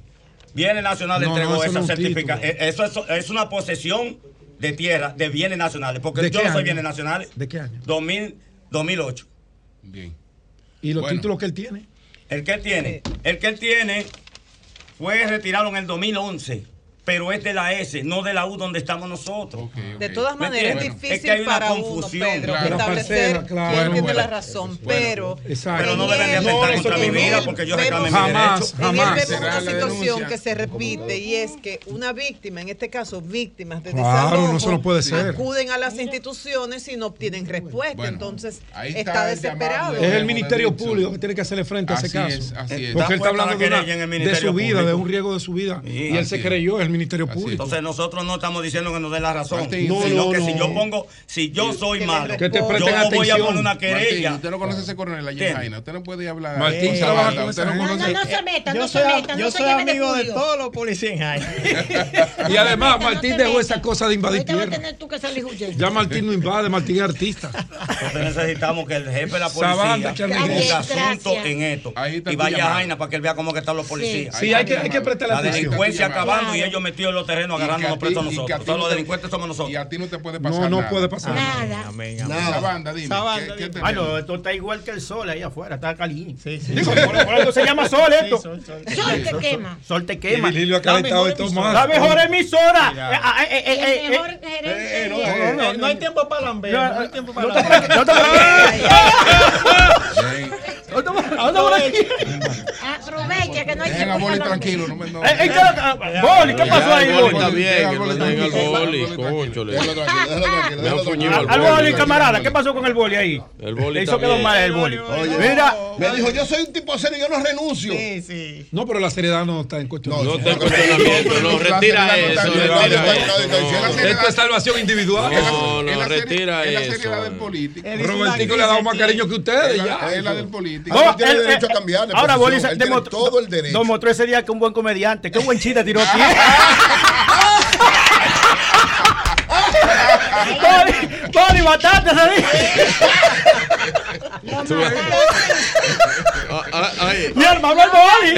Viene Nacional, no, entregó esa certificación. Eh, eso, eso, es una posesión de tierra de bienes nacionales, porque yo no soy bienes nacionales. ¿De qué año? 2008. Bien. ¿Y los títulos que él tiene? El que él tiene, el que él tiene fue retirado en el 2011 pero es de la S, no de la U donde estamos nosotros. De todas maneras, es difícil que hay una para confusión. uno, Pedro, establecer claro, quién tiene la razón, pero... Pero no deben de atentar no, contra mi vida porque yo reclamé mi derecho. Jamás, y una situación que se repite y es que una víctima, en este caso víctimas de claro, acuden a las instituciones y no obtienen respuesta, entonces está, desesperado. Es el Ministerio Público que tiene que hacerle frente a ese caso. Eh, porque él está hablando de, su vida, de un riesgo de su vida. Y él se creyó, el Ministerio Público. Entonces nosotros no estamos diciendo que nos dé la razón, sino que si yo pongo, si yo soy malo, yo no voy a poner una querella. Martín, usted no conoce ese coronel allí, Jaina, usted no puede hablar. Martín eh, trabaja con ese no, no, se meta, no se meta. Yo soy amigo de todos los policías. Y además Martín dejó esa cosa de invadir tierra. Ya Martín no invade, Martín es artista. Entonces necesitamos que el jefe de la policía ponga asunto en esto y vaya a Jaina para que él vea cómo están los policías. Sí, hay que prestarle atención. La delincuencia acabando y ellos metido en los terrenos agarrándonos presos a nosotros. Todos los delincuentes somos nosotros. Y a ti no te puede pasar. No, nada. puede pasar nada. Amén, amén. Nada. Dime. No, esto está igual que el sol ahí afuera, está caliente. Sí, sí. Por, por algo se llama sol esto. Sol, te quema. Sol, te quema. Y ha calentado esto más. La mejor emisora. No hay tiempo para lamber. No hay tiempo para lamber. Anda por aquí. Aprovecha que no hay Venga, boli tranquilo. No me, no. ¿qué, pasó ahí, boli? Está bien, que lo diga el boli. Al boli, camarada, ¿qué pasó con el boli ahí? El boli. Hizo quedó mal el boli. Mira. Me dijo, yo soy un tipo serio y yo no renuncio. Sí, sí. No, pero la seriedad no está en cuestión. No está en cuestionamiento. No, retira eso. Esto es salvación individual. No, no, retira eso. Es la seriedad del político. Robertico le ha dado más cariño que ustedes. Es la del político el, derecho ahora demostró, todo el demostró ese día que un buen comediante, que un buen chiste tiró tiene. Boli, Boli, Mi hermano el Boli.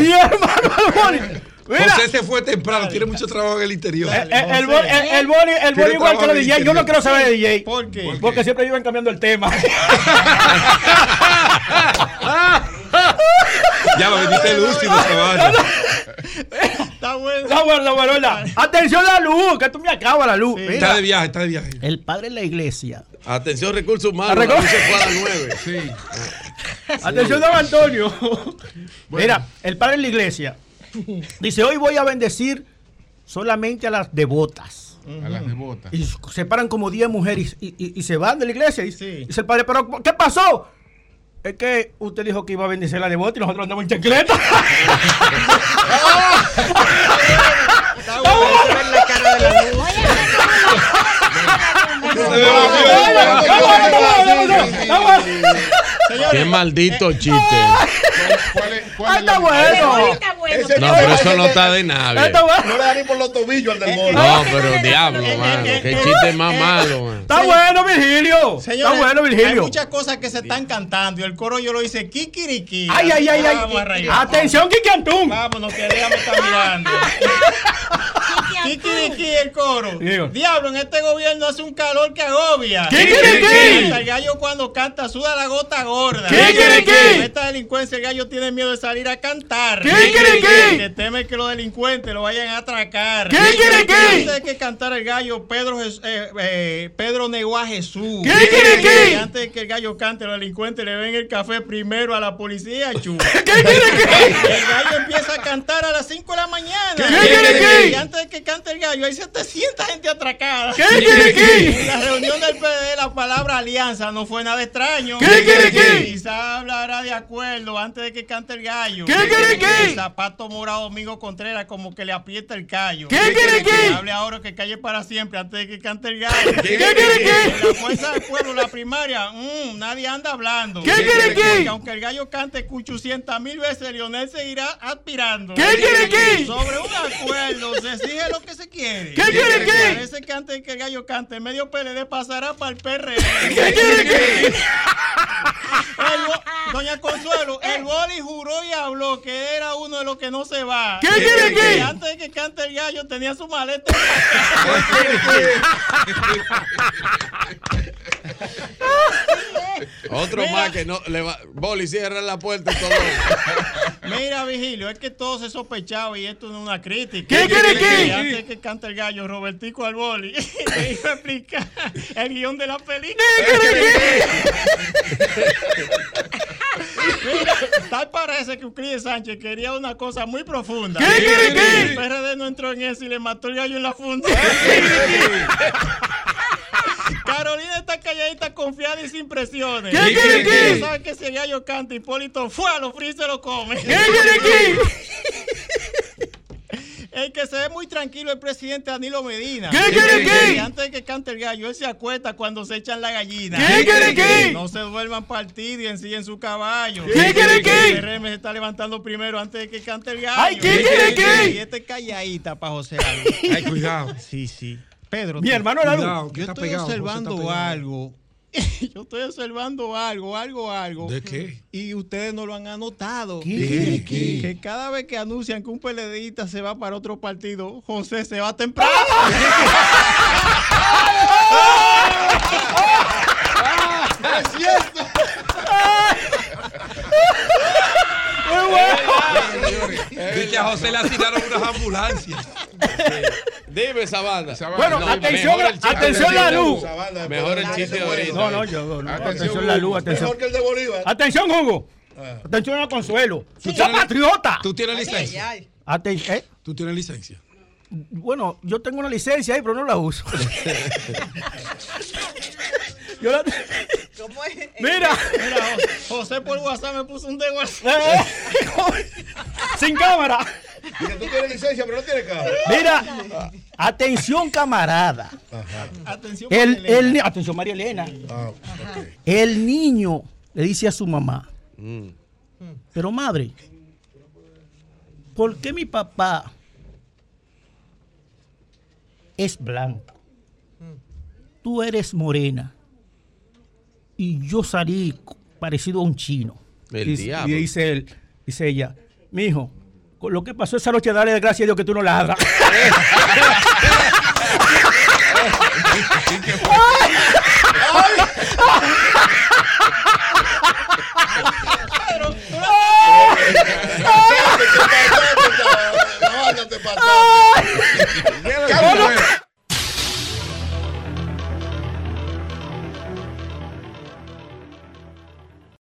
Mi hermano el Mira. José fue temprano, tiene mucho trabajo en el interior. Eh, eh, el, el, el, boli, el boli igual que los DJ, yo no quiero saber de DJ. ¿Por qué? Porque, Porque siempre iban cambiando el tema. ya lo vendiste lúcido, chaval. Está bueno. Está bueno, está bueno. Atención a la luz, que tú me acabas la luz. Está de viaje, está de viaje. El padre en la iglesia. Atención, recursos humanos. La, la luz Sí. Atención, don Antonio. Mira, el padre en la iglesia dice: Hoy voy a bendecir solamente a las devotas. A las devotas. Y se paran como 10 mujeres y, y- y se van de la iglesia. Y dice el padre: ¿Pero qué pasó? Es que usted dijo que iba a bendecir a la devota y nosotros andamos en chancleta. Qué maldito chiste. Ah, está bueno. No, pero eso no está de nadie. No le da ni por los tobillos al del bolo. No, pero diablo, mano. Qué chiste más malo. Está bueno, Virgilio. Está bueno, Hay Virgilio. muchas cosas que se están cantando y el coro yo lo hice kikiriki. Ay, ay, ay, ay. Vamos a arrancar. Atención, Kiki Antún. Vámonos, que déjame estar mirando. Kikiriki el coro. Digo. Diablo, en este gobierno hace un calor que agobia. Kikiriki. Hasta El gallo cuando canta suda la gota gorda. Kikiriki. Con esta delincuencia el gallo tiene miedo de salir a cantar. Kikiriki. Que teme que los delincuentes lo vayan a atracar. Kikiriki. Antes de que cantara el gallo, Pedro, eh, eh, Pedro negó a Jesús. Kikiriki. Y antes de que el gallo cante, los delincuentes le ven el café primero a la policía, chu. El gallo empieza a cantar a las 5 de la mañana. Kikiriki. Y antes de que cante el gallo, hay 700 gente atracada. Kikiriki. En la reunión del PD, la palabra alianza no fue nada extraño. Kikiriki. Quizá hablará de acuerdo antes de que cante el gallo. Kikiriki. El zapato morado Domingo Contreras como que le aprieta el callo. Kikiriki. Que hable ahora que calle para siempre antes de que cante el gallo. En la fuerza del pueblo, la primaria, mm, nadie anda hablando. Kikiriki. Porque aunque el gallo cante 800 mil veces, Lionel seguirá aspirando. Kikiriki. Sobre un acuerdo se exige lo que se quiere. Kikiriki. Parece que antes que el gallo cante, medio PLD pasará para el PR. El Doña Consuelo, el boli juró y habló que era uno de los que no se va. Kikiriki. Y antes de que cante el gallo tenía su maleta. Otro Mira. más que no le va. Boli, cierra la puerta y todo. Mira, Vigilio, es que todo se sospechaba y esto no es una crítica. Kikiriki. Y antes de que cante el gallo, Robertico al boli, le iba a explicar el guion de la película. Mira, tal parece que Ucris Sánchez quería una cosa muy profunda. Kikiriki. El PRD no entró en eso y le mató el gallo en la funda. Carolina está calladita, confiada y sin presiones. Kikiriki. Sabe que si el gallo canta, Hipólito fue a los fríos y se lo come. Kikiriki. El que se ve muy tranquilo es el presidente Danilo Medina. Kikiriki. Y antes de que cante el gallo, él se acuesta cuando se echan la gallina. Kikiriki. No se duerman partido y ensillen su caballo. Kikiriki. El PRM se está levantando primero antes de que cante el gallo. Ay, kikiriki. Y este calladita para José Aldo. Ay, cuidado. Sí, sí. Pedro, Mi hermano Lalu. Yo está estoy observando algo. Yo estoy observando algo, algo, algo. ¿De qué? Y ustedes no lo han anotado. ¿Qué? ¿Qué? Que cada vez que anuncian que un PLDista se va para otro partido, José se va temprano. Es cierto. Vi que a José le asignaron unas ambulancias. Dime esa banda. Bueno, atención, atención la luz. Mejor el chiste de ahorita. No, no, yo, no, no. Atención, Atención la luz, atención. Mejor que el de Bolívar. Atención, Hugo. Atención a Consuelo. Tú sos patriota. ¿Tú tienes licencia? Aten- ¿eh? ¿Tú tienes licencia? Bueno, yo tengo una licencia ahí, pero no la uso. Yo la- ¿Cómo es? Mira. Mira, Jo- José por WhatsApp me puso un de WhatsApp. Eh, Sin cámara. Dice, tú tienes licencia, pero no tienes carro. Mira, atención camarada. Atención, El, María Elena. el ni- atención María Elena. Ah, El niño le dice a su mamá, Mm. pero madre, ¿por qué mi papá es blanco? Tú eres morena y yo salí parecido a un chino. El y, diablo. y dice él, dice ella, mi hijo, con lo que pasó esa noche, dale gracias a Dios que tú no ladras.